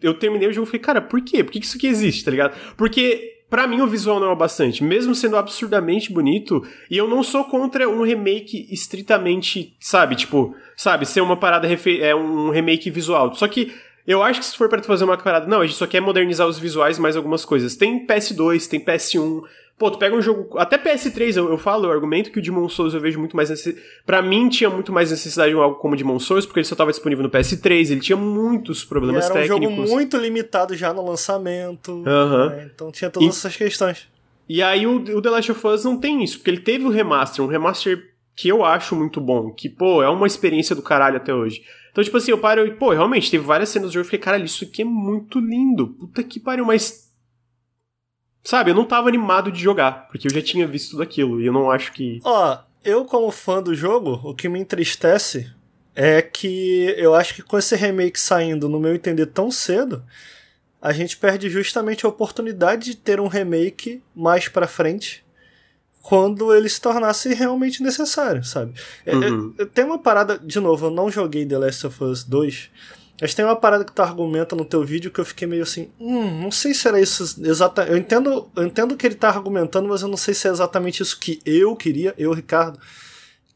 eu terminei o jogo e falei, cara, por quê? Por que isso aqui existe, tá ligado? Porque para mim o visual não é o bastante, mesmo sendo absurdamente bonito, e eu não sou contra um remake estritamente, sabe, tipo, sabe, ser uma parada é um remake visual. Só que eu acho que se for para fazer uma parada, não, a gente só quer modernizar os visuais mais algumas coisas. Tem PS2, tem PS1, Pô, tu pega um jogo. Até PS3 eu, eu falo, eu argumento que o Demon Souls eu vejo muito mais necessidade. Pra mim tinha muito mais necessidade de um algo como Demon Souls, porque ele só tava disponível no PS3, ele tinha muitos problemas técnicos. Era um jogo muito limitado já no lançamento. Uhum. Né? Então tinha todas e, essas questões. E aí o, o The Last of Us não tem isso, porque ele teve o um remaster, um remaster que eu acho muito bom, que, pô, é uma experiência do caralho até hoje. Então, tipo assim, eu paro e, pô, realmente, teve várias cenas do jogo e fiquei, caralho, isso aqui é muito lindo. Puta que pariu, mas Sabe, eu não tava animado de jogar, porque eu já tinha visto tudo aquilo, e eu não acho que. Ó, eu como fã do jogo, o que me entristece é que eu acho que com esse remake saindo, no meu entender, tão cedo, a gente perde justamente a oportunidade de ter um remake mais pra frente, quando ele se tornasse realmente necessário, sabe? É, uhum. É, tem uma parada, de novo, eu não joguei The Last of Us 2, mas tem uma parada que tu argumenta no teu vídeo que eu fiquei meio assim, hum, não sei se era isso exatamente. Eu entendo, eu entendo que ele tá argumentando, mas eu não sei se é exatamente isso que eu queria, eu, Ricardo.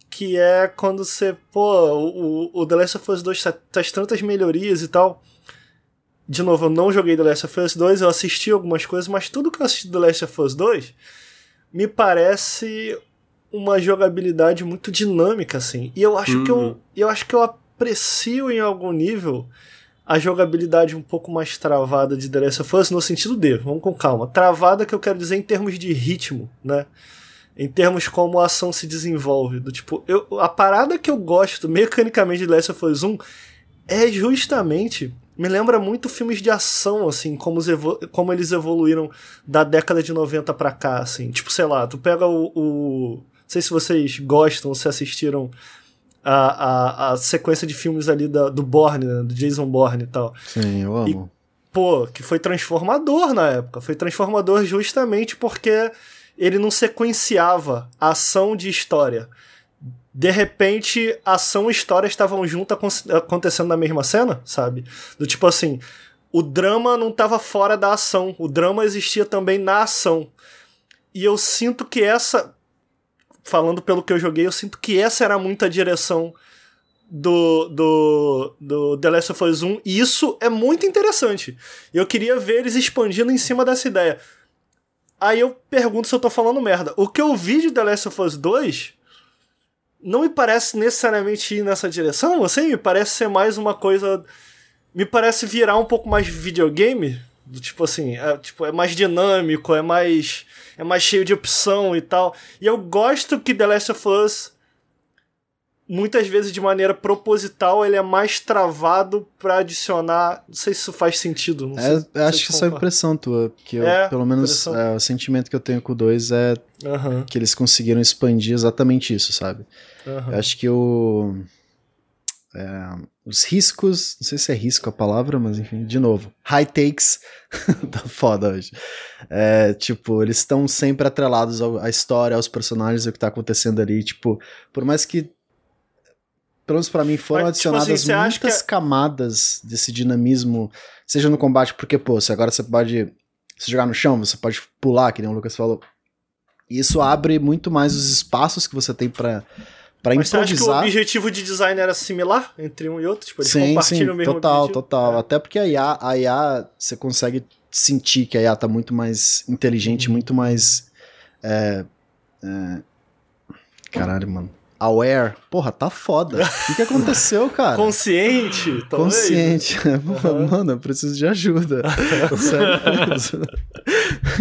Que é quando você, pô, o, o The Last of Us 2 tá, traz tantas melhorias e tal. De novo, eu não joguei The Last of Us 2, eu assisti algumas coisas, mas tudo que eu assisti do The Last of Us 2 me parece uma jogabilidade muito dinâmica, assim. E eu acho uhum. que eu, uhum. eu acho que eu aprecio em algum nível a jogabilidade um pouco mais travada de The Last of Us no sentido de, vamos com calma, travada que eu quero dizer em termos de ritmo, né? Em termos como a ação se desenvolve, do tipo, eu, a parada que eu gosto mecanicamente de The Last of Us 1 é justamente me lembra muito filmes de ação, assim, como, como eles evoluíram da década de 90 pra cá, assim. Tipo, sei lá, tu pega o. o não sei se vocês gostam, se assistiram a, a, a sequência de filmes ali da, do Bourne, né, do Jason Bourne e tal. Sim, eu amo. E, pô, que foi transformador na época. Foi transformador justamente porque ele não sequenciava ação de história de repente, ação e história estavam juntas acontecendo na mesma cena, sabe? Do tipo assim, o drama não estava fora da ação, o drama existia também na ação. E eu sinto que essa, falando pelo que eu joguei, eu sinto que essa era muito a direção do, do, do The Last of Us 1, e isso é muito interessante. Eu queria ver eles expandindo em cima dessa ideia. Aí eu pergunto se eu tô falando merda. O que eu vi de The Last of Us 2 não me parece necessariamente ir nessa direção, assim, me parece ser mais uma coisa. Me parece virar um pouco mais videogame. Do tipo assim, é, tipo, é mais dinâmico, é mais. é mais cheio de opção e tal. E eu gosto que The Last of Us muitas vezes de maneira proposital ele é mais travado para adicionar. Não sei se isso faz sentido. Não é, sei, acho que isso é impressão tua, porque eu, é, pelo menos é, o sentimento que eu tenho com o 2 é uhum. que eles conseguiram expandir exatamente isso, sabe? Uhum. Eu acho que o. É, os riscos, não sei se é risco a palavra, mas enfim, de novo, high takes, [LAUGHS] tá foda hoje. É, tipo, eles estão sempre atrelados à história, aos personagens, ao que tá acontecendo ali. Tipo, por mais que pelo menos pra mim, foram Mas, tipo adicionadas tipo assim, muitas camadas desse dinamismo, seja no combate, porque, pô, se agora você pode se jogar no chão, você pode pular, que nem o Lucas falou. E isso abre muito mais os espaços que você tem para para improvisar. Você acha que o objetivo de design era similar entre um e outro? Tipo, eles sim, compartilham sim, o mesmo total, objetivo? total. É. Até porque a IA, a IA, você consegue sentir que a IA tá muito mais inteligente, uhum. muito mais. É, é... Caralho, mano aware, porra, tá foda. O que, aconteceu, cara? Consciente, talvez. Consciente. [LAUGHS] Uhum. Mano, eu preciso de ajuda. [LAUGHS] Sério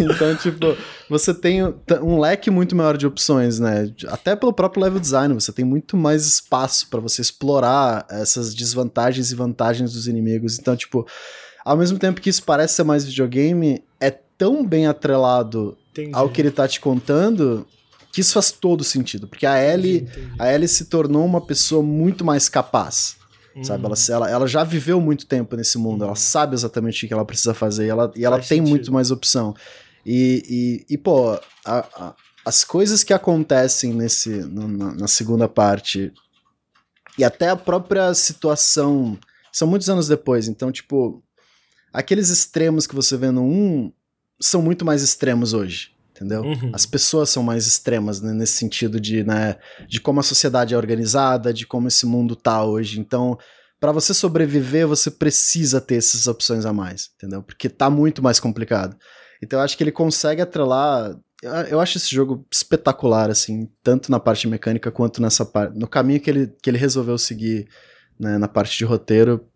Então, tipo, você tem um leque muito maior de opções, né? Até pelo próprio level design, você tem muito mais espaço para você explorar essas desvantagens e vantagens dos inimigos. Então, tipo, ao mesmo tempo que isso parece ser mais videogame, é tão bem atrelado Entendi. ao que ele tá te contando que isso faz todo sentido, porque a Ellie, entendi, a Ellie se tornou uma pessoa muito mais capaz. Hum. Sabe, ela, ela, ela já viveu muito tempo nesse mundo, ela sabe exatamente o que ela precisa fazer e ela, e ela tem sentido. muito mais opção. E, e, e pô, a, a, as coisas que acontecem nesse, na, na segunda parte e até a própria situação são muitos anos depois, então, tipo, aqueles extremos que você vê no 1 são muito mais extremos hoje entendeu? Uhum. As pessoas são mais extremas né, nesse sentido de, né, de como a sociedade é organizada, de como esse mundo tá hoje. Então, para você sobreviver, você precisa ter essas opções a mais, entendeu? Porque tá muito mais complicado. Então, eu acho que ele consegue atrelar. Eu acho esse jogo espetacular, assim, tanto na parte mecânica quanto nessa parte. No caminho que ele, que ele resolveu seguir né, na parte de roteiro.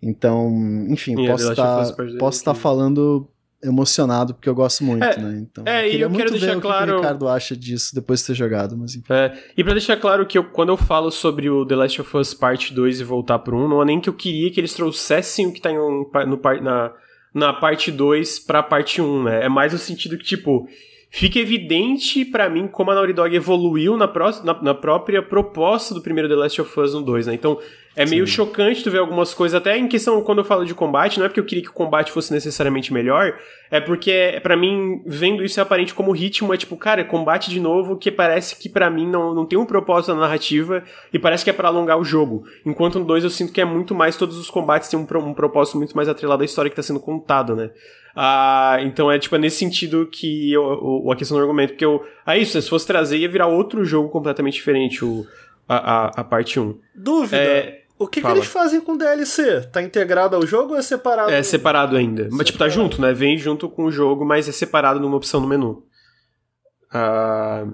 Então, enfim, yeah, posso estar tá, posso estar tá falando emocionado porque eu gosto muito, é, né? Então, é, eu queria eu muito ver claro... o que o Ricardo acha disso depois de ter jogado, mas enfim. É, e para deixar claro que eu, quando eu falo sobre o The Last of Us Parte 2 e voltar pro 1, não é nem que eu queria que eles trouxessem o que tá em, no, na, na parte 2 pra parte 1, né? É mais no sentido que, tipo, fica evidente para mim como a Naughty Dog evoluiu na, pró na, na, própria proposta do primeiro The Last of Us no 2, né? Então, É meio Sim. chocante tu ver algumas coisas, até em questão, quando eu falo de combate, não é porque eu queria que o combate fosse necessariamente melhor, é porque, para mim, vendo isso é aparente como ritmo, é tipo, cara, combate de novo que parece que para mim não, não tem um propósito na narrativa e parece que é para alongar o jogo. Enquanto no 2 eu sinto que é muito mais, todos os combates têm um, um propósito muito mais atrelado à história que tá sendo contado, né? Ah, então é tipo é nesse sentido que eu, o, a questão do argumento, porque eu. Ah, isso, se fosse trazer, ia virar outro jogo completamente diferente, o, a, a, a parte 1. Dúvida. É, o que, que, eles fazem com DLC? Tá integrado ao jogo ou é separado? É separado ainda. Separado. Mas, tipo, tá junto, né? Vem junto com o jogo, mas é separado numa opção no menu. Ah,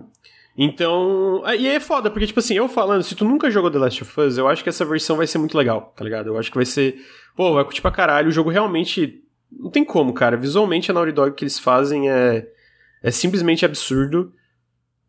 então. E é foda, porque, tipo assim, eu falando, se tu nunca jogou The Last of Us, eu acho que essa versão vai ser muito legal, tá ligado? Eu acho que vai ser. Pô, vai curtir pra caralho. O jogo realmente. Não tem como, cara. Visualmente a Naughty Dog que eles fazem é. É simplesmente absurdo.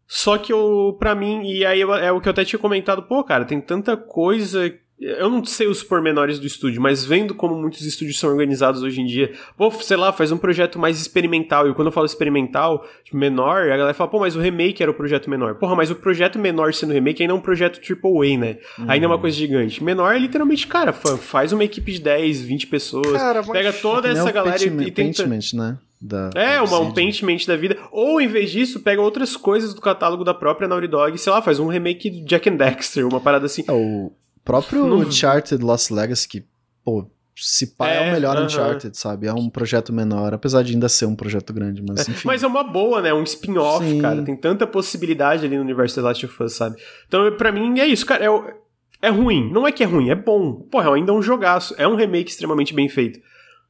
Só que eu, pra mim, e aí é o que eu até tinha comentado, pô, cara, tem tanta coisa eu não sei os pormenores do estúdio, mas vendo como muitos estúdios são organizados hoje em dia, pô, sei lá, faz um projeto mais experimental. E quando eu falo experimental, tipo, menor, a galera fala, pô, mas o remake era o projeto menor. Porra, mas o projeto menor sendo remake ainda é um projeto AAA, né? Uhum. Ainda é uma coisa gigante. Menor é literalmente, cara, faz uma equipe de 10, 20 pessoas, cara, pega toda essa galera e, e tenta. né? Da, é, uma, um paintment da vida. Ou, em vez disso, pega outras coisas do catálogo da própria Naughty Dog, sei lá, faz um remake de Jack and Dexter, uma parada assim. É, o, próprio não... Uncharted Lost Legacy, que, pô, se pá é, é o melhor uh -huh. Uncharted, sabe? É um projeto menor, apesar de ainda ser um projeto grande, mas é, enfim. Mas é uma boa, né? Um spin-off, cara. Tem tanta possibilidade ali no universo The Last of Us, sabe? Então, para mim, é isso, cara. É, é ruim. Não é que é ruim, é bom. Porra, ainda é um jogaço. É um remake extremamente bem feito.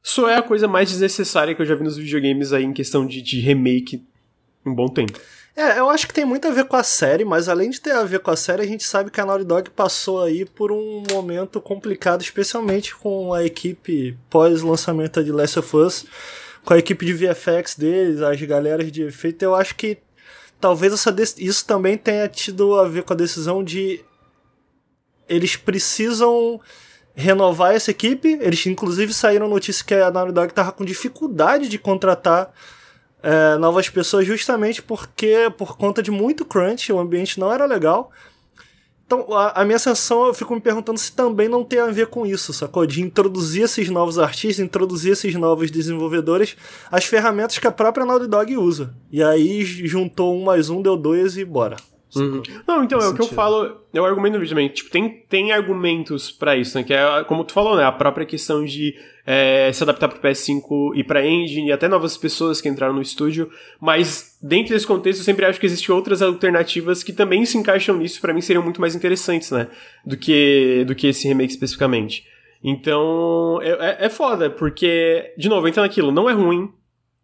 Só é a coisa mais desnecessária que eu já vi nos videogames aí em questão de, de remake em um bom tempo. É, eu acho que tem muito a ver com a série, mas além de ter a ver com a série, a gente sabe que a Naughty Dog passou aí por um momento complicado, especialmente com a equipe pós-lançamento de Last of Us, com a equipe de VFX deles, as galeras de efeito. Eu acho que talvez isso também tenha tido a ver com a decisão de eles precisam renovar essa equipe. Eles inclusive saíram notícia que a Naughty Dog estava com dificuldade de contratar é, novas pessoas justamente porque, por conta de muito crunch, o ambiente não era legal. Então, a, a, minha sensação, eu fico me perguntando se também não tem a ver com isso, sacou? De introduzir esses novos artistas, introduzir esses novos desenvolvedores, as ferramentas que a própria Naughty Dog usa. E aí juntou um mais um, deu dois e bora. Uhum. Não, então, é o que eu falo, é o argumento do vídeo também. Tipo, tem, tem argumentos para isso, né? Que é, como tu falou, né? A própria questão de é, se adaptar pro PS5 e pra engine, e até novas pessoas que entraram no estúdio. Mas, dentro desse contexto, eu sempre acho que existem outras alternativas que também se encaixam nisso, para mim seriam muito mais interessantes, né? Do que, do que esse remake especificamente. Então, é, é, é foda, porque, de novo, entra naquilo, não é ruim,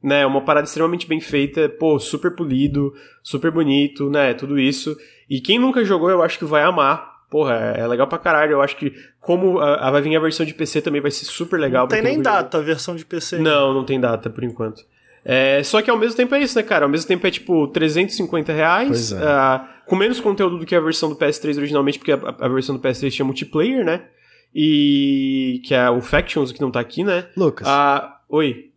né? É uma parada extremamente bem feita, pô, super polido, super bonito, né? Tudo isso. E quem nunca jogou, eu acho que vai amar. Porra, é legal pra caralho. Eu acho que, como a, a vai vir a versão de PC também vai ser super legal. Não tem nem data a versão de PC. Não, não tem data por enquanto. É, só que ao mesmo tempo é isso, né, cara? Ao mesmo tempo é tipo 350 reais, é. uh, com menos conteúdo do que a versão do PS3 originalmente, porque a, a, versão do PS3 tinha multiplayer, né? E que é o Factions que não tá aqui, né? Lucas. Uh, oi.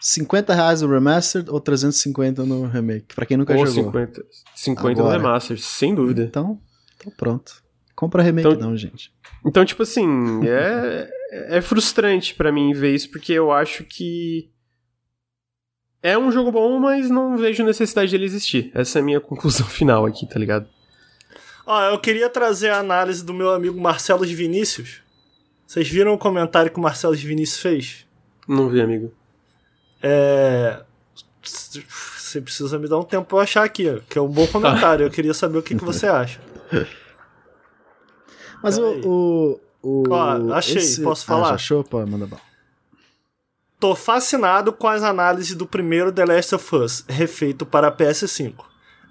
50 reais no Remastered ou 350 no Remake? Pra quem nunca ou jogou. 50, 50 no Remastered, sem dúvida. Então, então pronto. Compra Remake então, não, gente. Então, tipo assim, é, é frustrante para mim ver isso, porque eu acho que é um jogo bom, mas não vejo necessidade dele existir. Essa é a minha [LAUGHS] conclusão final aqui, tá ligado? Ó, eu queria trazer a análise do meu amigo Marcelo de Vinícius. Vocês viram o comentário que o Marcelo de Vinícius fez? Não vi, amigo. É. Você precisa me dar um tempo pra achar aqui, que é um bom tá. comentário. Eu queria saber o que, que você acha. [LAUGHS] Mas o, o, o. Ó, achei, esse... posso falar? Ah, já achou? Pô, manda bom. Tô fascinado com as análises do primeiro The Last of Us, refeito para PS5.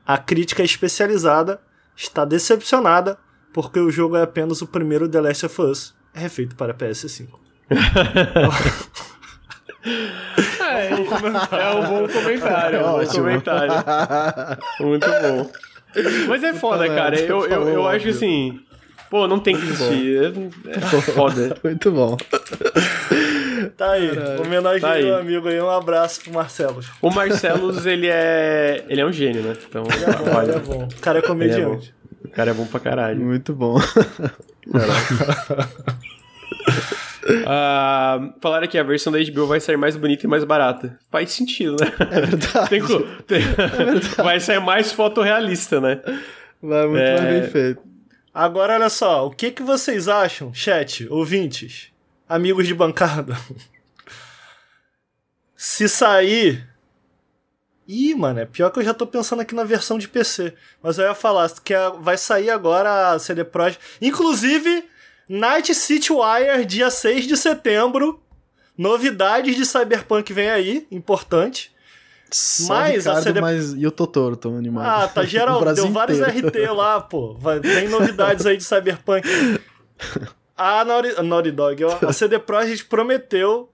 A crítica especializada está decepcionada porque o jogo é apenas o primeiro The Last of Us, refeito para PS5. [LAUGHS] É, é, um bom comentário, é um bom comentário. Muito bom. Mas é foda, cara. Eu, eu, eu acho assim. Pô, não tem que existir. É, é foda. [LAUGHS] Muito bom. Tá aí, Caralho. homenagem tá meu amigo aí, um abraço pro Marcelo. O Marcelo, ele é. Ele é um gênio, né? Então, ele é bom, ele é bom. O cara é comediante. É O cara é bom pra caralho. Muito bom. [LAUGHS] Ah, falaram que a versão da HBO vai sair mais bonita e mais barata. Faz sentido, né? É verdade. Tem tem- [LAUGHS] vai sair mais fotorrealista, né? Vai muito É. mais bem feito. Agora, olha só, o que, que vocês acham, chat, ouvintes, amigos de bancada? [LAUGHS] Se sair. Ih, mano, é pior que eu já tô pensando aqui na versão de PC. Mas eu ia falar que a- vai sair agora a CD Projekt. Inclusive, Night City Wire, dia 6 de setembro. Novidades de Cyberpunk vem aí, importante. Só Mas a Ricardo, CD mas e o Totoro tão animado. Ah, tá geral. [LAUGHS] Deu vários inteiro. RT lá, pô. Tem novidades aí de Cyberpunk. [LAUGHS] A Naughty, a Naughty Dog, a CD Projekt prometeu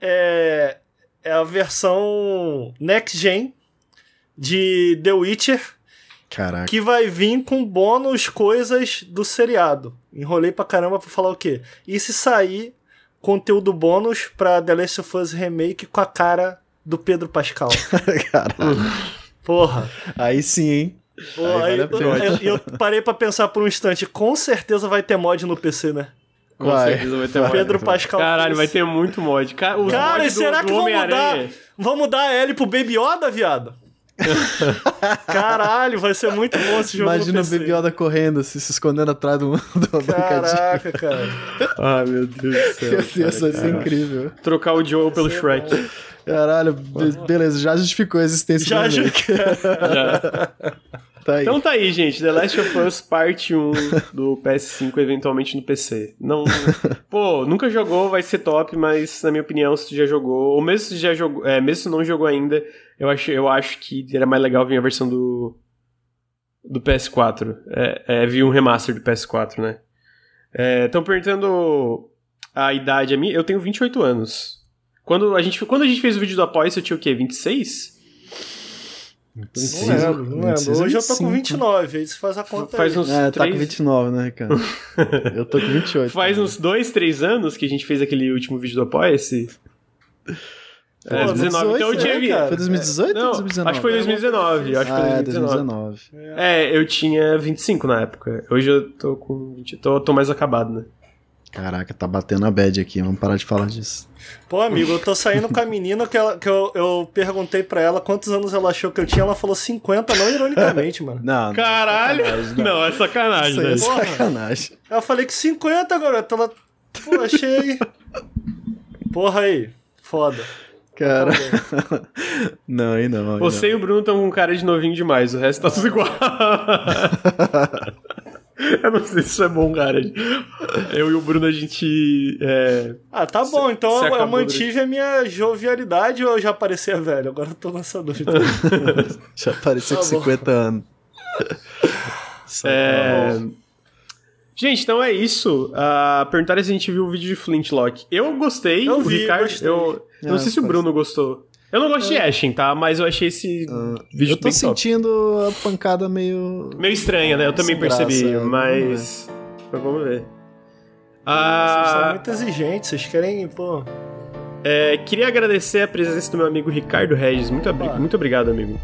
é, é a versão Next Gen de The Witcher Caraca. que vai vir com bônus coisas do seriado. Enrolei pra caramba pra falar o quê? E se sair conteúdo bônus pra The Last of Us Remake com a cara do Pedro Pascal? [LAUGHS] Caralho. Porra. Aí sim, hein? Pô, Aí aí, vale eu, eu parei pra pensar por um instante, com certeza vai ter mod no PC, né? Com Vai. certeza vai ter Vai. mod. Pedro Pascal. Caralho, vai ter muito mod. Cara, os Cara, e do- será do que vão mudar? Vamos mudar a L pro Baby Yoda, viado? [LAUGHS] Caralho, vai ser muito bom esse jogo Imagina o PC. Baby Yoda correndo, se, se escondendo atrás do, [LAUGHS] do. Caraca, cara. Ai, meu Deus do céu. Cara, vai ser cara. incrível. Trocar o Joe pelo Shrek. Caralho, be- beleza, já justificou a existência Já do ju-. [LAUGHS] Já. Tá aí. Então tá aí, gente. The Last of Us Parte 1 do PS5, eventualmente no PC. Não. Pô, nunca jogou, vai ser top, mas na minha opinião, se tu já jogou, ou mesmo se já jogou, é, mesmo se não jogou ainda, eu acho, eu acho que era mais legal vir a versão do. do PS4. É, é, vir um remaster do PS4, né? Estão perguntando a idade a mim. Eu tenho 28 anos. Quando a gente, quando a gente fez o vídeo do Apoia, eu tinha o quê? 26? Não lembro, não lembro. 26, Hoje eu tô com 25. 29, aí você faz a conta Faz aí. uns É, tá três... com 29, né, cara? [LAUGHS] Eu tô com 28. Faz cara. uns dois, três anos que a gente fez aquele último vídeo do Apoia-se. É, Pô, 19. Então eu 18, tinha. né? Foi 2018 Não, ou 2019? acho que foi 2019. Acho que foi Ah, é, 2019. 2019. É, eu tinha 25 na época. Hoje eu tô com 20. Tô, tô mais acabado, né? Caraca, tá batendo a bad aqui, vamos parar de falar disso. Pô, amigo, eu tô saindo com a menina que, ela- que eu, eu perguntei pra ela quantos anos ela achou que eu tinha. Ela falou 50, não ironicamente, mano. [LAUGHS] Não, Caralho! sacanagem, Não, é sacanagem, Isso aí é né? Porra. sacanagem. Eu falei que 50, garota. Ela. Pô, achei. Porra aí. Foda. Cara. [LAUGHS] não, aí não. aí Você e o Bruno estão com cara de novinho demais, o resto tá tudo igual. [LAUGHS] [LAUGHS] eu não sei se isso é bom, cara. Eu e o Bruno, a gente. É... Ah, tá bom. Então eu, mantive a minha jovialidade ou eu já parecia velho? Agora eu tô nessa dúvida. [LAUGHS] Já parecia Tá com bom. 50 anos. É... Gente, então é isso. Ah, perguntaram se a gente viu o vídeo de Flintlock. Eu gostei. Eu o vi, Ricardo, gostei. eu não Ah, sei se o Bruno gostou. Eu não gosto de Ashen, tá? Mas eu achei esse vídeo Eu tô bem top. sentindo a pancada meio. Meio estranha, né? Eu também Sem graça, percebi, é, mas... mas vamos ver. Vocês são Ah, muito exigentes, vocês querem, pô. é, queria agradecer a presença do meu amigo Ricardo Regis. Muito, abri- muito obrigado, amigo.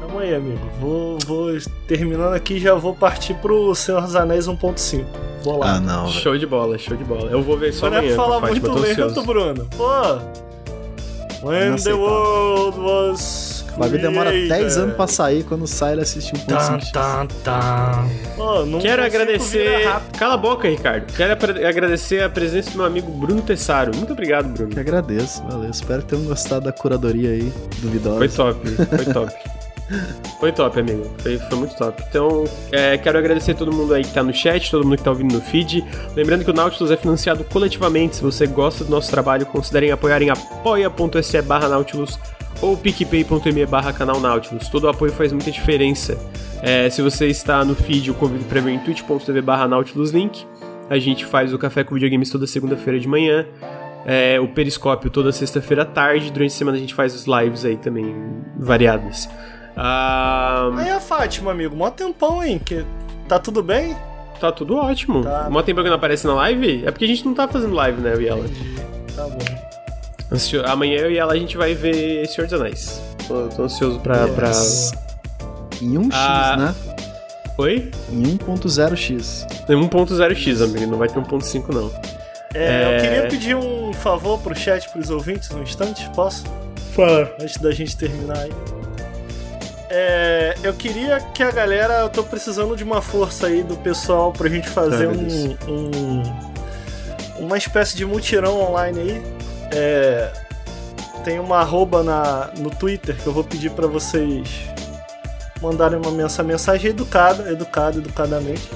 Tamo aí, amigo. Vou, vou terminando aqui já vou partir pro Senhor dos Anéis 1.5. Vou lá. Ah, não. Show de bola, show de bola. Eu vou ver só não é amanhã. pra falar muito tô lento. Bruno. Pô. When the world was. O bagulho demora 10 created. anos pra sair quando sai ele assiste um Tan, 1.5. tan, tan. Pô, não Quero agradecer. Cala a boca, Ricardo. Quero agradecer a presença do meu amigo Bruno Tessaro. Muito obrigado, Bruno. Que agradeço, valeu. Espero que tenham gostado da curadoria aí, duvidosa. Foi top, foi top. [LAUGHS] Foi top, amigo. Foi, foi muito top. Então, é, quero agradecer todo mundo aí que tá no chat, todo mundo que tá ouvindo no feed. Lembrando que o Nautilus é financiado coletivamente. Se você gosta do nosso trabalho, considerem apoiar em apoia.se barra Nautilus ou picpay.me barra canal Nautilus. Todo o apoio faz muita diferença. É, se você está no feed, eu convido para ver em twitch.tv barra Nautilus link. A gente faz o Café com Videogames toda segunda-feira de manhã. É, o Periscópio toda sexta-feira à tarde. Durante a semana a gente faz os lives aí também, variados. Ah, Aí a Fátima, amigo, mó tempão, hein? Que... Tá tudo bem? tá tudo ótimo. Tá. Mó tempo que não aparece na live? É porque a gente não tá fazendo live, né, eu e ela. Entendi. Tá bom. Amanhã eu e ela a gente vai ver Senhor dos Anéis. Tô, tô ansioso pra. pra... Yes. Em um X, Ah. né? Oi? Em 1.0x. Tem 1.0x, amigo, não vai ter 1.5 não. É, Eu queria pedir um favor pro chat, pros ouvintes, um instante, posso? Fala. Antes da gente terminar aí. É, eu queria que a galera. Eu tô precisando de uma força aí do pessoal pra gente fazer um, um- Uma espécie de mutirão online aí. É, tem uma arroba na, no Twitter que eu vou pedir pra vocês mandarem uma mensa- mensagem educada, educada, educadamente.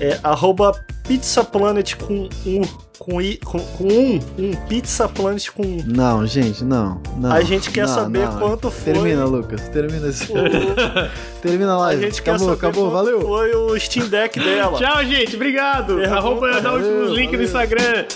É arroba pizzaplanet com um. Com, i, com, com um, um Pizza Planet com um. Não, gente, não. não A gente quer não, saber não. quanto foi. Termina, Lucas. Termina esse. [LAUGHS] o- [LAUGHS] Termina lá. A gente quer acabou, saber acabou, quanto valeu. foi o Steam Deck dela. Tchau, gente. Obrigado. Pergunta- Arroba, dá o Valeu, link no. Instagram.